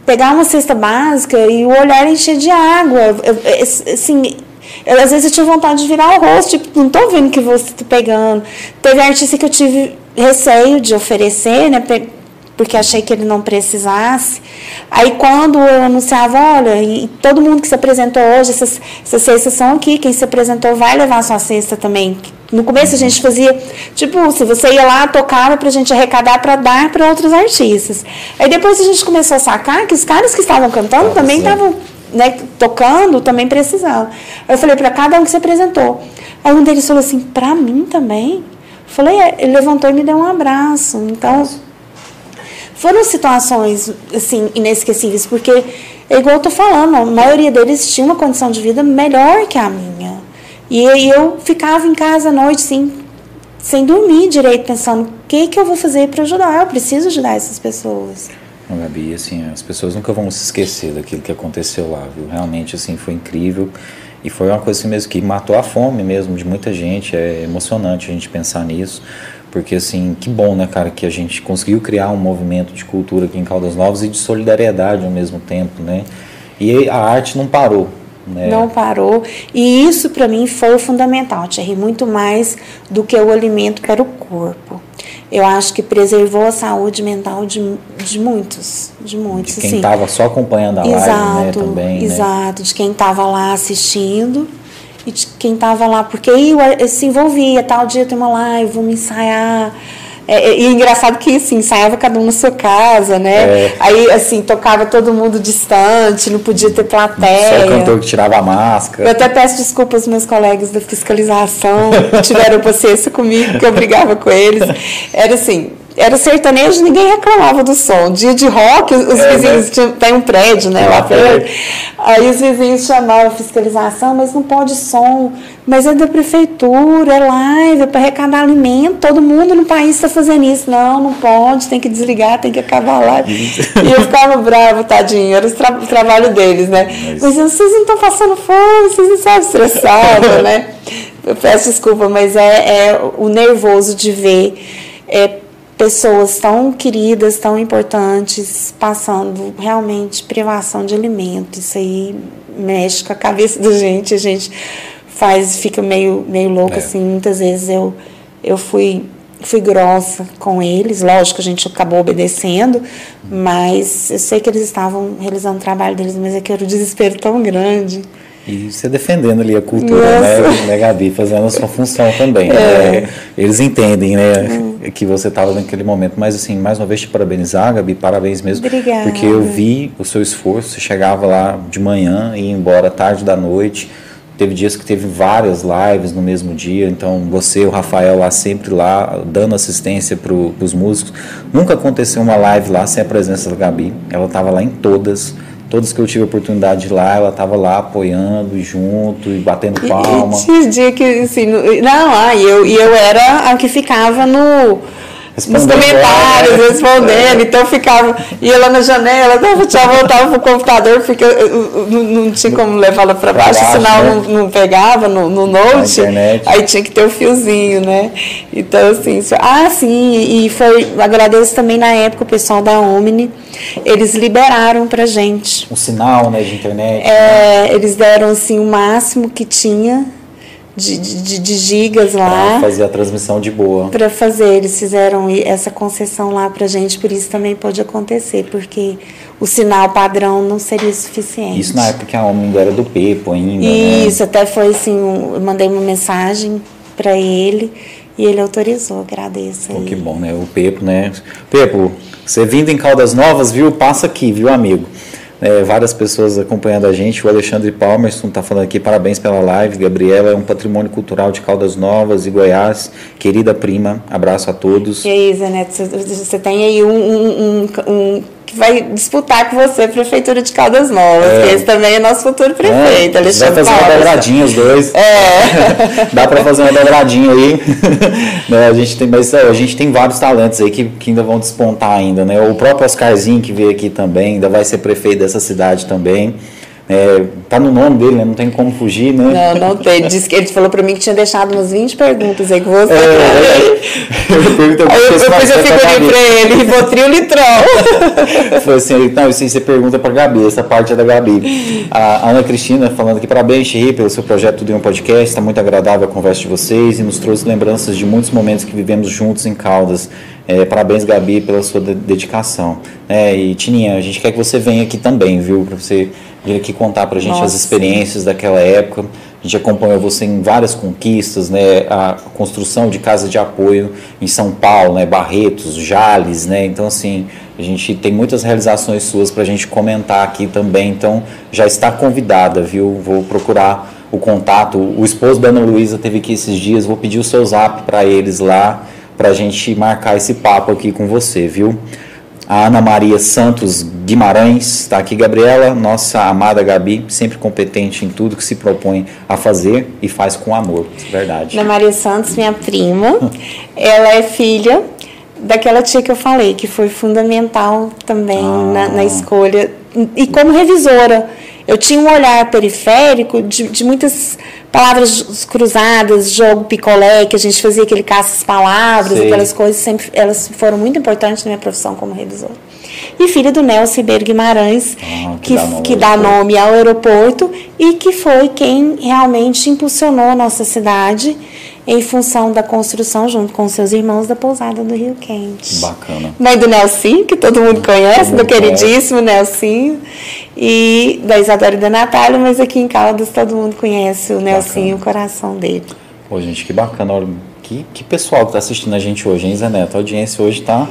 pegar uma cesta básica e o olhar encher de água. Eu, assim, eu, às vezes eu tinha vontade de virar o rosto, tipo, não tô vendo que você tá pegando. Teve artista que eu tive receio de oferecer, né? Porque achei que ele não precisasse. Aí quando eu anunciava, olha, e todo mundo que se apresentou hoje, essas, essas cestas são aqui, quem se apresentou vai levar a sua cesta também. No começo a gente fazia, tipo, se você ia lá, tocava pra gente arrecadar para dar para outros artistas. Aí depois a gente começou a sacar que os caras que estavam cantando também estavam né, tocando, também precisavam. Aí eu falei para cada um que se apresentou. Aí um deles falou assim, para mim também? Eu falei, é. ele levantou e me deu um abraço. Então, foram situações, assim, inesquecíveis, porque, é igual eu tô falando, a maioria deles tinha uma condição de vida melhor que a minha. E eu ficava em casa à noite, sim, sem dormir direito, pensando o que, que eu vou fazer para ajudar. Eu preciso ajudar essas pessoas. Não, Gabi, assim, as pessoas nunca vão se esquecer daquilo que aconteceu lá, viu? Realmente, assim, foi incrível. E foi uma coisa assim mesmo que matou a fome mesmo de muita gente. É emocionante a gente pensar nisso. Porque, assim, que bom, né, cara, que a gente conseguiu criar um movimento de cultura aqui em Caldas Novas e de solidariedade ao mesmo tempo, né? E a arte não parou, né? Não parou. E isso para mim foi o fundamental, Thierry, muito mais do que o alimento para o corpo. Eu acho que preservou a saúde mental de, de muitos, de muitos. De quem estava só acompanhando a exato, live, né, também. Exato, né? de quem estava lá assistindo e de quem estava lá, porque aí se envolvia, tal dia tem uma live, vamos ensaiar é, é, e é engraçado que, assim, ensaiava cada um na sua casa, né? É. Aí, assim, tocava todo mundo distante, não podia ter plateia. Só o cantor que tirava a máscara. Eu até peço desculpas aos meus colegas da fiscalização, que tiveram paciência comigo, que eu brigava com eles. Era assim, era sertanejo, ninguém reclamava do som. Dia de rock, os é, vizinhos né? tem um prédio, né? Lá perto. Aí os vizinhos chamavam a fiscalização, mas não pode som. Mas é da prefeitura, é live, é para arrecadar alimento. Todo mundo no país está fazendo isso. Não, não pode, tem que desligar, tem que acabar lá. e eu ficava bravo, tadinho. Era o, tra o trabalho deles, né? Mas, mas vocês não estão passando fome, vocês não estão estressados, né? Eu peço desculpa, mas é, é o nervoso de ver. É, pessoas tão queridas, tão importantes, passando realmente privação de alimento. Isso aí mexe com a cabeça da gente, a gente faz, fica meio, meio louco, é. assim. Muitas vezes eu, eu fui, fui grossa com eles, lógico, a gente acabou obedecendo, mas eu sei que eles estavam realizando o trabalho deles, mas é que era um desespero tão grande. E você defendendo ali a cultura, né, né, Gabi? Fazendo a sua função também. É. Né? Eles entendem, né, é. que você estava naquele momento. Mas, assim, mais uma vez te parabenizar, Gabi, parabéns mesmo. Obrigada. Porque eu vi o seu esforço, você chegava lá de manhã e ia embora tarde da noite. Teve dias que teve várias lives no mesmo dia, então você, o Rafael lá sempre lá, dando assistência para os músicos. Nunca aconteceu uma live lá sem a presença da Gabi. Ela estava lá em todas todas que eu tive a oportunidade de ir lá, ela estava lá apoiando junto e batendo palma. E, e tinha dia que, assim, não, ah, eu, e eu era a que ficava no nos comentários, né? respondendo. Então ficava, ia lá na janela, dava tchau, voltava pro computador, porque não, não tinha como levar ela para baixo, baixo, sinal né? não, não, pegava no, no note. Aí tinha que ter o fiozinho, né? Então, assim, ah, sim, e foi, agradeço também na época o pessoal da Omni, eles liberaram pra gente. Um sinal, né, de internet. É, né? eles deram, assim, o máximo que tinha de, de, de gigas lá. Para fazer a transmissão de boa. Para fazer, eles fizeram essa concessão lá para gente, por isso também pode acontecer, porque o sinal padrão não seria suficiente. Isso na época que a ONU era do Pepo ainda. Né? Isso, né? até foi assim, eu mandei uma mensagem para ele e ele autorizou, agradeço. Pô, que bom, né? O Pepo, né? Pepo, você vindo em Caldas Novas, viu? Passa aqui, viu, amigo? É, várias pessoas acompanhando a gente. O Alexandre Palmerson está falando aqui, parabéns pela live. Gabriela é um patrimônio cultural de Caldas Novas e Goiás. Querida prima, abraço a todos. E aí, Zeneto, você tem aí um, um, um que vai disputar com você a Prefeitura de Caldas Novas, é. esse também é nosso futuro prefeito, é. Alexandre Vai fazer uma dobradinha os dois. É. Dá para fazer uma dobradinha aí. né, a, gente tem, mas, a gente tem vários talentos aí que, que ainda vão despontar ainda, né? O próprio Oscarzinho que veio aqui também, ainda vai ser prefeito dessa cidade também. É, tá no nome dele, né? Não tem como fugir, né? Não, não tem. Diz que ele falou para mim que tinha deixado umas 20 perguntas aí que você. É, é. Eu perguntei aí eu, eu fiz a figurinha para ele, Rivotril Litrol. Foi assim, ele, não, isso aí você pergunta para Gabi, essa parte é da Gabi. A Ana Cristina falando aqui, parabéns, Thierry, pelo seu projeto Tudo em um Podcast, está muito agradável a conversa de vocês e nos trouxe lembranças de muitos momentos que vivemos juntos em Caldas. É, parabéns, Gabi, pela sua dedicação. É, e Tininha, a gente quer que você venha aqui também, viu? Para você vir aqui contar para a gente Nossa. as experiências daquela época. A gente acompanhou você em várias conquistas, né? A construção de casa de apoio em São Paulo, né? Barretos, Jales, né? Então, assim, a gente tem muitas realizações suas para a gente comentar aqui também. Então, já está convidada, viu? Vou procurar o contato. O esposo da Ana Luísa teve aqui esses dias. Vou pedir o seu zap para eles lá para a gente marcar esse papo aqui com você, viu? A Ana Maria Santos Guimarães, está aqui, Gabriela, nossa amada Gabi, sempre competente em tudo que se propõe a fazer e faz com amor, verdade. Ana Maria Santos, minha prima, ela é filha daquela tia que eu falei, que foi fundamental também ah. na, na escolha, e como revisora. Eu tinha um olhar periférico de, de muitas palavras cruzadas, jogo picolé, que a gente fazia aquele caça-palavras, aquelas coisas, sempre elas foram muito importantes na minha profissão como revisora. E filha do Nelson Ribeiro Guimarães, ah, que, que, dá nome, que dá nome ao aeroporto e que foi quem realmente impulsionou a nossa cidade em função da construção, junto com seus irmãos, da pousada do Rio Quente. Bacana. Mãe do Nelson, que todo mundo conhece, todo do queridíssimo Nelson, e da Isadora e da Natália, mas aqui em Caldas todo mundo conhece o Nelson e o coração dele. Pô, gente, que bacana. Olha, que, que pessoal que está assistindo a gente hoje, hein, Zé Neto? A audiência hoje está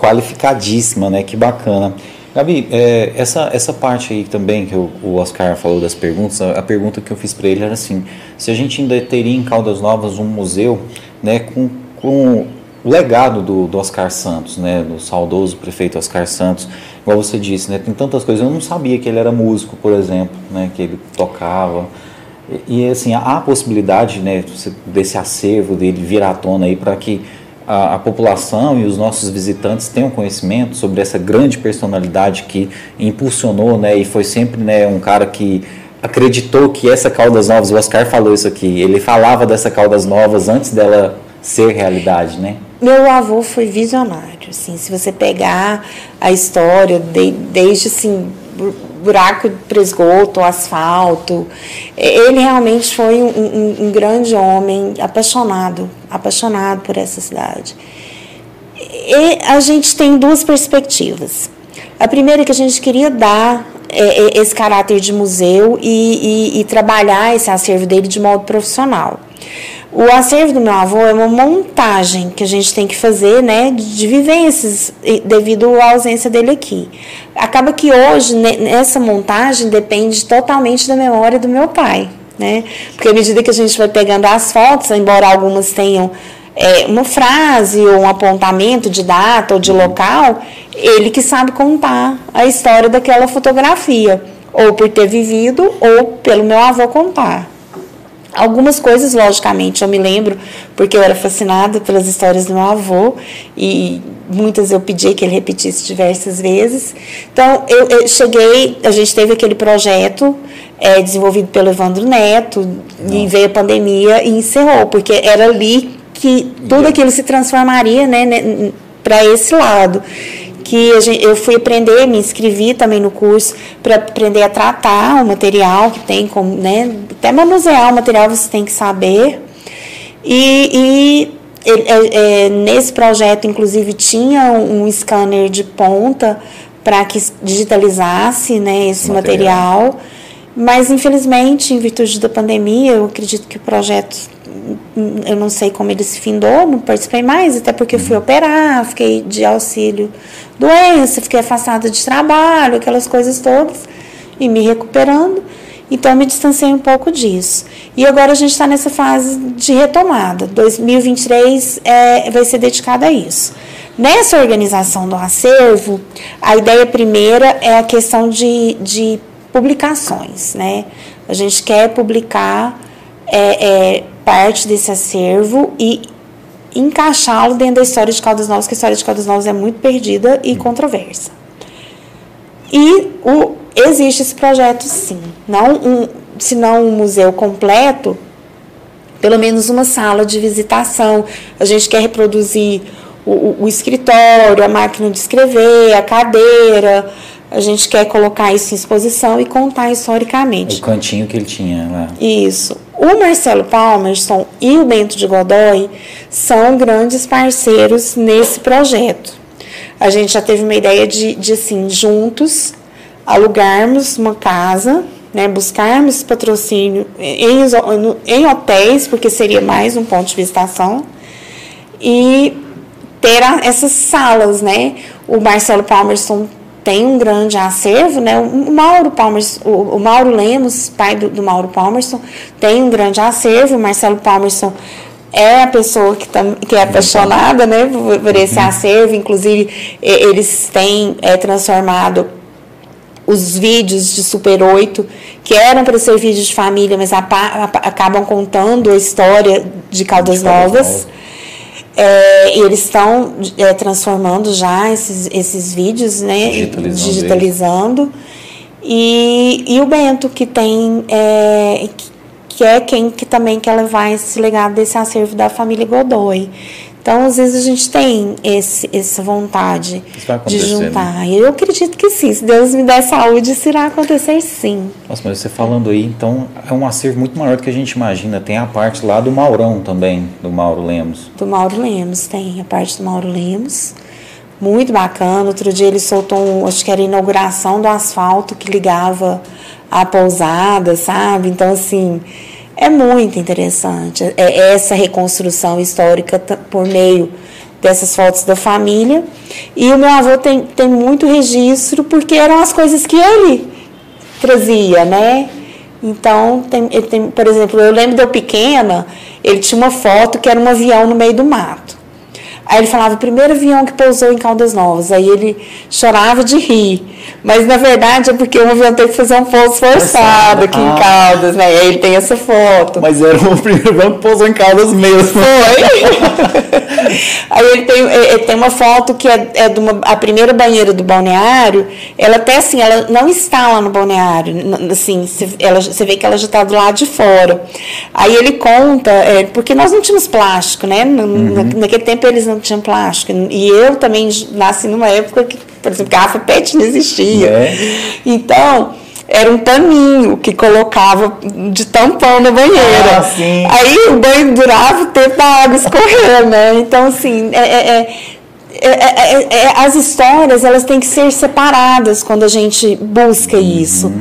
qualificadíssima, né? Que bacana. Gabi, é, essa, essa parte aí também que o, o Oscar falou das perguntas, a, a pergunta que eu fiz para ele era assim: se a gente ainda teria em Caldas Novas um museu né, com, com o legado do, do Oscar Santos, né, do saudoso prefeito Oscar Santos, igual você disse, né, tem tantas coisas. Eu não sabia que ele era músico, por exemplo, né, que ele tocava. E, e assim, há a possibilidade né, desse acervo dele vir à tona aí para que a, a, população e os nossos visitantes tenham conhecimento sobre essa grande personalidade que impulsionou, né, e foi sempre, né, um cara que acreditou que essa Caldas Novas, o Oscar falou isso aqui, ele falava dessa Caldas Novas antes dela ser realidade, né? Meu avô foi visionário, assim, se você pegar a história de, desde assim buraco para esgoto, asfalto. Ele realmente foi um, um, um, grande homem, apaixonado, apaixonado por essa cidade. E a gente tem duas perspectivas. A primeira é que a gente queria dar é, é esse caráter de museu e, e, e trabalhar esse acervo dele de modo profissional. O acervo do meu avô é uma montagem que a gente tem que fazer, né, de vivências devido à ausência dele aqui. Acaba que hoje nessa montagem depende totalmente da memória do meu pai, né? Porque à medida que a gente vai pegando as fotos, embora algumas tenham é, uma frase ou um apontamento de data ou de local, ele que sabe contar a história daquela fotografia, ou por ter vivido ou pelo meu avô contar. Algumas coisas, logicamente, eu me lembro, porque eu era fascinada pelas histórias do meu avô e muitas eu pedi que ele repetisse diversas vezes. Então, eu, eu cheguei, a gente teve aquele projeto é, desenvolvido pelo Evandro Neto e veio a pandemia e encerrou, porque era ali que tudo aquilo se transformaria né, né para esse lado que gente, eu fui aprender, me inscrevi também no curso para aprender a tratar o material que tem, como, né, até manusear o material você tem que saber. E, e é, é, nesse projeto, inclusive, tinha um, um scanner de ponta para que digitalizasse né, esse material. material. Mas, infelizmente, em virtude da pandemia, eu acredito que o projeto eu não sei como ele se findou, não participei mais, até porque fui uhum. operar, fiquei de auxílio doença, fiquei afastada de trabalho, aquelas coisas todas, e me recuperando. Então, me distanciei um pouco disso. E agora a gente está nessa fase de retomada. 2023 é, vai ser dedicado a isso. Nessa organização do acervo, a ideia primeira é a questão de, de publicações. Né? A gente quer publicar é, é, parte desse acervo e encaixá-lo dentro da história de Caldas Novas, que a história de Caldas Novas é muito perdida e controversa. E o, existe esse projeto, sim. Não um, se não um museu completo, pelo menos uma sala de visitação. A gente quer reproduzir o, o, o escritório, a máquina de escrever, a cadeira, a gente quer colocar isso em exposição e contar historicamente. O cantinho que ele tinha lá. Isso. O Marcelo Palmerston e o Bento de Godoy são grandes parceiros nesse projeto. A gente já teve uma ideia de, de assim, juntos, alugarmos uma casa, né, buscarmos patrocínio em, em hotéis, porque seria mais um ponto de visitação, e ter essas salas, né? O Marcelo Palmerston tem um grande acervo, né? O Mauro Palmerson, o, Mauro Lemos, pai do, do, Mauro Palmerson, tem um grande acervo. O Marcelo Palmerson é a pessoa que, tam, que é apaixonada né, por, por esse uhum. acervo. Inclusive, eles têm é, transformado os vídeos de Super 8, que eram para ser vídeos de família, mas a, a, acabam contando a história de Caldas de Novas. Novas. É, e eles estão é, transformando já esses, esses vídeos, né? Digitalizando. digitalizando. E, e o Bento, que tem. É, que é quem que também quer levar esse legado desse acervo da família Godoy. Então, às vezes a gente tem esse, essa vontade de juntar. Né? Eu acredito que sim. Se Deus me der saúde, isso irá acontecer sim. Nossa, mas você falando aí, então é um acervo muito maior do que a gente imagina. Tem a parte lá do Maurão também, do Mauro Lemos. Do Mauro Lemos, tem a parte do Mauro Lemos. Muito bacana. Outro dia ele soltou, um, acho que era a inauguração do asfalto que ligava a pousada, sabe? Então, assim é muito interessante é essa reconstrução histórica por meio dessas fotos da família. E o meu avô tem, tem muito registro porque eram as coisas que ele trazia, né? Então, tem, ele tem, por exemplo, eu lembro de eu pequena, ele tinha uma foto que era um avião no meio do mato. Aí ele falava, o primeiro avião que pousou em Caldas Novas. Aí ele chorava de rir. Mas na verdade é porque o avião teve que fazer um pouso forçado aqui ah. em Caldas, né? Aí ele tem essa foto. Mas era o primeiro avião que pousou em Caldas mesmo. Foi. Aí ele tem, ele tem uma foto que é, é de uma, a primeira banheira do balneário. Ela até assim, ela não está lá no balneário. Assim, ela, você vê que ela já está do lado de fora. Aí ele conta, é, porque nós não tínhamos plástico, né? Uhum. naquele tempo eles não tinham plástico. E eu também nasci numa época que, por exemplo, garrafa PET não existia. É. Então era um paninho que colocava de tampão na banheira. Ah, sim. Aí o banho durava o tempo da água escorrer, né? Então, assim, é, é, é, as histórias elas têm que ser separadas quando a gente busca uhum. isso.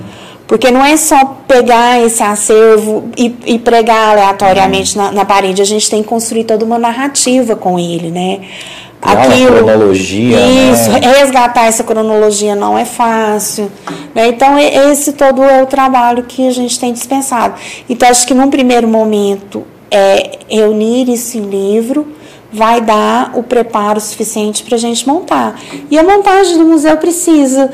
Porque não é só pegar esse acervo e, e pregar aleatoriamente na, na, parede, a gente tem que construir toda uma narrativa com ele, né? aquilo. cronologia. Isso, né? resgatar essa cronologia não é fácil. Né? Então, esse todo é o trabalho que a gente tem dispensado. Então, acho que num primeiro momento, é, reunir isso em livro vai dar o preparo suficiente para a gente montar. E a montagem do museu precisa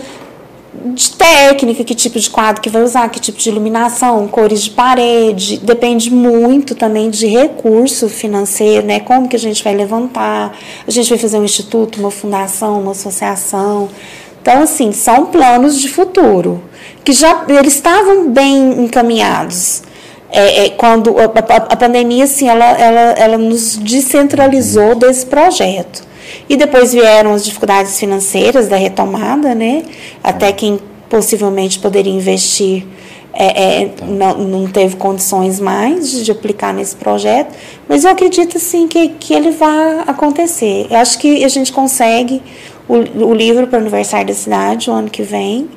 de técnica, que tipo de quadro que vai usar, que tipo de iluminação, cores de parede, depende muito também de recurso financeiro, né? Como que a gente vai levantar? A gente vai fazer um instituto, uma fundação, uma associação. Então, assim, são planos de futuro que já eles estavam bem encaminhados. É, é, quando a, a, a, pandemia, assim, ela, ela, ela nos descentralizou desse projeto. E depois vieram as dificuldades financeiras da retomada, né? Até quem possivelmente poderia investir é, é, não, não teve condições mais de, de, aplicar nesse projeto, mas eu acredito sim que, que ele vai acontecer. Eu acho que a gente consegue o, o livro para o aniversário da cidade o ano que vem.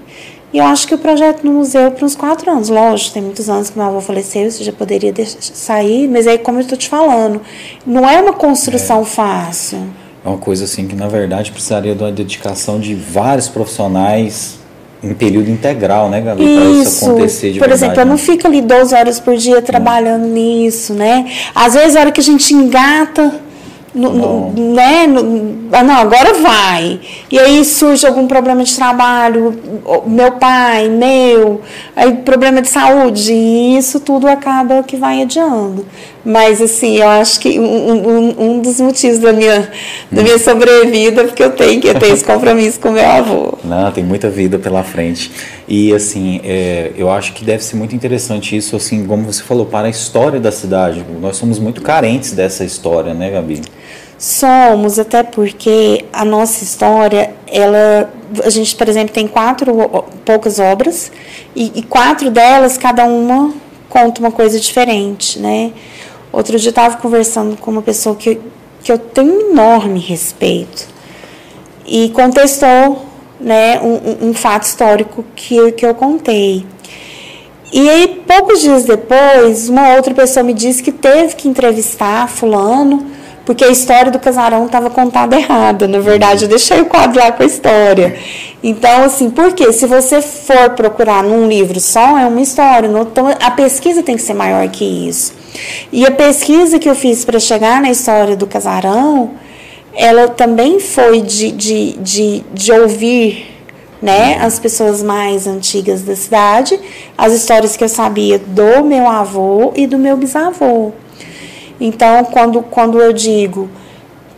E eu acho que o projeto no museu para uns quatro anos. Lógico, tem muitos anos que meu avô faleceu, você já poderia deixar, sair, mas aí, como eu estou te falando, não é uma construção é. fácil. É uma coisa assim que, na verdade, precisaria de uma dedicação de vários profissionais em período integral, né, Gabi? Para isso acontecer de Por verdade, exemplo, eu não né? fico ali 12 horas por dia trabalhando hum. nisso, né? Às vezes, a hora que a gente engata no, no, né? No, ah, não, agora vai. E aí surge algum problema de trabalho, meu pai, meu, aí problema de saúde, e isso tudo acaba que vai adiando. Mas, assim, eu acho que um, um, um dos motivos da minha, da minha sobrevida é porque eu tenho que ter esse compromisso com meu avô. Não, tem muita vida pela frente. E, assim, é, eu acho que deve ser muito interessante isso, assim, como você falou, para a história da cidade. Nós somos muito carentes dessa história, né, Gabi? Somos, até porque a nossa história, ela, a gente, por exemplo, tem quatro poucas obras e, e quatro delas, cada uma conta uma coisa diferente, né? Outro dia eu estava conversando com uma pessoa que, que eu tenho um enorme respeito e contestou né, um, um fato histórico que, que eu contei. E aí, poucos dias depois, uma outra pessoa me disse que teve que entrevistar fulano porque a história do casarão estava contada errada. Na verdade, eu deixei o quadro lá com a história. Então, assim, porque se você for procurar num livro só, é uma história. Então, a pesquisa tem que ser maior que isso. E a pesquisa que eu fiz para chegar na história do casarão, ela também foi de, de, de, de ouvir né, as pessoas mais antigas da cidade, as histórias que eu sabia do meu avô e do meu bisavô. Então, quando, quando eu digo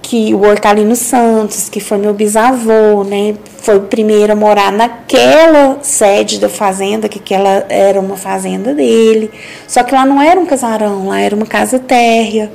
que o Hortalino Santos, que foi meu bisavô, né, foi o primeiro a morar naquela sede da fazenda, que aquela era uma fazenda dele. Só que lá não era um casarão, lá era uma casa térrea.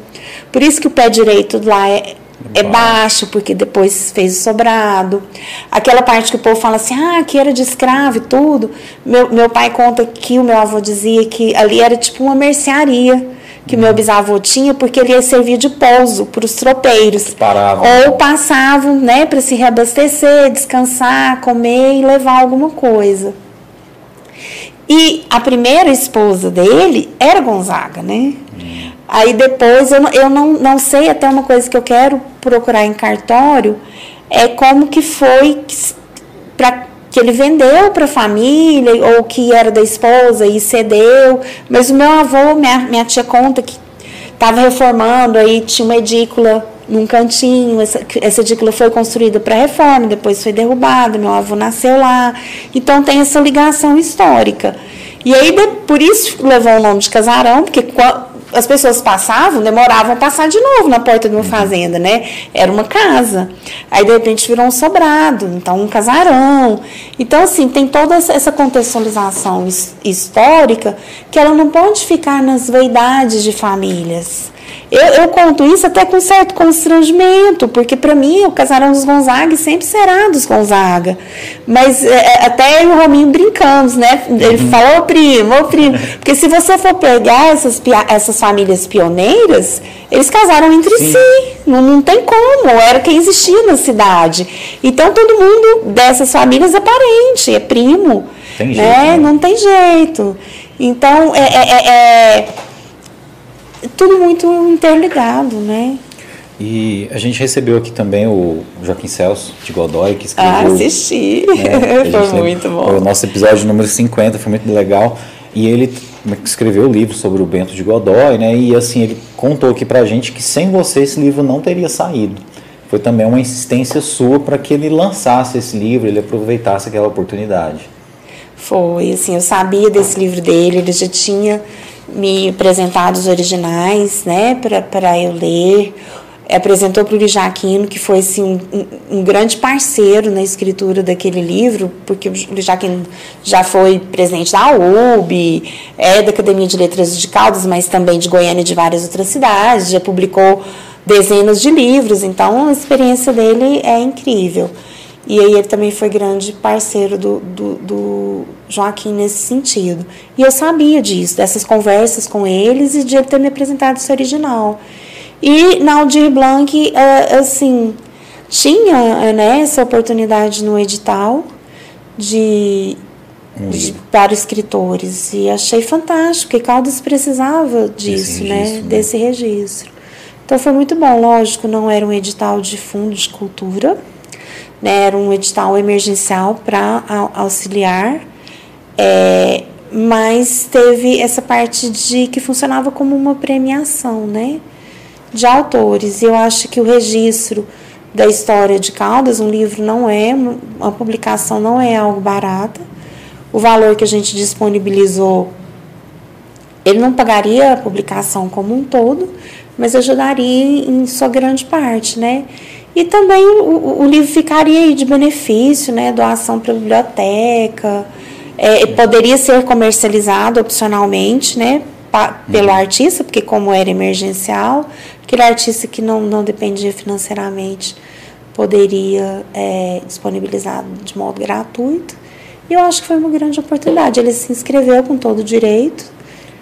Por isso que o pé direito lá é, é baixo, porque depois fez o sobrado. Aquela parte que o povo fala assim, ah, que era de escravo e tudo. Meu, meu pai conta que o meu avô dizia que ali era tipo uma mercearia que meu bisavô tinha, porque ele servia de pouso para os tropeiros. Paravam. Ou passavam, né, para se reabastecer, descansar, comer e levar alguma coisa. E a primeira esposa dele era Gonzaga, né? Hum. Aí depois, eu, não, eu não, não sei, até uma coisa que eu quero procurar em cartório, é como que foi para que ele vendeu para a família ou que era da esposa e cedeu. Mas o meu avô, minha, minha tia conta que estava reformando, aí tinha uma edícula num cantinho, essa, essa edícula foi construída para reforma, depois foi derrubada, meu avô nasceu lá. Então tem essa ligação histórica. E aí, por isso levou o nome de casarão, porque as pessoas passavam, demoravam a passar de novo na porta de uma uhum. fazenda, né? Era uma casa. Aí, de repente, virou um sobrado, então um casarão. Então, assim, tem toda essa contextualização histórica que ela não pode ficar nas vaidades de famílias. Eu, eu, conto isso até com certo constrangimento, porque para mim o casarão dos Gonzaga sempre será dos Gonzaga. Mas é, é até eu e o Rominho brincamos, né? Ele uhum. falou, primo, ô primo. Porque se você for pegar essas, essas famílias pioneiras, eles casaram entre Sim. si. Não, não tem como, era quem existia na cidade. Então todo mundo dessas famílias é parente, é primo. Tem né? jeito, né? Não tem jeito. Então, é, é, é, é tudo muito interligado, né? E a gente recebeu aqui também o Joaquim Celso de Godoy, que escreveu. Ah, assisti. Né, foi muito bom. O nosso episódio número 50, foi muito legal. E ele escreveu o livro sobre o Bento de Godoy, né? E assim, ele contou aqui pra gente que sem você esse livro não teria saído. Foi também uma insistência sua para que ele lançasse esse livro, ele aproveitasse aquela oportunidade. Foi, assim, eu sabia desse livro dele, ele já tinha me apresentado os originais, né, para eu ler. Apresentou para o Lijaquino, que foi assim, um, um, grande parceiro na escritura daquele livro, porque o Lijaquino já foi presidente da UB, é da Academia de Letras de Caldas, mas também de Goiânia e de várias outras cidades, já publicou dezenas de livros, então a experiência dele é incrível. E aí ele também foi grande parceiro do, do, do, Joaquim nesse sentido. E eu sabia disso, dessas conversas com eles e de ele ter me apresentado esse original. E na Aldir Blanc, é, assim, tinha né, essa oportunidade no edital de, de, para escritores. E achei fantástico, porque Caldas precisava disso, né, registro, né, né, desse registro. Então foi muito bom, lógico, não era um edital de fundo de cultura, né, era um edital emergencial para auxiliar, é, mas teve essa parte de que funcionava como uma premiação né, de autores. Eu acho que o registro da história de Caldas, um livro não é, uma publicação não é algo barata. O valor que a gente disponibilizou, ele não pagaria a publicação como um todo, mas ajudaria em sua grande parte, né? E também o, o livro ficaria aí de benefício, né? Doação para a biblioteca. É, poderia ser comercializado opcionalmente, né? Pa, pelo uhum. artista, porque como era emergencial, aquele artista que não, não dependia financeiramente poderia é, disponibilizar de modo gratuito. E eu acho que foi uma grande oportunidade. Ele se inscreveu com todo o direito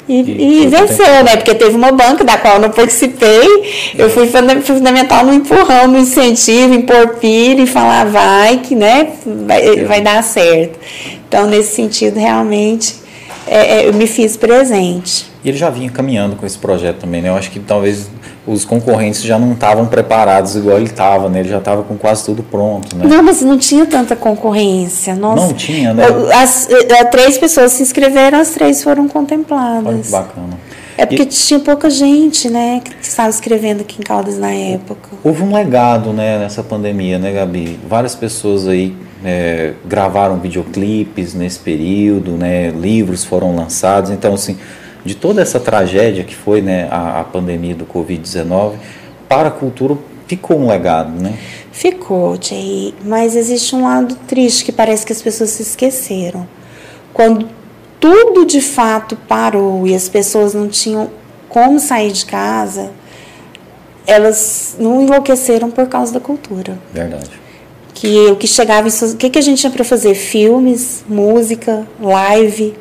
e, e, e venceu, né? Porque teve uma banca da qual eu não participei. Eu fui fundamental no empurrão, no incentivo, em pôr pilha e falar vai que né, vai, vai dar certo. Então, nesse sentido, realmente, é, é, eu me fiz presente. E ele já vinha caminhando com esse projeto também, né? Eu acho que talvez os concorrentes já não estavam preparados igual ele estava, né? Ele já estava com quase tudo pronto, né? Não, mas não tinha tanta concorrência. Nossa, não tinha, né? As, as, três pessoas se inscreveram, as três foram contempladas. Olha que bacana. É porque e, tinha pouca gente, né, que estava escrevendo aqui em Caldas na época. Houve um legado, né, nessa pandemia, né, Gabi? Várias pessoas aí é, gravaram videoclipes nesse período, né, livros foram lançados, então assim de toda essa tragédia que foi né, a, a pandemia do Covid-19, para a cultura ficou um legado, né? Ficou, Jay, mas existe um lado triste que parece que as pessoas se esqueceram. Quando tudo de fato parou e as pessoas não tinham como sair de casa, elas não enlouqueceram por causa da cultura. Verdade. Que o que chegava, o que, que a gente tinha para fazer? Filmes, música, live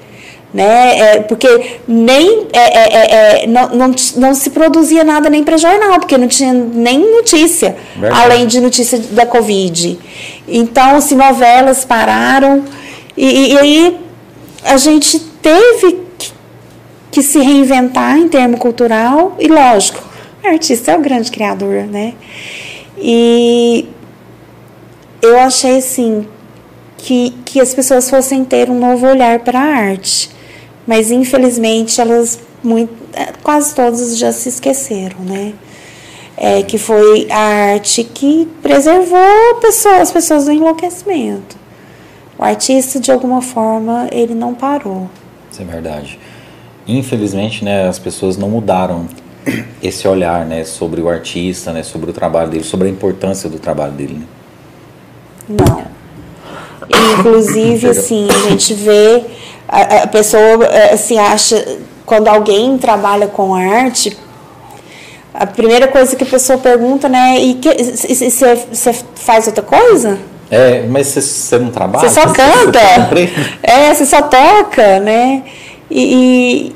né? É, porque nem é, é, é, é não, não, não, se produzia nada nem para jornal, porque não tinha nem notícia, Verdade. além de notícia da Covid. Então, se novelas pararam, e, e aí a gente teve que, que se reinventar em termo cultural, e lógico, o artista é o grande criador, né? E eu achei assim que, que as pessoas fossem ter um novo olhar para a arte mas infelizmente elas muito, é, quase todas já se esqueceram, né? É, que foi a arte que preservou pessoa, as pessoas do enlouquecimento. O artista, de alguma forma, ele não parou. Isso é verdade. Infelizmente, né, as pessoas não mudaram esse olhar né, sobre o artista, né, sobre o trabalho dele, sobre a importância do trabalho dele. Né? Não. Inclusive, assim, a gente vê a, a pessoa eh, se acha quando alguém trabalha com arte a primeira coisa que a pessoa pergunta né e você faz outra coisa? É mas você não trabalha? Você só canta é você só toca né? E,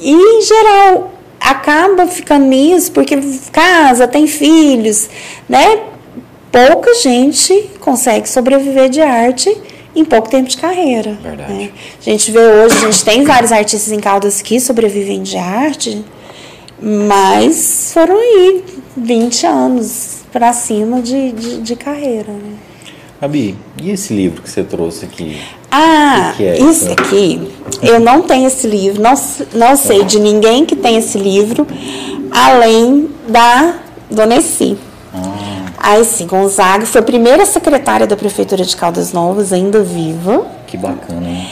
e, e em geral acaba ficando nisso porque casa tem filhos né? Pouca gente consegue sobreviver de arte em pouco tempo de carreira. Verdade. Né? A gente vê hoje, a gente tem vários artistas em Caldas que sobrevivem de arte, mas foram aí 20 anos para cima de, de, de, carreira. Né? Gabi, e esse livro que você trouxe aqui? Ah, que é isso aqui, eu não tenho esse livro, não, não sei de ninguém que tem esse livro, além da Dona Essi. Aí sim, Gonzaga foi a primeira secretária da Prefeitura de Caldas Novas, ainda viva. Que bacana, hein?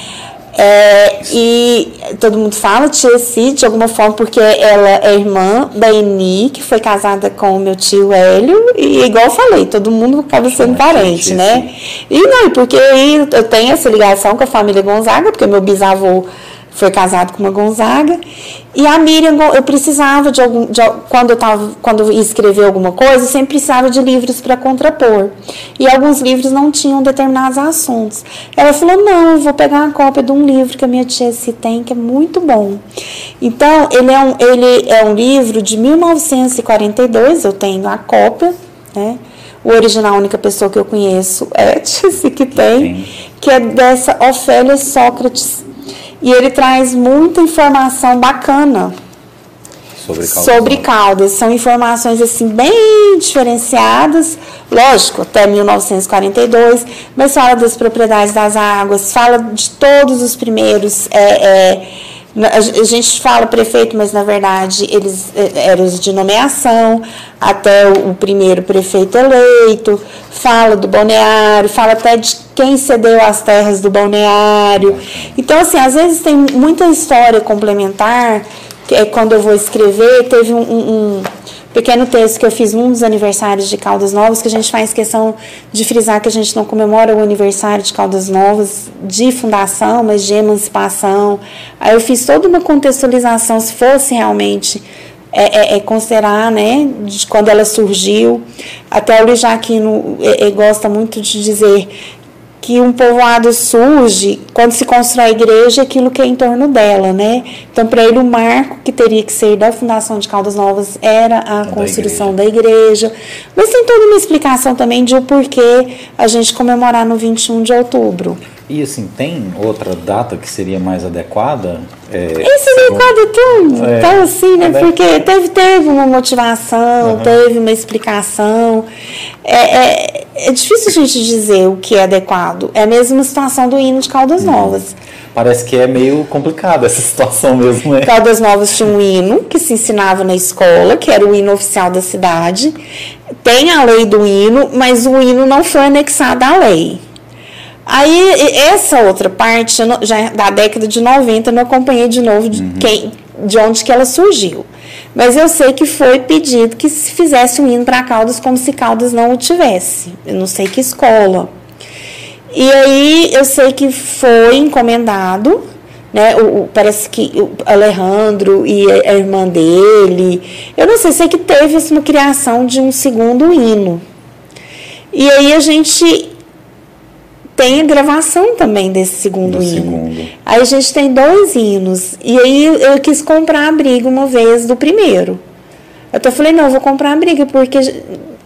É, e todo mundo fala Tia Si, de alguma forma, porque ela é irmã da Eni, que foi casada com o meu tio Hélio, e igual eu falei, todo mundo acaba sendo parente, né? E não, porque eu tenho essa ligação com a família Gonzaga, porque meu bisavô foi casado com uma Gonzaga. E a Miriam, eu precisava de algum. De, quando eu tava, quando eu ia escrever alguma coisa, eu sempre precisava de livros para contrapor. E alguns livros não tinham determinados assuntos. Ela falou: não, eu vou pegar uma cópia de um livro que a minha tia se tem, que é muito bom. Então, ele é um, ele é um livro de 1942, eu tenho a cópia, né? O original, a única pessoa que eu conheço é a tia que tem, que é dessa Ofélia Sócrates e ele traz muita informação bacana sobre Caldas. Sobre Caldas. São informações assim bem diferenciadas, lógico, até 1942, mas fala das propriedades das águas, fala de todos os primeiros. É, é, a gente fala prefeito, mas na verdade eles é, eram os de nomeação, até o primeiro prefeito eleito, fala do balneário, fala até de quem cedeu as terras do balneário. Então, assim, às vezes tem muita história complementar, é quando eu vou escrever, teve um, um pequeno texto que eu fiz num dos aniversários de Caldas Novas, que a gente faz questão de frisar que a gente não comemora o aniversário de Caldas Novas de fundação, mas de emancipação. Aí eu fiz toda uma contextualização, se fosse realmente é, é, é considerar, né, de quando ela surgiu. Até o Luiz Jaquino é, é, gosta muito de dizer que um povoado surge quando se constrói a igreja aquilo que é em torno dela, né? Então, para ele, o marco que teria que ser da fundação de Caldas Novas era a da construção igreja. da igreja. Mas tem toda uma explicação também de o porquê a gente comemorar no 21 de outubro. E assim, tem outra data que seria mais adequada? É, Esse é adequado tudo. É, então, assim, né? Porque teve, teve uma motivação, uhum. teve uma explicação. É, é, é, difícil a gente dizer o que é adequado. É a mesma situação do hino de Caldas uhum. Novas. Parece que é meio complicado essa situação mesmo, né? Caldas Novas tinha um hino que se ensinava na escola, que era o hino oficial da cidade. Tem a lei do hino, mas o hino não foi anexado à lei. Aí, essa outra parte, já da década de 90, eu não acompanhei de novo de, uhum. quem, de onde que ela surgiu. Mas eu sei que foi pedido que se fizesse um hino para Caldas como se Caldas não o tivesse. Eu não sei que escola. E aí eu sei que foi encomendado, né? O, o, parece que o Alejandro e a irmã dele. Eu não sei, sei que teve assim, uma criação de um segundo hino. E aí a gente tem a gravação também desse segundo Do hino. Segundo. Aí a gente tem dois hinos. E aí eu quis comprar a briga uma vez do primeiro. Eu até falei, não, eu vou comprar a briga, porque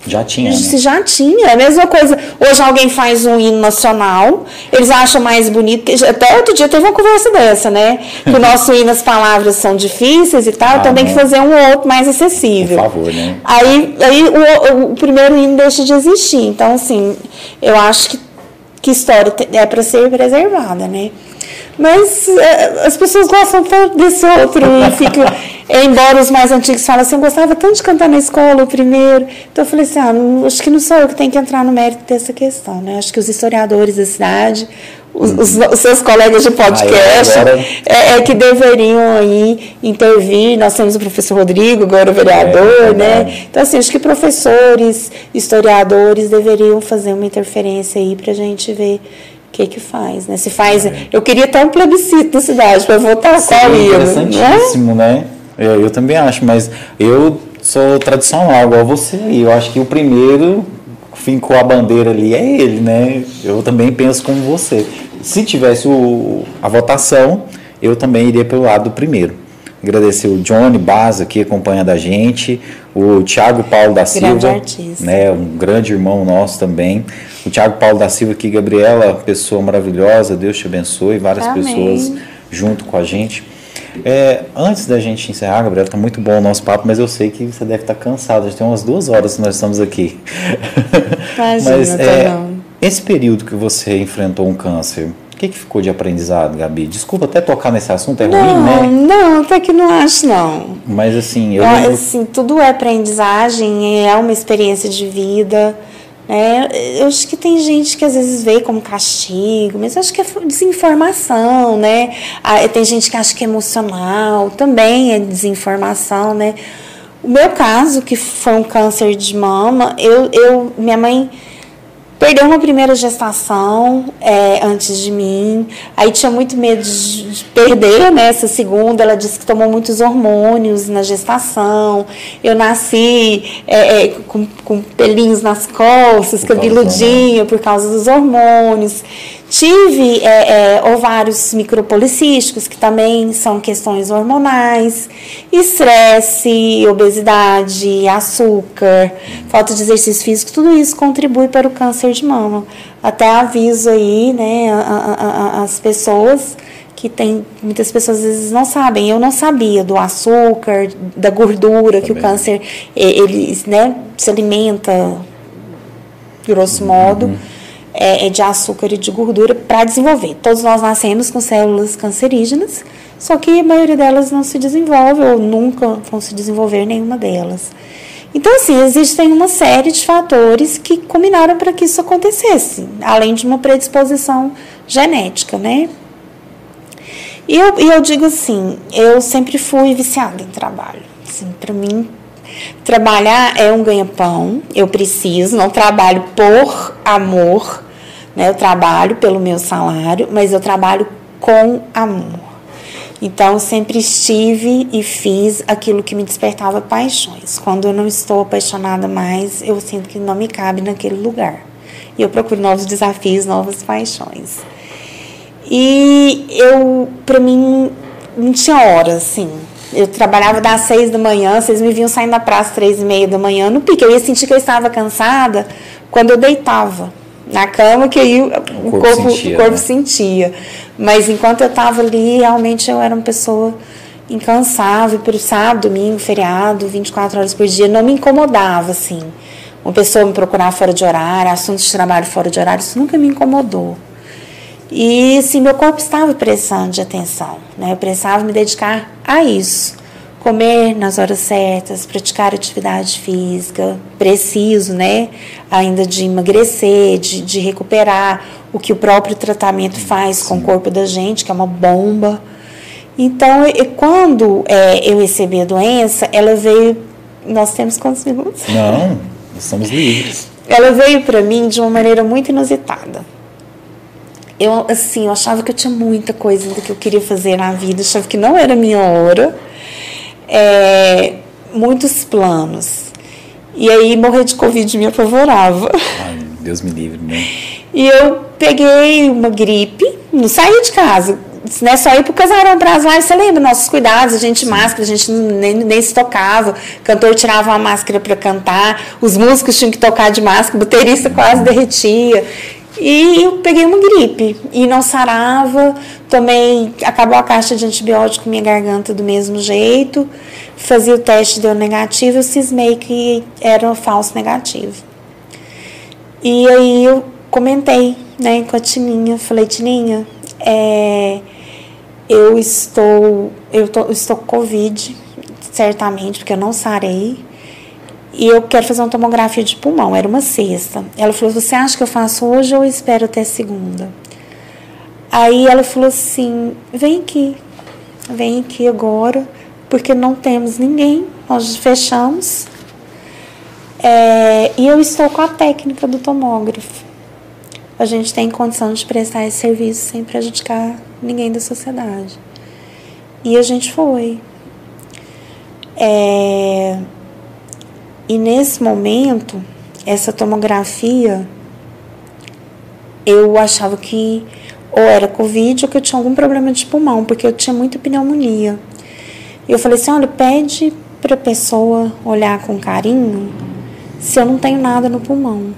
já tinha. Né? Se já tinha. É a mesma coisa. Hoje alguém faz um hino nacional, eles acham mais bonito. Até outro dia teve uma conversa dessa, né? Que o nosso hino, as palavras são difíceis e tal, ah, então tem que fazer um outro mais acessível. Por favor, né? Aí, aí o, o primeiro hino deixa de existir. Então, assim, eu acho que, que história é para ser preservada, né? Mas é, as pessoas gostam tanto desse outro e ficam. embora os mais antigos falem assim, eu gostava tanto de cantar na escola o primeiro. Então eu falei assim, ah, não, acho que não sou eu que tenho que entrar no mérito dessa questão, né? Acho que os historiadores da cidade, os, os, os seus colegas de podcast, agora... é, é, que deveriam aí intervir. Nós temos o professor Rodrigo, agora o vereador, é, né? Então, assim, acho que professores, historiadores deveriam fazer uma interferência aí para a gente ver que que faz, né? Se faz, é. eu queria ter um plebiscito na cidade para votar Sim, qual ia, interessantíssimo, né? né? Eu, eu, também acho, mas eu sou tradicional igual você e eu acho que o primeiro fincou a bandeira ali é ele, né? Eu também penso como você. Se tivesse o, a votação, eu também iria pelo lado do primeiro. Agradecer o Johnny Baza que acompanha da gente, o Tiago Paulo da Silva, né, um grande irmão nosso também. O Tiago Paulo da Silva aqui, Gabriela, pessoa maravilhosa, Deus te abençoe, várias Amém. pessoas junto com a gente. É, antes da gente encerrar, Gabriela, está muito bom o nosso papo, mas eu sei que você deve estar tá cansado. Já tem umas duas horas que nós estamos aqui. Imagina, mas é, esse período que você enfrentou um câncer, o que, que ficou de aprendizado, Gabi? Desculpa até tocar nesse assunto, é não, ruim, né? Não, até que não acho, não. Mas assim, eu. Lembro... Assim, tudo é aprendizagem, é uma experiência de vida. Né? Eu acho que tem gente que às vezes vê como castigo, mas eu acho que é desinformação, né? Tem gente que acha que é emocional, também é desinformação, né? O meu caso, que foi um câncer de mama, eu, eu minha mãe Perdeu uma primeira gestação é, antes de mim, aí tinha muito medo de perder né, essa segunda. Ela disse que tomou muitos hormônios na gestação. Eu nasci é, é, com, com pelinhos nas costas, cabeludinha por causa dos hormônios. Tive é, é, ovários micropolicísticos, que também são questões hormonais, estresse, obesidade, açúcar, falta de exercício físico, tudo isso contribui para o câncer de mama. Até aviso aí, né, as pessoas que tem muitas pessoas às vezes não sabem. Eu não sabia do açúcar, da gordura, Também. que o câncer ele, né, se alimenta, grosso modo. Uhum é, é, de açúcar e de gordura para desenvolver. Todos nós nascemos com células cancerígenas, só que a maioria delas não se desenvolve ou nunca vão se desenvolver nenhuma delas. Então, assim, existem uma série de fatores que combinaram para que isso acontecesse, além de uma predisposição genética, né? E eu, eu digo assim, eu sempre fui viciada em trabalho. Assim, para mim, trabalhar é um ganha-pão, eu preciso, não trabalho por amor, né? Eu trabalho pelo meu salário, mas eu trabalho com amor. Então, sempre estive e fiz aquilo que me despertava paixões. Quando eu não estou apaixonada mais, eu sinto que não me cabe naquele lugar. E eu procuro novos desafios, novas paixões. E eu, para mim, não tinha hora, assim. Eu trabalhava das seis da manhã, vocês me viam saindo da praça às três e meia da manhã no pique. Eu ia sentir que eu estava cansada quando eu deitava na cama, que aí o, O corpo corpo, sentia, o corpo né? sentia. Mas enquanto eu estava ali, realmente eu era uma pessoa incansável, por sábado, domingo, feriado, 24 horas por dia, não me incomodava, assim. Uma pessoa me procurar fora de horário, assuntos de trabalho fora de horário, isso nunca me incomodou. E assim, meu corpo estava precisando de atenção, né? Eu precisava me dedicar a isso. Comer nas horas certas, praticar atividade física, preciso, né? Ainda de emagrecer, de, de recuperar o que o próprio tratamento faz com o corpo da gente, que é uma bomba. Então, quando é, eu recebi a doença, ela veio. Nós temos quantos minutos? Não, estamos livres. ela veio para mim de uma maneira muito inusitada. Eu, assim, eu achava que eu tinha muita coisa que eu queria fazer na vida, achava que não era a minha hora, é, muitos planos. E aí, morrer de Covid me apavorava. Ai, Deus me livre, né? E eu peguei uma gripe, não saí de casa, né? Só ir pro casarão para as lives. Você lembra nossos cuidados? A gente máscara, a gente nem, nem se tocava. O cantor tirava uma máscara para cantar, os músicos tinham que tocar de máscara, o baterista quase derretia. E eu peguei uma gripe. E não sarava, tomei, acabou a caixa de antibiótico, minha garganta do mesmo jeito, fazia o teste, deu negativo, eu cismei que era um falso negativo. E aí eu comentei, né, com a Tininha, falei, Tininha, é, eu estou, eu tô, estou com Covid, certamente, porque eu não sarei, e eu quero fazer uma tomografia de pulmão, era uma sexta. Ela falou, você acha que eu faço hoje ou eu espero até segunda? Aí ela falou assim, vem aqui, vem aqui agora, porque não temos ninguém, nós fechamos, é, e eu estou com a técnica do tomógrafo. A gente tem condição de prestar esse serviço sem prejudicar ninguém da sociedade. E a gente foi. É, e nesse momento, essa tomografia, eu achava que ou era Covid ou que eu tinha algum problema de pulmão, porque eu tinha muita pneumonia. E eu falei assim: olha, pede para a pessoa olhar com carinho se eu não tenho nada no pulmão.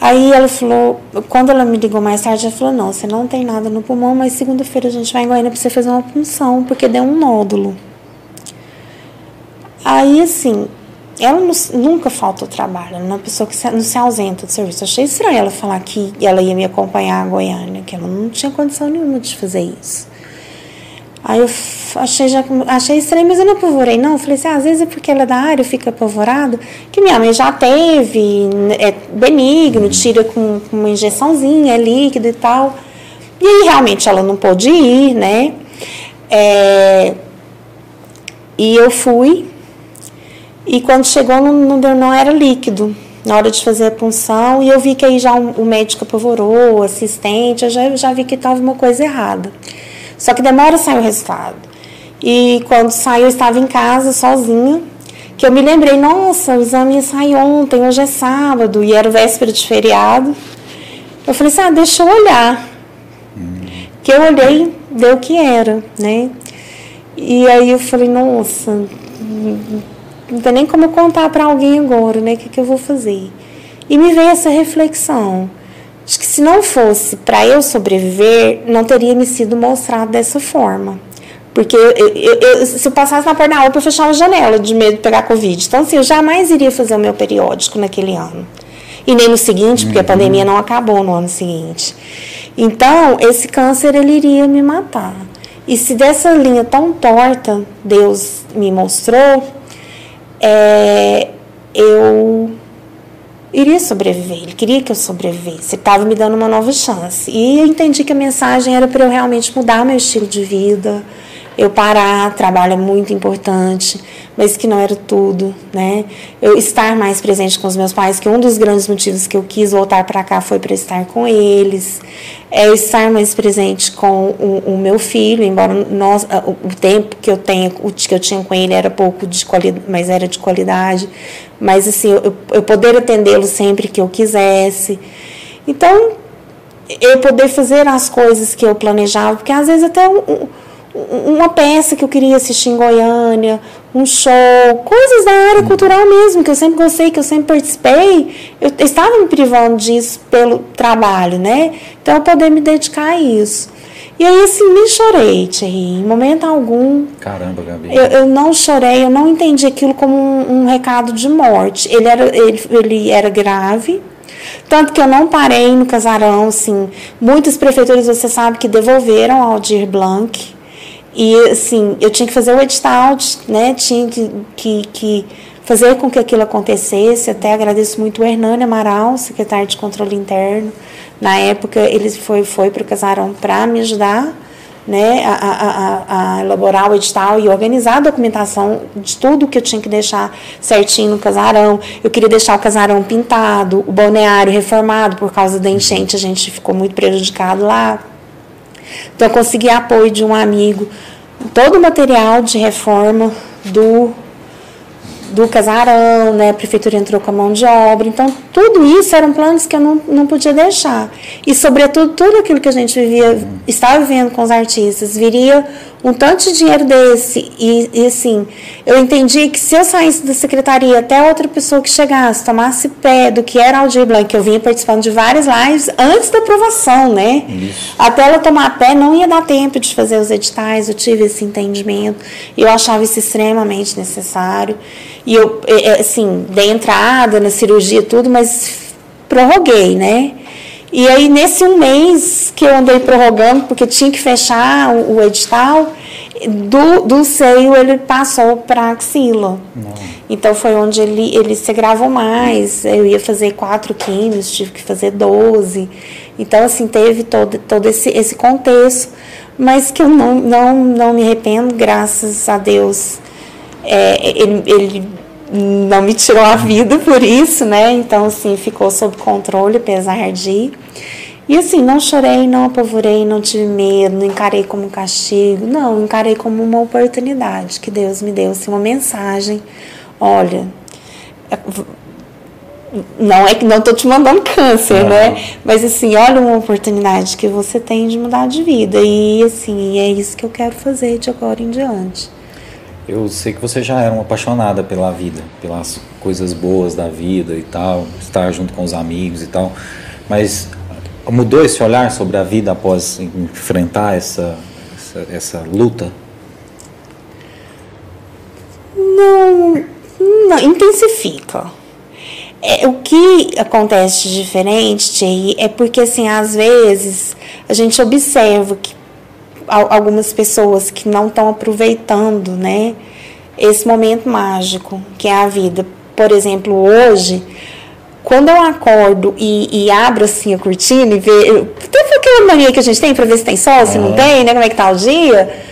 Aí ela falou, quando ela me ligou mais tarde, ela falou: não, você não tem nada no pulmão, mas segunda-feira a gente vai em Goiânia para você fazer uma punção, porque deu um nódulo. Aí, assim, ela não- nunca falta o trabalho, ela é uma pessoa que se- não se ausenta do serviço. Eu achei estranho ela falar que ela ia me acompanhar a Goiânia, que ela não tinha condição nenhuma de fazer isso. Aí eu achei, já, achei estranho, mas eu não apavorei, não. Eu falei assim, ah, às vezes é porque ela é da área, fica apavorada, que minha mãe já teve, é benigno, tira com, com uma injeçãozinha, é líquido e tal. E aí realmente ela não pôde ir, né? É, e eu fui, e quando chegou não, não, deu, não era líquido na hora de fazer a punção, e eu vi que aí já o, o médico apavorou, o assistente, eu já, já vi que estava uma coisa errada. Só que demora sair o resultado. E quando saiu, eu estava em casa sozinha, que eu me lembrei, nossa, o exame ia sair ontem, hoje é sábado, e era véspera de feriado. Eu falei assim, ah, deixa eu olhar. Que eu olhei, deu o que era, né? E aí eu falei, nossa, não tem nem como eu contar para alguém agora, né? O que, que eu vou fazer? E me veio essa reflexão. Acho que se não fosse para eu sobreviver, não teria me sido mostrado dessa forma. Porque eu, eu- eu- se eu passasse na porta da UPA, eu fechava a janela de medo de pegar Covid. Então, assim, eu jamais iria fazer o meu periódico naquele ano. E nem no seguinte, porque a pandemia não acabou no ano seguinte. Então, esse câncer, ele iria me matar. E se dessa linha tão torta Deus me mostrou, é, eu iria sobreviver. Ele queria que eu sobrevivesse. Estava me dando uma nova chance. E eu entendi que a mensagem era para eu realmente mudar meu estilo de vida. Eu parar, trabalho é muito importante, mas que não era tudo, né? Eu estar mais presente com os meus pais, que um dos grandes motivos que eu quis voltar para cá foi para estar com eles, é estar mais presente com o, o meu filho, embora nós, o, o tempo que eu tenho, o que eu tinha com ele era pouco de qualidade, mas era de qualidade, mas assim, eu, eu poder atendê-lo sempre que eu quisesse. Então, eu poder fazer as coisas que eu planejava, porque às vezes até um- uma peça que eu queria assistir em Goiânia, um show, coisas da área cultural mesmo, que eu sempre gostei, que eu sempre participei, eu estava me privando disso pelo trabalho, né? Então, eu poder me dedicar a isso. E aí, assim, me chorei, Thierry, em momento algum. Caramba, Gabi. Eu, eu não chorei, eu não entendi aquilo como um, um recado de morte. Ele era, ele, ele era grave, tanto que eu não parei no casarão, assim. Muitas prefeituras, você sabe, que devolveram ao Aldir Blanc e, assim, eu tinha que fazer o edital, né? Tinha que, que, que fazer com que aquilo acontecesse. Até agradeço muito o Hernani Amaral, secretário de Controle Interno. Na época, ele foi, foi para o casarão para me ajudar né, a, a, a, elaborar o edital e organizar a documentação de tudo que eu tinha que deixar certinho no casarão. Eu queria deixar o casarão pintado, o balneário reformado, por causa da enchente, a gente ficou muito prejudicado lá. Então, eu consegui apoio de um amigo, todo o material de reforma do do casarão, né? A prefeitura entrou com a mão de obra. Então, tudo isso eram planos que eu não, não podia deixar. E, sobretudo, tudo aquilo que a gente vivia, estava vivendo com os artistas, viria um tanto de dinheiro desse. E, e, assim, eu entendi que se eu saísse da secretaria até outra pessoa que chegasse, tomasse pé do que era Aldir Blanc, que eu vinha participando de várias lives antes da aprovação, né? Isso. Até ela tomar pé, não ia dar tempo de fazer os editais. Eu tive esse entendimento. E eu achava isso extremamente necessário. E eu, é, é, assim, dei entrada na cirurgia, tudo, mas prorroguei, né? E aí, nesse um mês que eu andei prorrogando, porque tinha que fechar o, o edital, do, do seio ele passou para axila. Não. Então foi onde ele, ele se gravou mais. Eu ia fazer quatro químios, tive que fazer doze. Então, assim, teve todo, todo esse, esse contexto, mas que eu não, não, não me arrependo, graças a Deus. É, ele, ele não me tirou a vida por isso, né? Então, assim, ficou sob controle, apesar de. E assim, não chorei, não apavorei, não tive medo, não encarei como um castigo, não, encarei como uma oportunidade que Deus me deu, assim, uma mensagem. Olha, não é que não estou te mandando câncer, né? Mas assim, olha uma oportunidade que você tem de mudar de vida. E assim, é isso que eu quero fazer de agora em diante. Eu sei que você já era uma apaixonada pela vida, pelas coisas boas da vida e tal, estar junto com os amigos e tal, mas mudou esse olhar sobre a vida após enfrentar essa, essa, essa luta? Não, não intensifica. É, o que acontece diferente, Thierry, é porque, assim, às vezes a gente observa que algumas pessoas que não estão aproveitando, né, esse momento mágico que é a vida. Por exemplo, hoje, quando eu acordo e, e abro assim a cortina e vejo. Tem aquela mania que a gente tem para ver se tem sol, se não tem, né? Como é que tá o dia?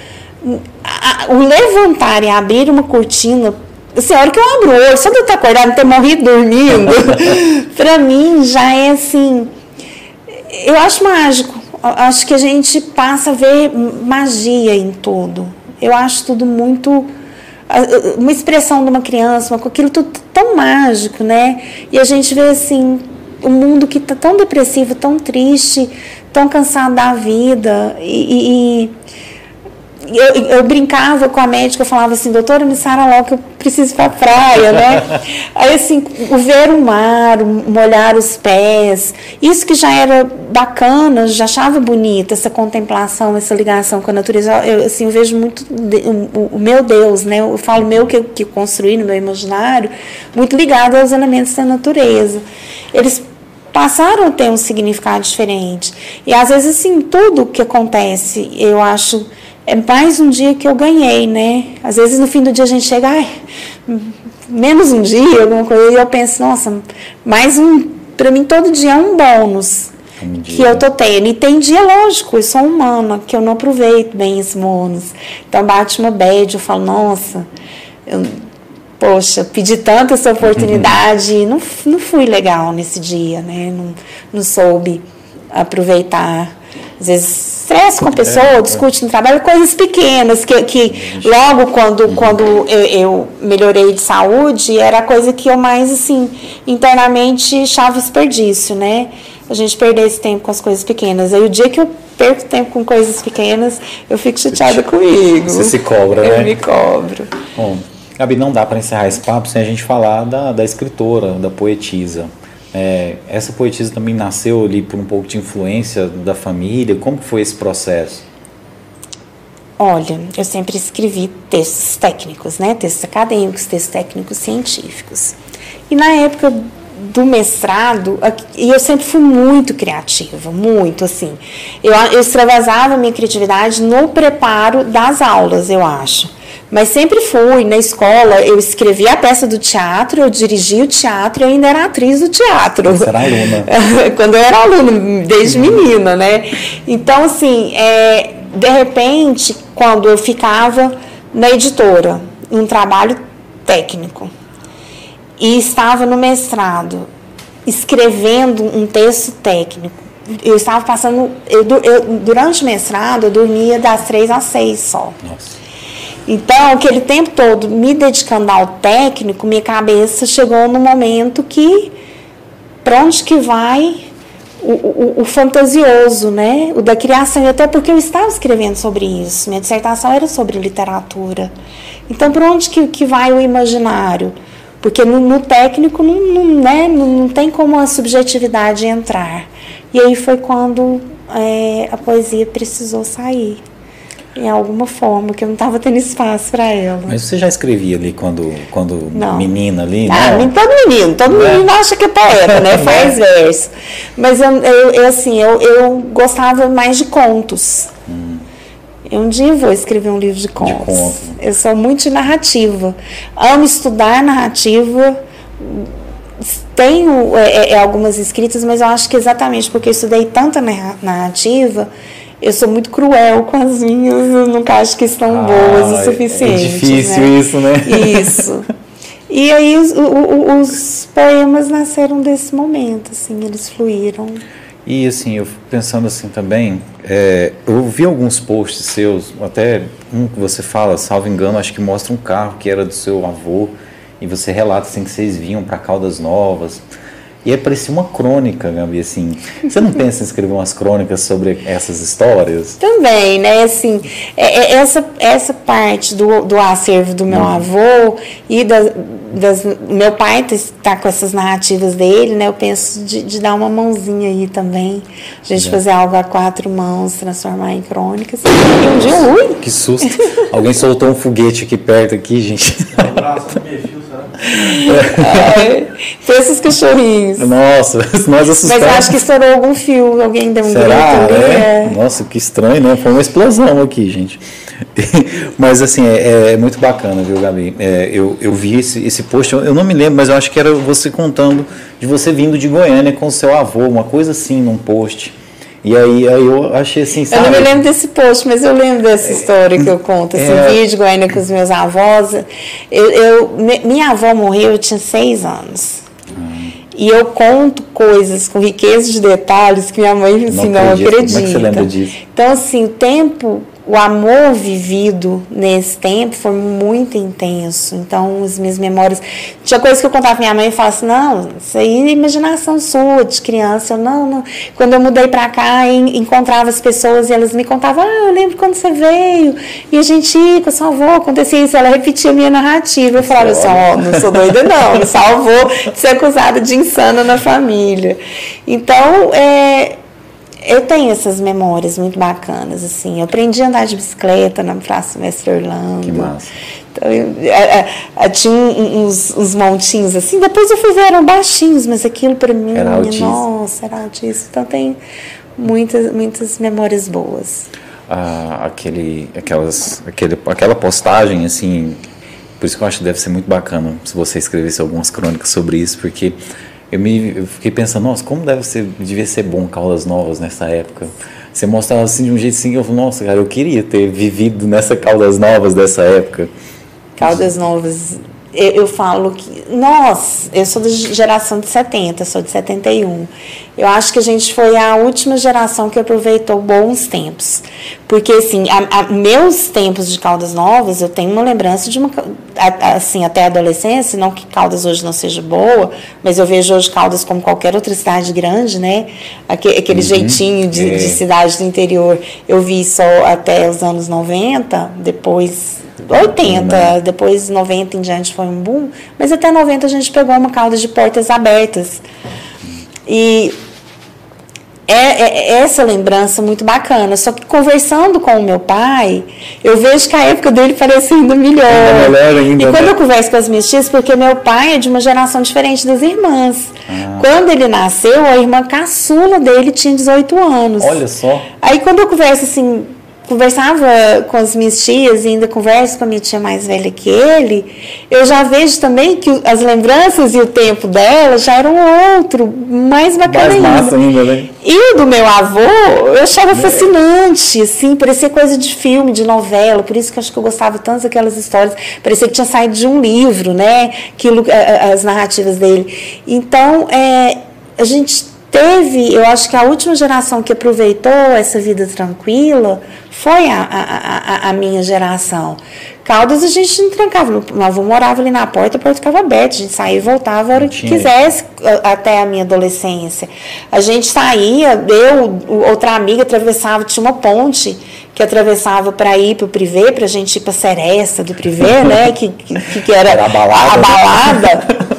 o levantar e abrir uma cortina assim, a hora que eu abro o olho, só de eu estar acordado, ter morrido dormindo, para mim já é assim. Eu acho mágico acho que a gente passa a ver magia em tudo. Eu acho tudo muito uma expressão de uma criança, uma, aquilo tudo tão mágico, né? E a gente vê assim um mundo que está tão depressivo, tão triste, tão cansado da vida e, e eu, eu, brincava com a médica, eu falava assim, doutora, me sara logo que eu preciso ir pra praia, né? Aí, assim, o ver o mar, molhar os pés, isso que já era bacana, já achava bonita, essa contemplação, essa ligação com a natureza. Eu, assim, eu vejo muito o, o meu Deus, né? Eu falo meu que, que construí no meu imaginário, muito ligado aos elementos da natureza. Eles passaram a ter um significado diferente. E às vezes, assim, tudo que acontece, eu acho é mais um dia que eu ganhei, né? Às vezes no fim do dia a gente chega, ai, menos um dia, alguma coisa, e eu penso, nossa, mais um, para mim todo dia é um bônus um que eu tô tendo. E tem dia, lógico, eu sou humana, que eu não aproveito bem esse bônus. Então bate uma bad, eu falo, nossa, eu, poxa, pedi tanta essa oportunidade, e não, não fui legal nesse dia, né? Não, não soube aproveitar às vezes estresse com a pessoa, é, discute no trabalho, coisas pequenas que, que logo quando, uhum. quando eu, eu, melhorei de saúde, era a coisa que eu mais, assim, internamente achava desperdício, né? A gente perder esse tempo com as coisas pequenas. Aí o dia que eu perco tempo com coisas pequenas, eu fico chateada comigo. Você se cobra, eu né? Eu me cobro. Bom, Gabi, não dá para encerrar esse papo sem a gente falar da, da escritora, da poetisa. É, essa poetisa também nasceu ali por um pouco de influência da família. Como foi esse processo? Olha, eu sempre escrevi textos técnicos, né? Textos acadêmicos, textos técnicos científicos. E na época do mestrado, e eu sempre fui muito criativa, muito assim. Eu, eu extravasava minha criatividade no preparo das aulas, eu acho. Mas sempre fui na escola, eu escrevia a peça do teatro, eu dirigia o teatro e ainda era atriz do teatro. Você era aluna. Quando eu era aluna, desde menina, né? Então, assim, é, de repente, quando eu ficava na editora, em um trabalho técnico, e estava no mestrado, escrevendo um texto técnico, eu estava passando. Eu, eu, durante o mestrado, eu dormia das três às seis só. Nossa. Então, aquele tempo todo me dedicando ao técnico, minha cabeça chegou no momento que, para onde que vai o, o, o, fantasioso, né? O da criação, até porque eu estava escrevendo sobre isso, minha dissertação era sobre literatura. Então, para onde que, que vai o imaginário? Porque no, no técnico não, não, né, não, não tem como a subjetividade entrar. E aí foi quando é, a poesia precisou sair em alguma forma, que eu não estava tendo espaço para ela. Mas você já escrevia ali quando, quando menina ali, ah, né? todo menino, todo é. menino acha que é poeta, né? Faz é. verso. Mas eu, eu, eu, assim, eu, eu gostava mais de contos. Hum. Eu um dia vou escrever um livro de contos. De conto. Eu sou muito de narrativa. Amo estudar narrativa. Tenho é, é, é algumas escritas, mas eu acho que exatamente porque eu estudei tanta narrativa, eu sou muito cruel com as minhas, eu nunca acho que estão ah, boas o é suficiente. É difícil né? isso, né? Isso. E aí os, os, os, poemas nasceram desse momento, assim, eles fluíram. E assim, eu pensando assim também, é, eu vi alguns posts seus, até um que você fala, salvo engano, acho que mostra um carro que era do seu avô, e você relata assim que vocês vinham para Caldas Novas. E aí parecia uma crônica, Gabi, assim. Você não pensa em escrever umas crônicas sobre essas histórias? Também, né? Assim, é, é, essa, essa parte do, do acervo do meu uhum. avô e das, das, meu pai está com essas narrativas dele, né? Eu penso de, de dar uma mãozinha aí também. A gente é. fazer algo a quatro mãos, transformar em crônicas. E um dia, ui! Que susto! Alguém soltou um foguete aqui perto, aqui, gente. Um abraço, é, pensa os cachorrinhos. Nossa, nós assustamos. Mas acho que estourou algum fio, alguém deu um Será? grito. É? é? Nossa, que estranho, né? Foi uma explosão aqui, gente. mas assim, é, é, muito bacana, viu, Gabi? É, eu, eu vi esse, esse post, eu, eu, não me lembro, mas eu acho que era você contando de você vindo de Goiânia com o seu avô, uma coisa assim, num post. E aí, aí eu achei assim, sabe? Eu não me lembro desse post, mas eu lembro dessa história que eu conto. Esse é... vídeo Goiânia com os meus avós. Eu, eu, minha avó morreu, eu tinha seis anos. Hum. E eu conto coisas com riqueza de detalhes que minha mãe assim, não, não acredita. Como é que você lembra disso? Então, assim, o tempo o amor vivido nesse tempo foi muito intenso. Então, as minhas memórias. Tinha coisas que eu contava pra minha mãe e falava assim: não, isso aí é imaginação sua, de criança. Eu, não, não. Quando eu mudei pra cá, encontrava as pessoas e elas me contavam: ah, eu lembro quando você veio, e a gente ia com avó, acontecia isso. Ela repetia a minha narrativa. Eu falava assim: ó, oh, não sou doida, não, me salvou de ser acusada de insana na família. Então, é eu tenho essas memórias muito bacanas, assim. Eu aprendi a andar de bicicleta na Praça Mestre Orlando. Que massa. Então, eu, a, a, a, tinha uns, uns, montinhos assim. Depois eu fui ver, eram baixinhos, mas aquilo para mim, era altíssimo. nossa, era altíssimo. Então tem muitas, muitas memórias boas. Ah, aquele, aquelas, aquele, aquela postagem, assim, por isso que eu acho que deve ser muito bacana se você escrevesse algumas crônicas sobre isso, porque eu me eu fiquei pensando, nossa, como deve ser, devia ser bom Caldas Novas nessa época. Você mostrava assim de um jeito assim, eu nossa, cara, eu queria ter vivido nessa Caldas Novas dessa época. Caldas Novas eu, eu, falo que nós, eu sou da geração de 70, sou de 71. Eu acho que a gente foi a última geração que aproveitou bons tempos. Porque, assim, a, a, meus tempos de Caldas Novas, eu tenho uma lembrança de uma. Assim, até a adolescência, não que Caldas hoje não seja boa, mas eu vejo hoje Caldas como qualquer outra cidade grande, né? Aquele, aquele uhum. jeitinho de, é. de cidade do interior. Eu vi só até os anos 90, depois 80, né? depois 90 em diante foi um boom, mas até 90 a gente pegou uma cauda de portas abertas. E é, é, é, essa lembrança muito bacana. Só que conversando com o meu pai, eu vejo que a época dele parece ainda melhor. ainda, e quando né? eu converso com as minhas tias, porque meu pai é de uma geração diferente das irmãs. Ah. Quando ele nasceu, a irmã caçula dele tinha 18 anos. Olha só. Aí quando eu converso assim conversava com as minhas tias e ainda converso com a minha tia mais velha que ele, eu já vejo também que as lembranças e o tempo dela já eram outro, mais bacana mais massa ainda. né? E o do meu avô, eu achava fascinante, assim, parecia coisa de filme, de novela, por isso que eu acho que eu gostava tanto daquelas histórias, parecia que tinha saído de um livro, né, Aquilo, as narrativas dele. Então, é, a gente teve, eu acho que a última geração que aproveitou essa vida tranquila foi a, a, a, a minha geração. Caldas a gente não trancava, meu avô morava ali na porta, a porta ficava aberta, a gente saía e voltava a hora que quisesse, até a minha adolescência. A gente saía, eu, outra amiga atravessava, tinha uma ponte que atravessava para ir para o privê, para a gente ir para a Seresta do privê, né, que, que, que era, era a balada. A balada.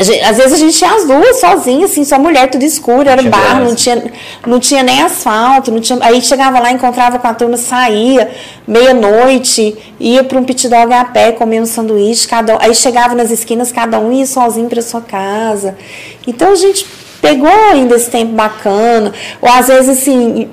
Gente, às vezes a gente tinha as duas sozinhas, assim, só mulher, tudo escuro, era barro, não tinha, não tinha nem asfalto, não tinha, aí chegava lá, encontrava com a turma, saía, meia-noite, ia para um pit dog a pé, comer um sanduíche, cada, aí chegava nas esquinas, cada um ia sozinho para sua casa. Então a gente pegou ainda esse tempo bacana. Ou às vezes, assim,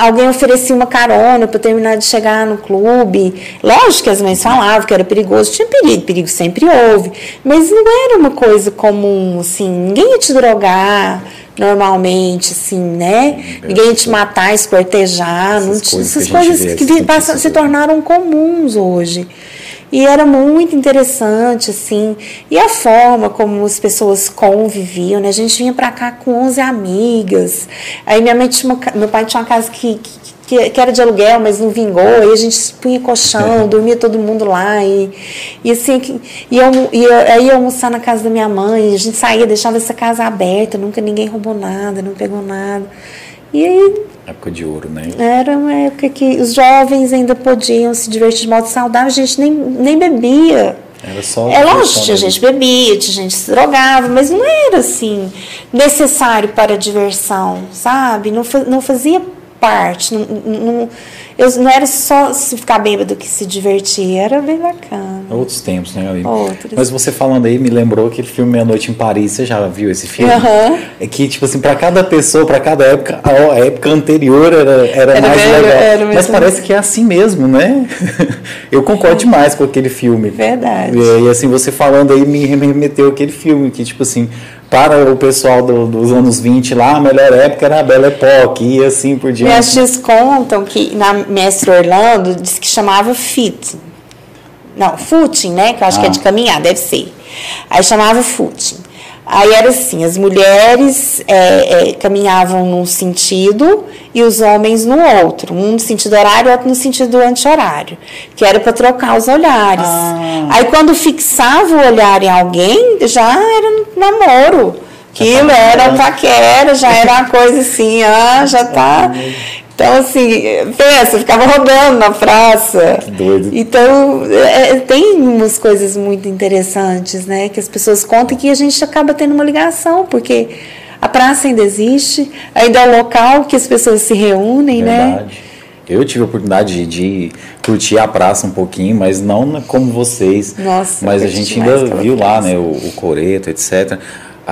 alguém oferecia uma carona para terminar de chegar no clube. Lógico que as mães falavam que era perigoso, tinha perigo, perigo sempre houve. Mas não era uma coisa comum, assim, ninguém ia te drogar normalmente, assim, né? Ninguém ia te matar, escortejar. Essas não, coisas essas que, coisas que, que passam, se tornaram comuns hoje. E era muito interessante, assim. E a forma como as pessoas conviviam, né? A gente vinha para cá com 11 amigas. Aí minha mãe tinha uma, meu pai tinha uma casa que, que, que, era de aluguel, mas não vingou. Aí a gente punha colchão, dormia todo mundo lá. E, e assim, ia, ia, ia almoçar na casa da minha mãe. A gente saía, deixava essa casa aberta. Nunca ninguém roubou nada, não pegou nada. E aí Época de ouro, né? Era uma época que os jovens ainda podiam se divertir de modo saudável, a gente nem, nem bebia. Era só. É lógico, tinha gente bebia, tinha gente se drogava, mas não era assim necessário para a diversão, sabe? Não, não fazia parte. Não, não, eu, não era só se ficar bêbado que se divertir, era bem bacana. Outros tempos, né? Outros. Mas você falando aí me lembrou aquele filme Meia Noite em Paris. Você já viu esse filme? Uhum. É que, tipo assim, para cada pessoa, para cada época, a época anterior era, era, era mais legal. Era Mas parece que é assim mesmo, né? eu concordo demais com aquele filme. Verdade. E, e assim, você falando aí me remeteu aquele filme que, tipo assim, para o pessoal do, dos anos 20 lá, a melhor época era a Belle Époque e assim por diante. Minhas tias contam que na Mestre Orlando diz que chamava fit. Não, footing, né? Que eu acho ah. que é de caminhar, deve ser. Aí chamava footing. Aí era assim, as mulheres é, é, caminhavam num sentido e os homens no outro, um no sentido horário, outro no sentido anti-horário, que era para trocar os olhares. Ah. Aí quando fixava o olhar em alguém, já era namoro. Aquilo era paquera, já era uma coisa assim, ah, já tá. Então, assim, pensa, ficava rodando na praça. Que doido. Então, é, tem umas coisas muito interessantes, né? Que as pessoas contam e que a gente acaba tendo uma ligação, porque a praça ainda existe, ainda é um local que as pessoas se reúnem, né? Verdade. né? Eu tive a oportunidade de, de, curtir a praça um pouquinho, mas não como vocês. Nossa, mas a gente ainda viu lá, né, o, o Coreto, etc.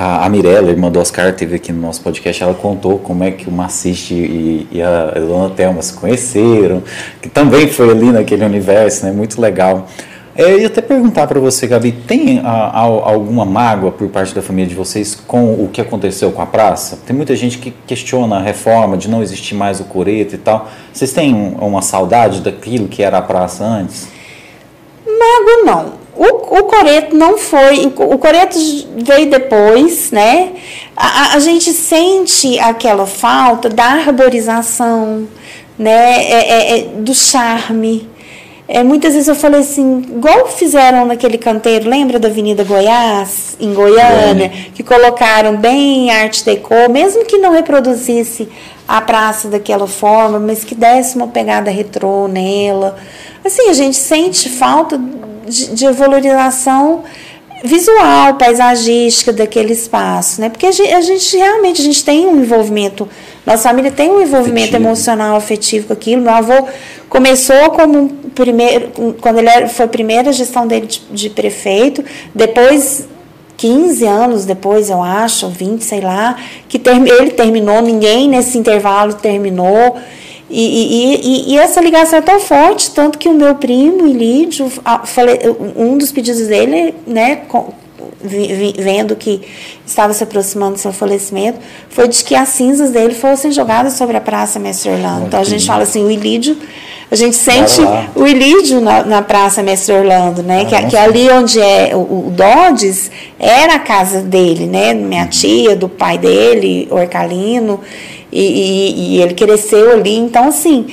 A, a Mirella, irmã do Oscar, teve aqui no nosso podcast, ela contou como é que o Maciste e, e a Dona Thelma se conheceram, que também foi ali naquele universo, né? Muito legal. É, eu ia até perguntar para você, Gabi, tem a, a, alguma mágoa por parte da família de vocês com o que aconteceu com a praça? Tem muita gente que questiona a reforma, de não existir mais o coreto e tal. Vocês têm uma saudade daquilo que era a praça antes? Mágoa não. O, o Coreto não foi, o Coreto veio depois, né? A, a gente sente aquela falta da arborização, né? É, é, é, do charme. É, muitas vezes eu falei assim, igual fizeram naquele canteiro, lembra da Avenida Goiás, em Goiânia, que colocaram bem arte deco, mesmo que não reproduzisse a praça daquela forma, mas que desse uma pegada retrô nela. Assim, a gente sente falta de, de valorização visual, paisagística daquele espaço, né? Porque a gente, a gente, realmente a gente tem um envolvimento, nossa família tem um envolvimento afetivo. emocional, afetivo com aquilo. Meu avô começou como primeiro, quando ele foi a primeira gestão dele de, de prefeito, depois 15 anos depois, eu acho, 20, sei lá, que ter, ele terminou, ninguém nesse intervalo terminou. E, e, e, e, essa ligação é tão forte, tanto que o meu primo, Ilídio, um dos pedidos dele, né, vendo que estava se aproximando do seu falecimento, foi de que as cinzas dele fossem jogadas sobre a Praça Mestre Orlando. Então a gente fala assim, o Ilídio, a gente sente o Ilídio na, na, Praça Mestre Orlando, né? que, que ali onde é o, o Dodges era a casa dele, né? Minha uhum. tia, do pai dele, Orcalino e, e, e ele cresceu ali. Então, assim,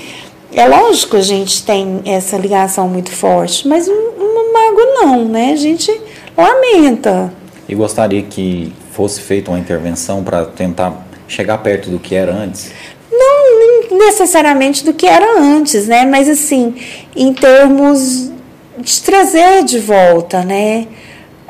é lógico que a gente tem essa ligação muito forte, mas um, um mago não, né? A gente lamenta. E gostaria que fosse feita uma intervenção para tentar chegar perto do que era antes? Não necessariamente do que era antes, né? Mas assim, em termos de trazer de volta, né?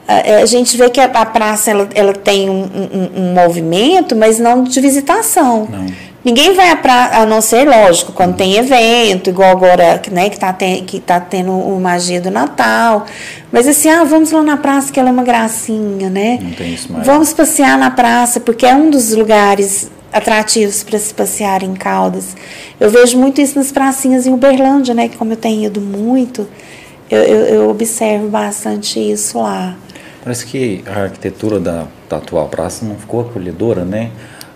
A, gente vê que a, praça ela, ela tem um, um, um, movimento, mas não de visitação. Não. Ninguém vai a praça, a não ser, lógico, quando tem evento, igual agora, né, que está que tá tendo o magia do Natal. Mas assim, ah, vamos lá na praça que ela é uma gracinha, né? Não tem isso mais. Vamos passear na praça, porque é um dos lugares atrativos para se passear em Caldas. Eu vejo muito isso nas pracinhas em Uberlândia, né? Que como eu tenho ido muito, eu, eu, eu observo bastante isso lá. Parece que a arquitetura da, da atual praça não ficou acolhedora, né?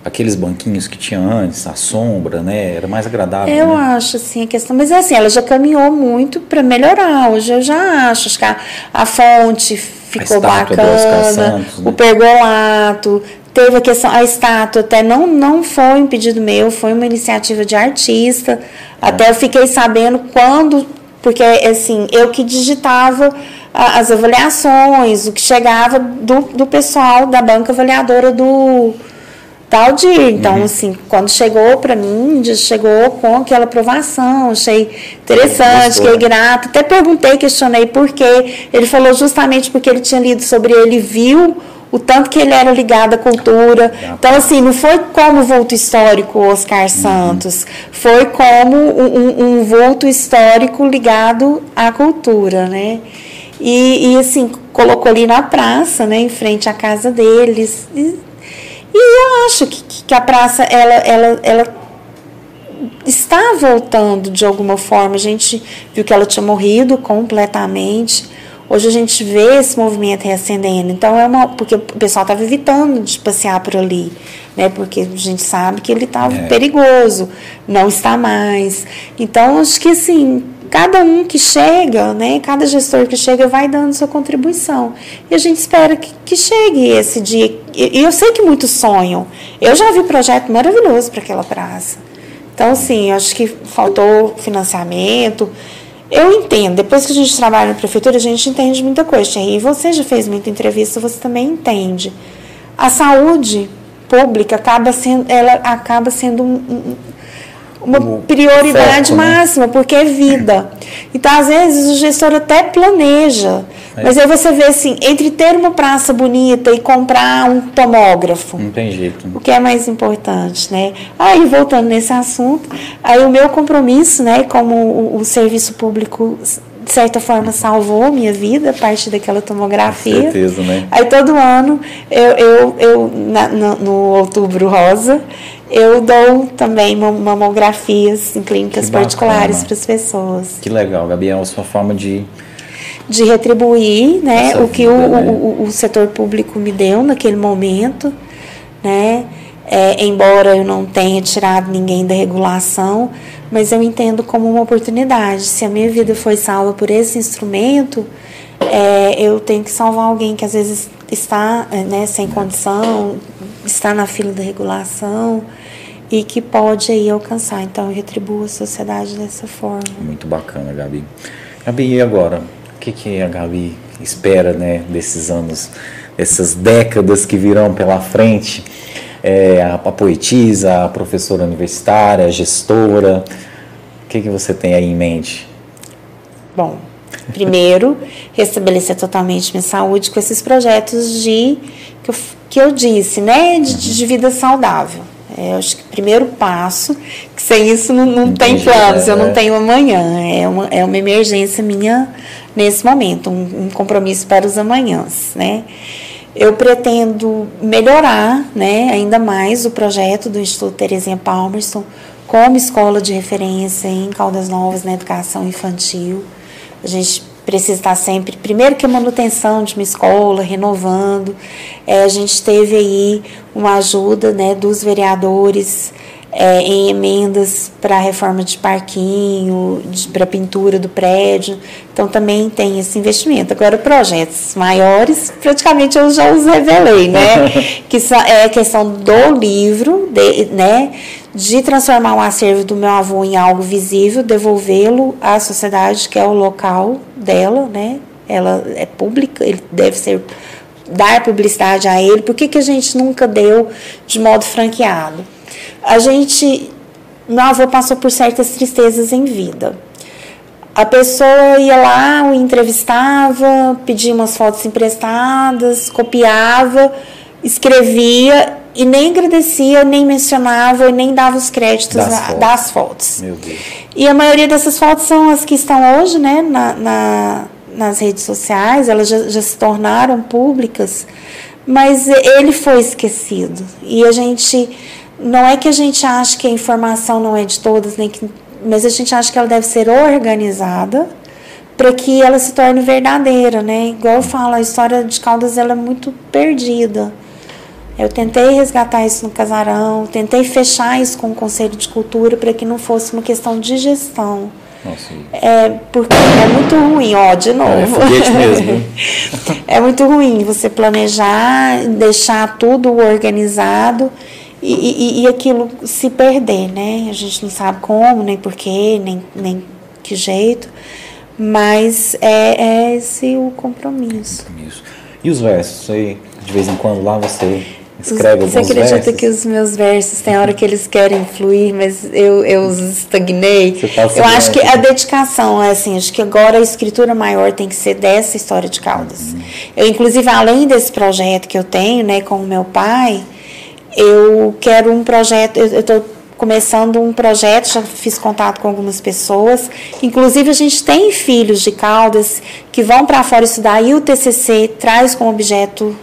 Aqueles banquinhos que tinha antes, a sombra, né? Era mais agradável. Eu né? acho, assim, a questão. Mas assim, ela já caminhou muito para melhorar. Hoje eu já acho. Acho que a, a fonte ficou a bacana. Santos, né? O pergolato. Teve a questão, a estátua até não, não foi um pedido meu, foi uma iniciativa de artista. É. Até eu fiquei sabendo quando, porque assim, eu que digitava as avaliações, o que chegava do, do pessoal da banca avaliadora do tal dia. Então, uhum. assim, quando chegou para mim, chegou com aquela aprovação, achei interessante, fiquei grata. Até perguntei, questionei por quê. Ele falou justamente porque ele tinha lido sobre ele, viu o tanto que ele era ligado à cultura. Então, assim, não foi como vulto histórico Oscar uhum. Santos, foi como um, um vulto histórico ligado à cultura, né? E, e, assim, colocou ali na praça, né, em frente à casa deles. E, e eu acho que, que a praça, ela, ela, ela está voltando de alguma forma. A gente viu que ela tinha morrido completamente. Hoje a gente vê esse movimento reacendendo. Então é uma. Porque o pessoal estava evitando de passear por ali. Né? Porque a gente sabe que ele estava é. perigoso. Não está mais. Então, acho que assim cada um que chega, né, cada gestor que chega vai dando sua contribuição. E a gente espera que, que chegue esse dia. E eu sei que muitos sonham. Eu já vi projeto maravilhoso para aquela praça. Então, assim, acho que faltou financiamento. Eu entendo, depois que a gente trabalha na prefeitura, a gente entende muita coisa. E você já fez muita entrevista, você também entende. A saúde pública acaba sendo, ela acaba sendo um, um uma prioridade foco, né? máxima, né? porque é vida. Então, às vezes, o gestor até planeja, é. mas aí você vê assim, entre ter uma praça bonita e comprar um tomógrafo. Não tem jeito. O que é mais importante, né? Aí, voltando nesse assunto, aí o meu compromisso, né, como o, o serviço público de certa forma salvou minha vida a partir daquela tomografia. Com certeza, né? Aí todo ano eu, eu, eu na, no, no outubro rosa eu dou também mamografias em clínicas particulares para as pessoas. Que legal, Gabi, a sua forma de de retribuir, né, o que vida, o, né? O, o, setor público me deu naquele momento, né, é, embora eu não tenha tirado ninguém da regulação, mas eu entendo como uma oportunidade. Se a minha vida foi salva por esse instrumento, é, eu tenho que salvar alguém que às vezes está né, sem condição, está na fila da regulação e que pode aí alcançar. Então, eu retribuo a sociedade dessa forma. Muito bacana, Gabi. Gabi, e agora? O que, que a Gabi espera né, desses anos, dessas décadas que virão pela frente? É, a, a poetisa, a professora universitária, a gestora. O que, que você tem aí em mente? Bom, primeiro, restabelecer totalmente minha saúde com esses projetos de que eu, que eu disse, né, de, de vida saudável. É, eu acho que o primeiro passo, que sem isso não, não tem planos, é, eu não é. tenho amanhã. É uma, é uma emergência minha nesse momento, um, um compromisso para os amanhãs, né? Eu pretendo melhorar né, ainda mais o projeto do Instituto Terezinha Palmerston como escola de referência em Caldas Novas na educação infantil. A gente precisa estar sempre, primeiro que a manutenção de uma escola, renovando. É, a gente teve aí uma ajuda né, dos vereadores é, em emendas para reforma de parquinho, para pintura do prédio. Então também tem esse investimento. Agora, projetos maiores, praticamente eu já os revelei, né? que é a questão do livro, de, né? de transformar o acervo do meu avô em algo visível, devolvê-lo à sociedade, que é o local dela, né? Ela é pública, ele deve ser dar publicidade a ele. Por que, que a gente nunca deu de modo franqueado? A gente, meu avô passou por certas tristezas em vida. A pessoa ia lá, o entrevistava, pedia umas fotos emprestadas, copiava, escrevia e nem agradecia, nem mencionava, nem dava os créditos das, a, fotos. das fotos. Meu Deus. E a maioria dessas fotos são as que estão hoje né, na, na nas redes sociais, elas já, já se tornaram públicas, mas ele foi esquecido. E a gente não é que a gente acha que a informação não é de todas, nem que, mas a gente acha que ela deve ser organizada para que ela se torne verdadeira, né? Igual eu falo, a história de Caldas ela é muito perdida. Eu tentei resgatar isso no casarão, tentei fechar isso com o Conselho de Cultura para que não fosse uma questão de gestão. Nossa. É porque é muito ruim, ó, de novo. É, foguete mesmo. é muito ruim você planejar, deixar tudo organizado e, e, e, aquilo se perder, né? A gente não sabe como, nem porquê, nem, nem que jeito, mas é, é esse o compromisso. compromisso. E os versos? Aí, de vez em quando lá você escreve Você acredita versos? que os meus versos tem hora que eles querem fluir, mas eu, eu os estagnei? Tá eu acho que a dedicação é assim, acho que agora a escritura maior tem que ser dessa história de Caldas. Uhum. Eu, inclusive, além desse projeto que eu tenho, né, com o meu pai, eu quero um projeto, eu estou começando um projeto, já fiz contato com algumas pessoas. Inclusive, a gente tem filhos de Caldas que vão para fora estudar e o TCC traz como objeto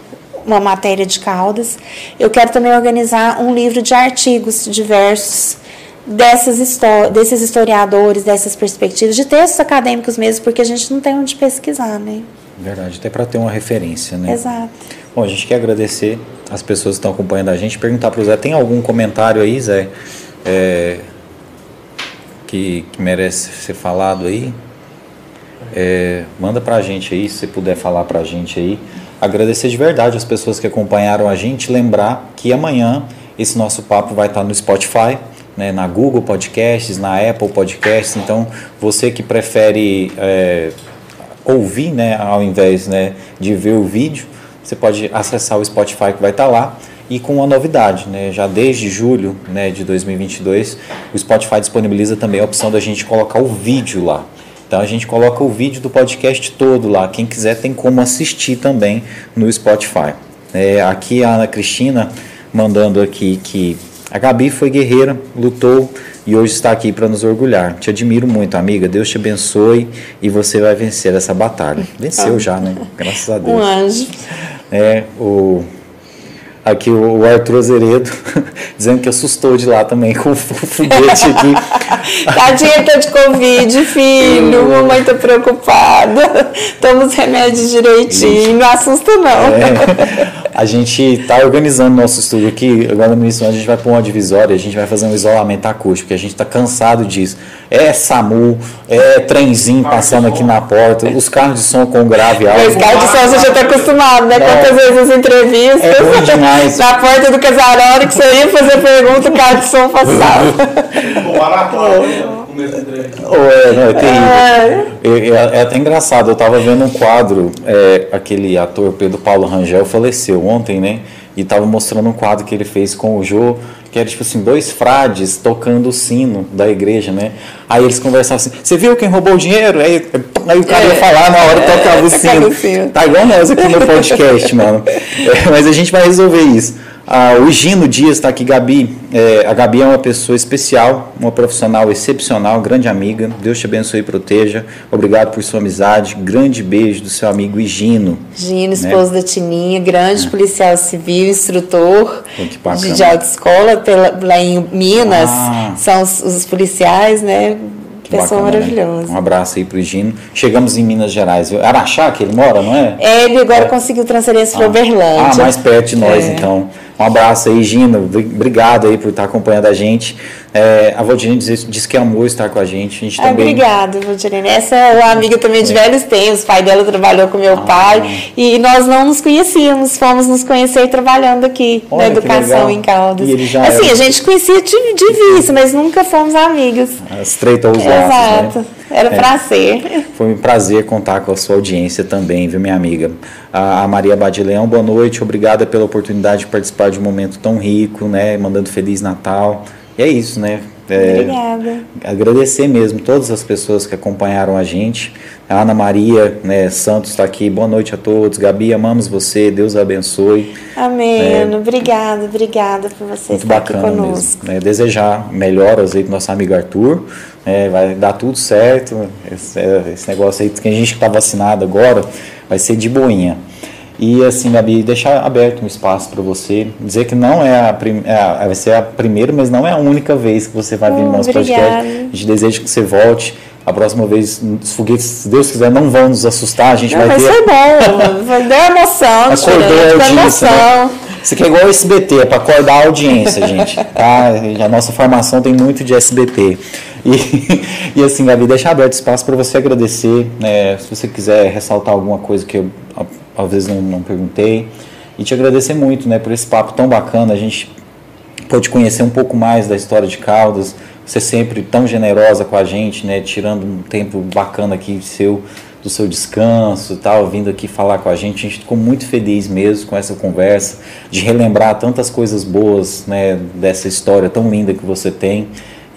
uma matéria de Caldas. Eu quero também organizar um livro de artigos diversos dessas desses historiadores, dessas perspectivas, de textos acadêmicos mesmo, porque a gente não tem onde pesquisar, né? Verdade, até para ter uma referência, né? Exato. Bom, a gente quer agradecer as pessoas que estão acompanhando a gente, perguntar para o Zé, tem algum comentário aí, Zé, é, que, que, merece ser falado aí? É, manda para a gente aí, se puder falar para a gente aí agradecer de verdade as pessoas que acompanharam a gente, lembrar que amanhã esse nosso papo vai estar no Spotify, né, na Google Podcasts, na Apple Podcasts. Então, você que prefere é, ouvir, né, ao invés né, de ver o vídeo, você pode acessar o Spotify que vai estar lá. E com uma novidade, né, já desde julho né, de 2022, o Spotify disponibiliza também a opção da gente colocar o vídeo lá. Então a gente coloca o vídeo do podcast todo lá. Quem quiser tem como assistir também no Spotify. É, aqui a Ana Cristina mandando aqui que a Gabi foi guerreira, lutou e hoje está aqui para nos orgulhar. Te admiro muito, amiga. Deus te abençoe e você vai vencer essa batalha. Venceu já, né? Graças a Deus. Um anjo. É, o Aqui o Arthur Azeredo dizendo que assustou de lá também com o foguete aqui. Tadinha, tá de Covid, filho. Mamãe tá preocupada. Toma os remédios direitinho. Não assusta, não. É, a gente tá organizando nosso estúdio aqui. Agora no início a gente vai pôr uma divisória. A gente vai fazer um isolamento acústico. Porque a gente tá cansado disso. É SAMU, é trenzinho passando aqui na porta. Os carros de som com grave alto. Os carros de som você já tá acostumado, né? Quantas vezes as entrevistas. É ruim demais demais. Na porta do casarão, que você ia fazer pergunta, o cara de som passava. é, não, é terrível. É. É, é, até engraçado, eu estava vendo um quadro, é, aquele ator Pedro Paulo Rangel faleceu ontem, né? e estava mostrando um quadro que ele fez com o Jô, que era tipo assim, dois frades tocando o sino da igreja, né? Aí eles conversavam assim, você viu quem roubou o dinheiro? Aí, aí o cara ia falar na hora tocava o sino. Tá igual nós aqui no podcast, mano. É, mas a gente vai resolver isso. Ah, o Gino Dias está aqui, Gabi. É, a Gabi é uma pessoa especial, uma profissional excepcional, grande amiga. Deus te abençoe e proteja. Obrigado por sua amizade. Grande beijo do seu amigo Gino. Gino, né? esposo né? da Tininha, grande é. policial civil, instrutor Pô, de, de autoescola pela, lá em Minas. Ah. São os, os policiais, né? Pessoa bacana, né? maravilhosa. Né? Um abraço aí pro Gino. Chegamos em Minas Gerais. Araxá, que ele mora, não é? É, ele agora é. conseguiu transferência ah. para Uberlândia. Ah, mais perto de nós, é. então. Um abraço aí, Gino. Obrigado aí por estar acompanhando a gente. É, a Valdirene disse, disse que amou estar com a gente. A gente também... Obrigada, Valdirene. Essa é uma amiga também de é. velhos tempos. O pai dela trabalhou com meu ah, pai. E nós não nos conhecíamos. Fomos nos conhecer trabalhando aqui Olha, na educação em Caldas. assim, era... a gente conhecia de, de vista, mas nunca fomos amigos. Estreitou os laços, né? Exato. Né? Era é, pra ser. Foi um prazer contar com a sua audiência também, viu, minha amiga? A, a Maria Badileão, boa noite. Obrigada pela oportunidade de participar de um momento tão rico, né? Mandando Feliz Natal. E é isso, né? É, Obrigada. Agradecer mesmo todas as pessoas que acompanharam a gente. A Ana Maria né, Santos está aqui. Boa noite a todos. Gabi, amamos você. Deus abençoe. Amém. É, obrigada, obrigada por você muito estar bacana aqui conosco. Mesmo, né, desejar melhoras aí para nosso amigo Arthur. É, vai dar tudo certo. Esse, esse negócio aí que a gente está vacinado agora vai ser de boinha. E assim, Gabi, deixar aberto um espaço para você, dizer que não é a, é vai ser a primeira, mas não é a única vez que você vai vir no nosso obrigada. podcast. A gente deseja que você volte. A próxima vez, os foguetes, se Deus quiser, não vão nos assustar. A gente não, vai, vai ter. Ser bom, vai dar emoção. Acordou a audiência. Né? Isso aqui é igual o SBT, é para acordar a audiência, gente. Tá? A nossa formação tem muito de SBT. E, e assim, Gabi, deixar aberto espaço para você agradecer. Né? Se você quiser ressaltar alguma coisa que eu talvez não, não perguntei. E te agradecer muito né, por esse papo tão bacana. A gente pôde conhecer um pouco mais da história de Caldas. Você sempre tão generosa com a gente, né, tirando um tempo bacana aqui seu, do seu descanso tal, vindo aqui falar com a gente. A gente ficou muito feliz mesmo com essa conversa, de relembrar tantas coisas boas né, dessa história tão linda que você tem.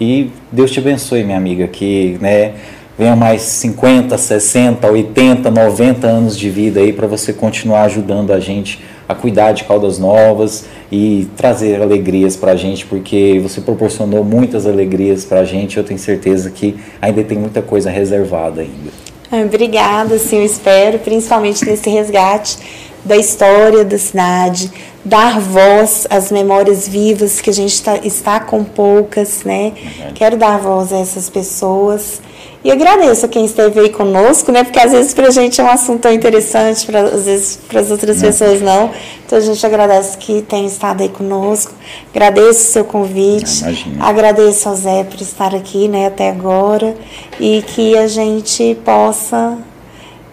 E Deus te abençoe, minha amiga, que né, venha mais 50, 60, 80, 90 anos de vida aí para você continuar ajudando a gente a cuidar de Caldas Novas e trazer alegrias para a gente, porque você proporcionou muitas alegrias para a gente. Eu tenho certeza que ainda tem muita coisa reservada ainda. Obrigada, sim, eu espero, principalmente nesse resgate da história da cidade, dar voz às memórias vivas que a gente tá, está com poucas, né? Quero dar voz a essas pessoas e agradeço a quem esteve aí conosco, né? Porque às vezes para a gente é um assunto tão interessante, pra, às vezes para as outras não. pessoas não. Então a gente agradece que tenha estado aí conosco. Agradeço o seu convite. Agradeço ao Zé por estar aqui, né, até agora. E que a gente possa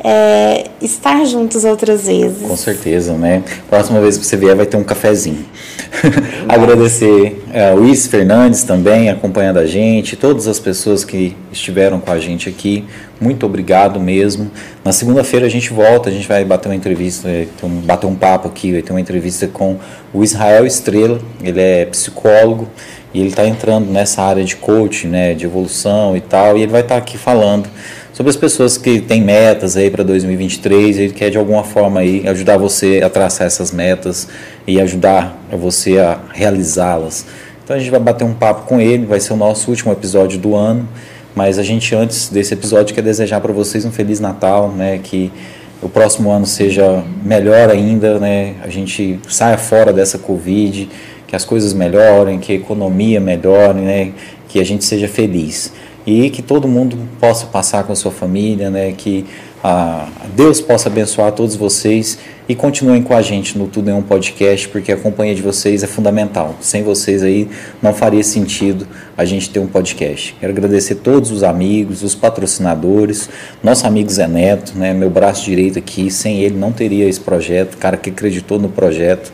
é, estar juntos outras vezes. Com certeza, né? Próxima vez que você vier vai ter um cafezinho. Agradecer é, Luiz Fernandes também acompanhando a gente, todas as pessoas que estiveram com a gente aqui. Muito obrigado mesmo. Na segunda-feira a gente volta, a gente vai bater uma entrevista, bater um papo aqui, vai ter uma entrevista com o Israel Estrela, ele é psicólogo e ele está entrando nessa área de coaching, né, de evolução e tal, e ele vai estar tá aqui falando sobre as pessoas que têm metas aí para 2023 ele quer de alguma forma aí ajudar você a traçar essas metas e ajudar você a realizá-las. Então a gente vai bater um papo com ele, vai ser o nosso último episódio do ano, mas a gente antes desse episódio quer desejar para vocês um feliz Natal, né, que o próximo ano seja melhor ainda, né, a gente saia fora dessa Covid, que as coisas melhorem, que a economia melhore, né, que a gente seja feliz e que todo mundo possa passar com a sua família, né? Que ah, Deus possa abençoar todos vocês e continuem com a gente no Tudo em um Podcast, porque a companhia de vocês é fundamental. Sem vocês aí não faria sentido a gente ter um podcast. Quero agradecer todos os amigos, os patrocinadores, nosso amigo Zé Neto, né? Meu braço direito aqui, sem ele não teria esse projeto, cara que acreditou no projeto,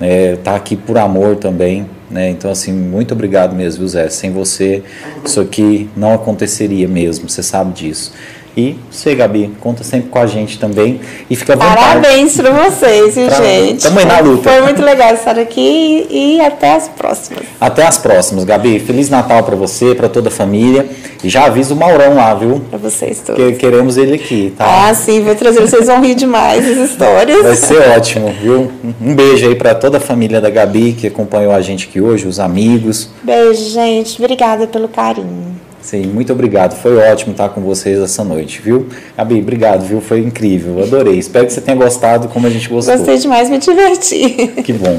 né? Tá aqui por amor também, né? Então, assim, muito obrigado mesmo, Zé. Sem você, isso aqui não aconteceria mesmo, você sabe disso. E você, Gabi, conta sempre com a gente também. E fica à vontade. Parabéns para vocês, pra, gente. Tamo aí na luta. Foi muito legal estar aqui e até as próximas. Até as próximas, Gabi. Feliz Natal para você, para toda a família. E já avisa o Maurão lá, viu? Para vocês todos. Que queremos ele aqui, tá? Ah, sim, vou trazer. Vocês vão rir demais as histórias. Vai ser ótimo, viu? Um beijo aí para toda a família da Gabi que acompanhou a gente aqui hoje, os amigos. Beijo, gente. Obrigada pelo carinho. Sim, muito obrigado. Foi ótimo estar com vocês essa noite, viu? Gabi, obrigado, viu? Foi incrível. Adorei. Espero que você tenha gostado como a gente gostou. Gostei demais, me diverti. Que bom.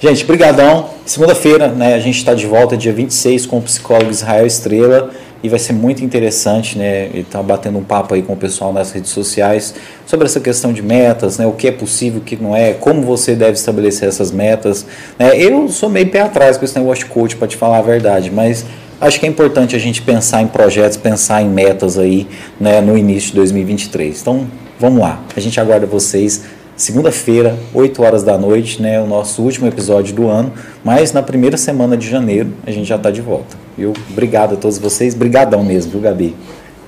Gente, brigadão. Segunda-feira, né, a gente está de volta dia 26 com o psicólogo Israel Estrela e vai ser muito interessante, né? Ele tá batendo um papo aí com o pessoal nas redes sociais sobre essa questão de metas, né? O que é possível, o que não é, como você deve estabelecer essas metas. Né? Eu sou meio pé atrás com esse negócio de coach, para te falar a verdade, mas acho que é importante a gente pensar em projetos, pensar em metas aí, né, no início de 2023. Então, vamos lá. A gente aguarda vocês segunda-feira, 8 horas da noite, né, o nosso último episódio do ano, mas na primeira semana de janeiro a gente já está de volta. Viu? Obrigado a todos vocês, brigadão mesmo, viu, Gabi?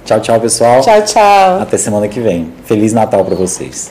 Tchau, tchau, pessoal. Tchau, tchau. Até semana que vem. Feliz Natal para vocês.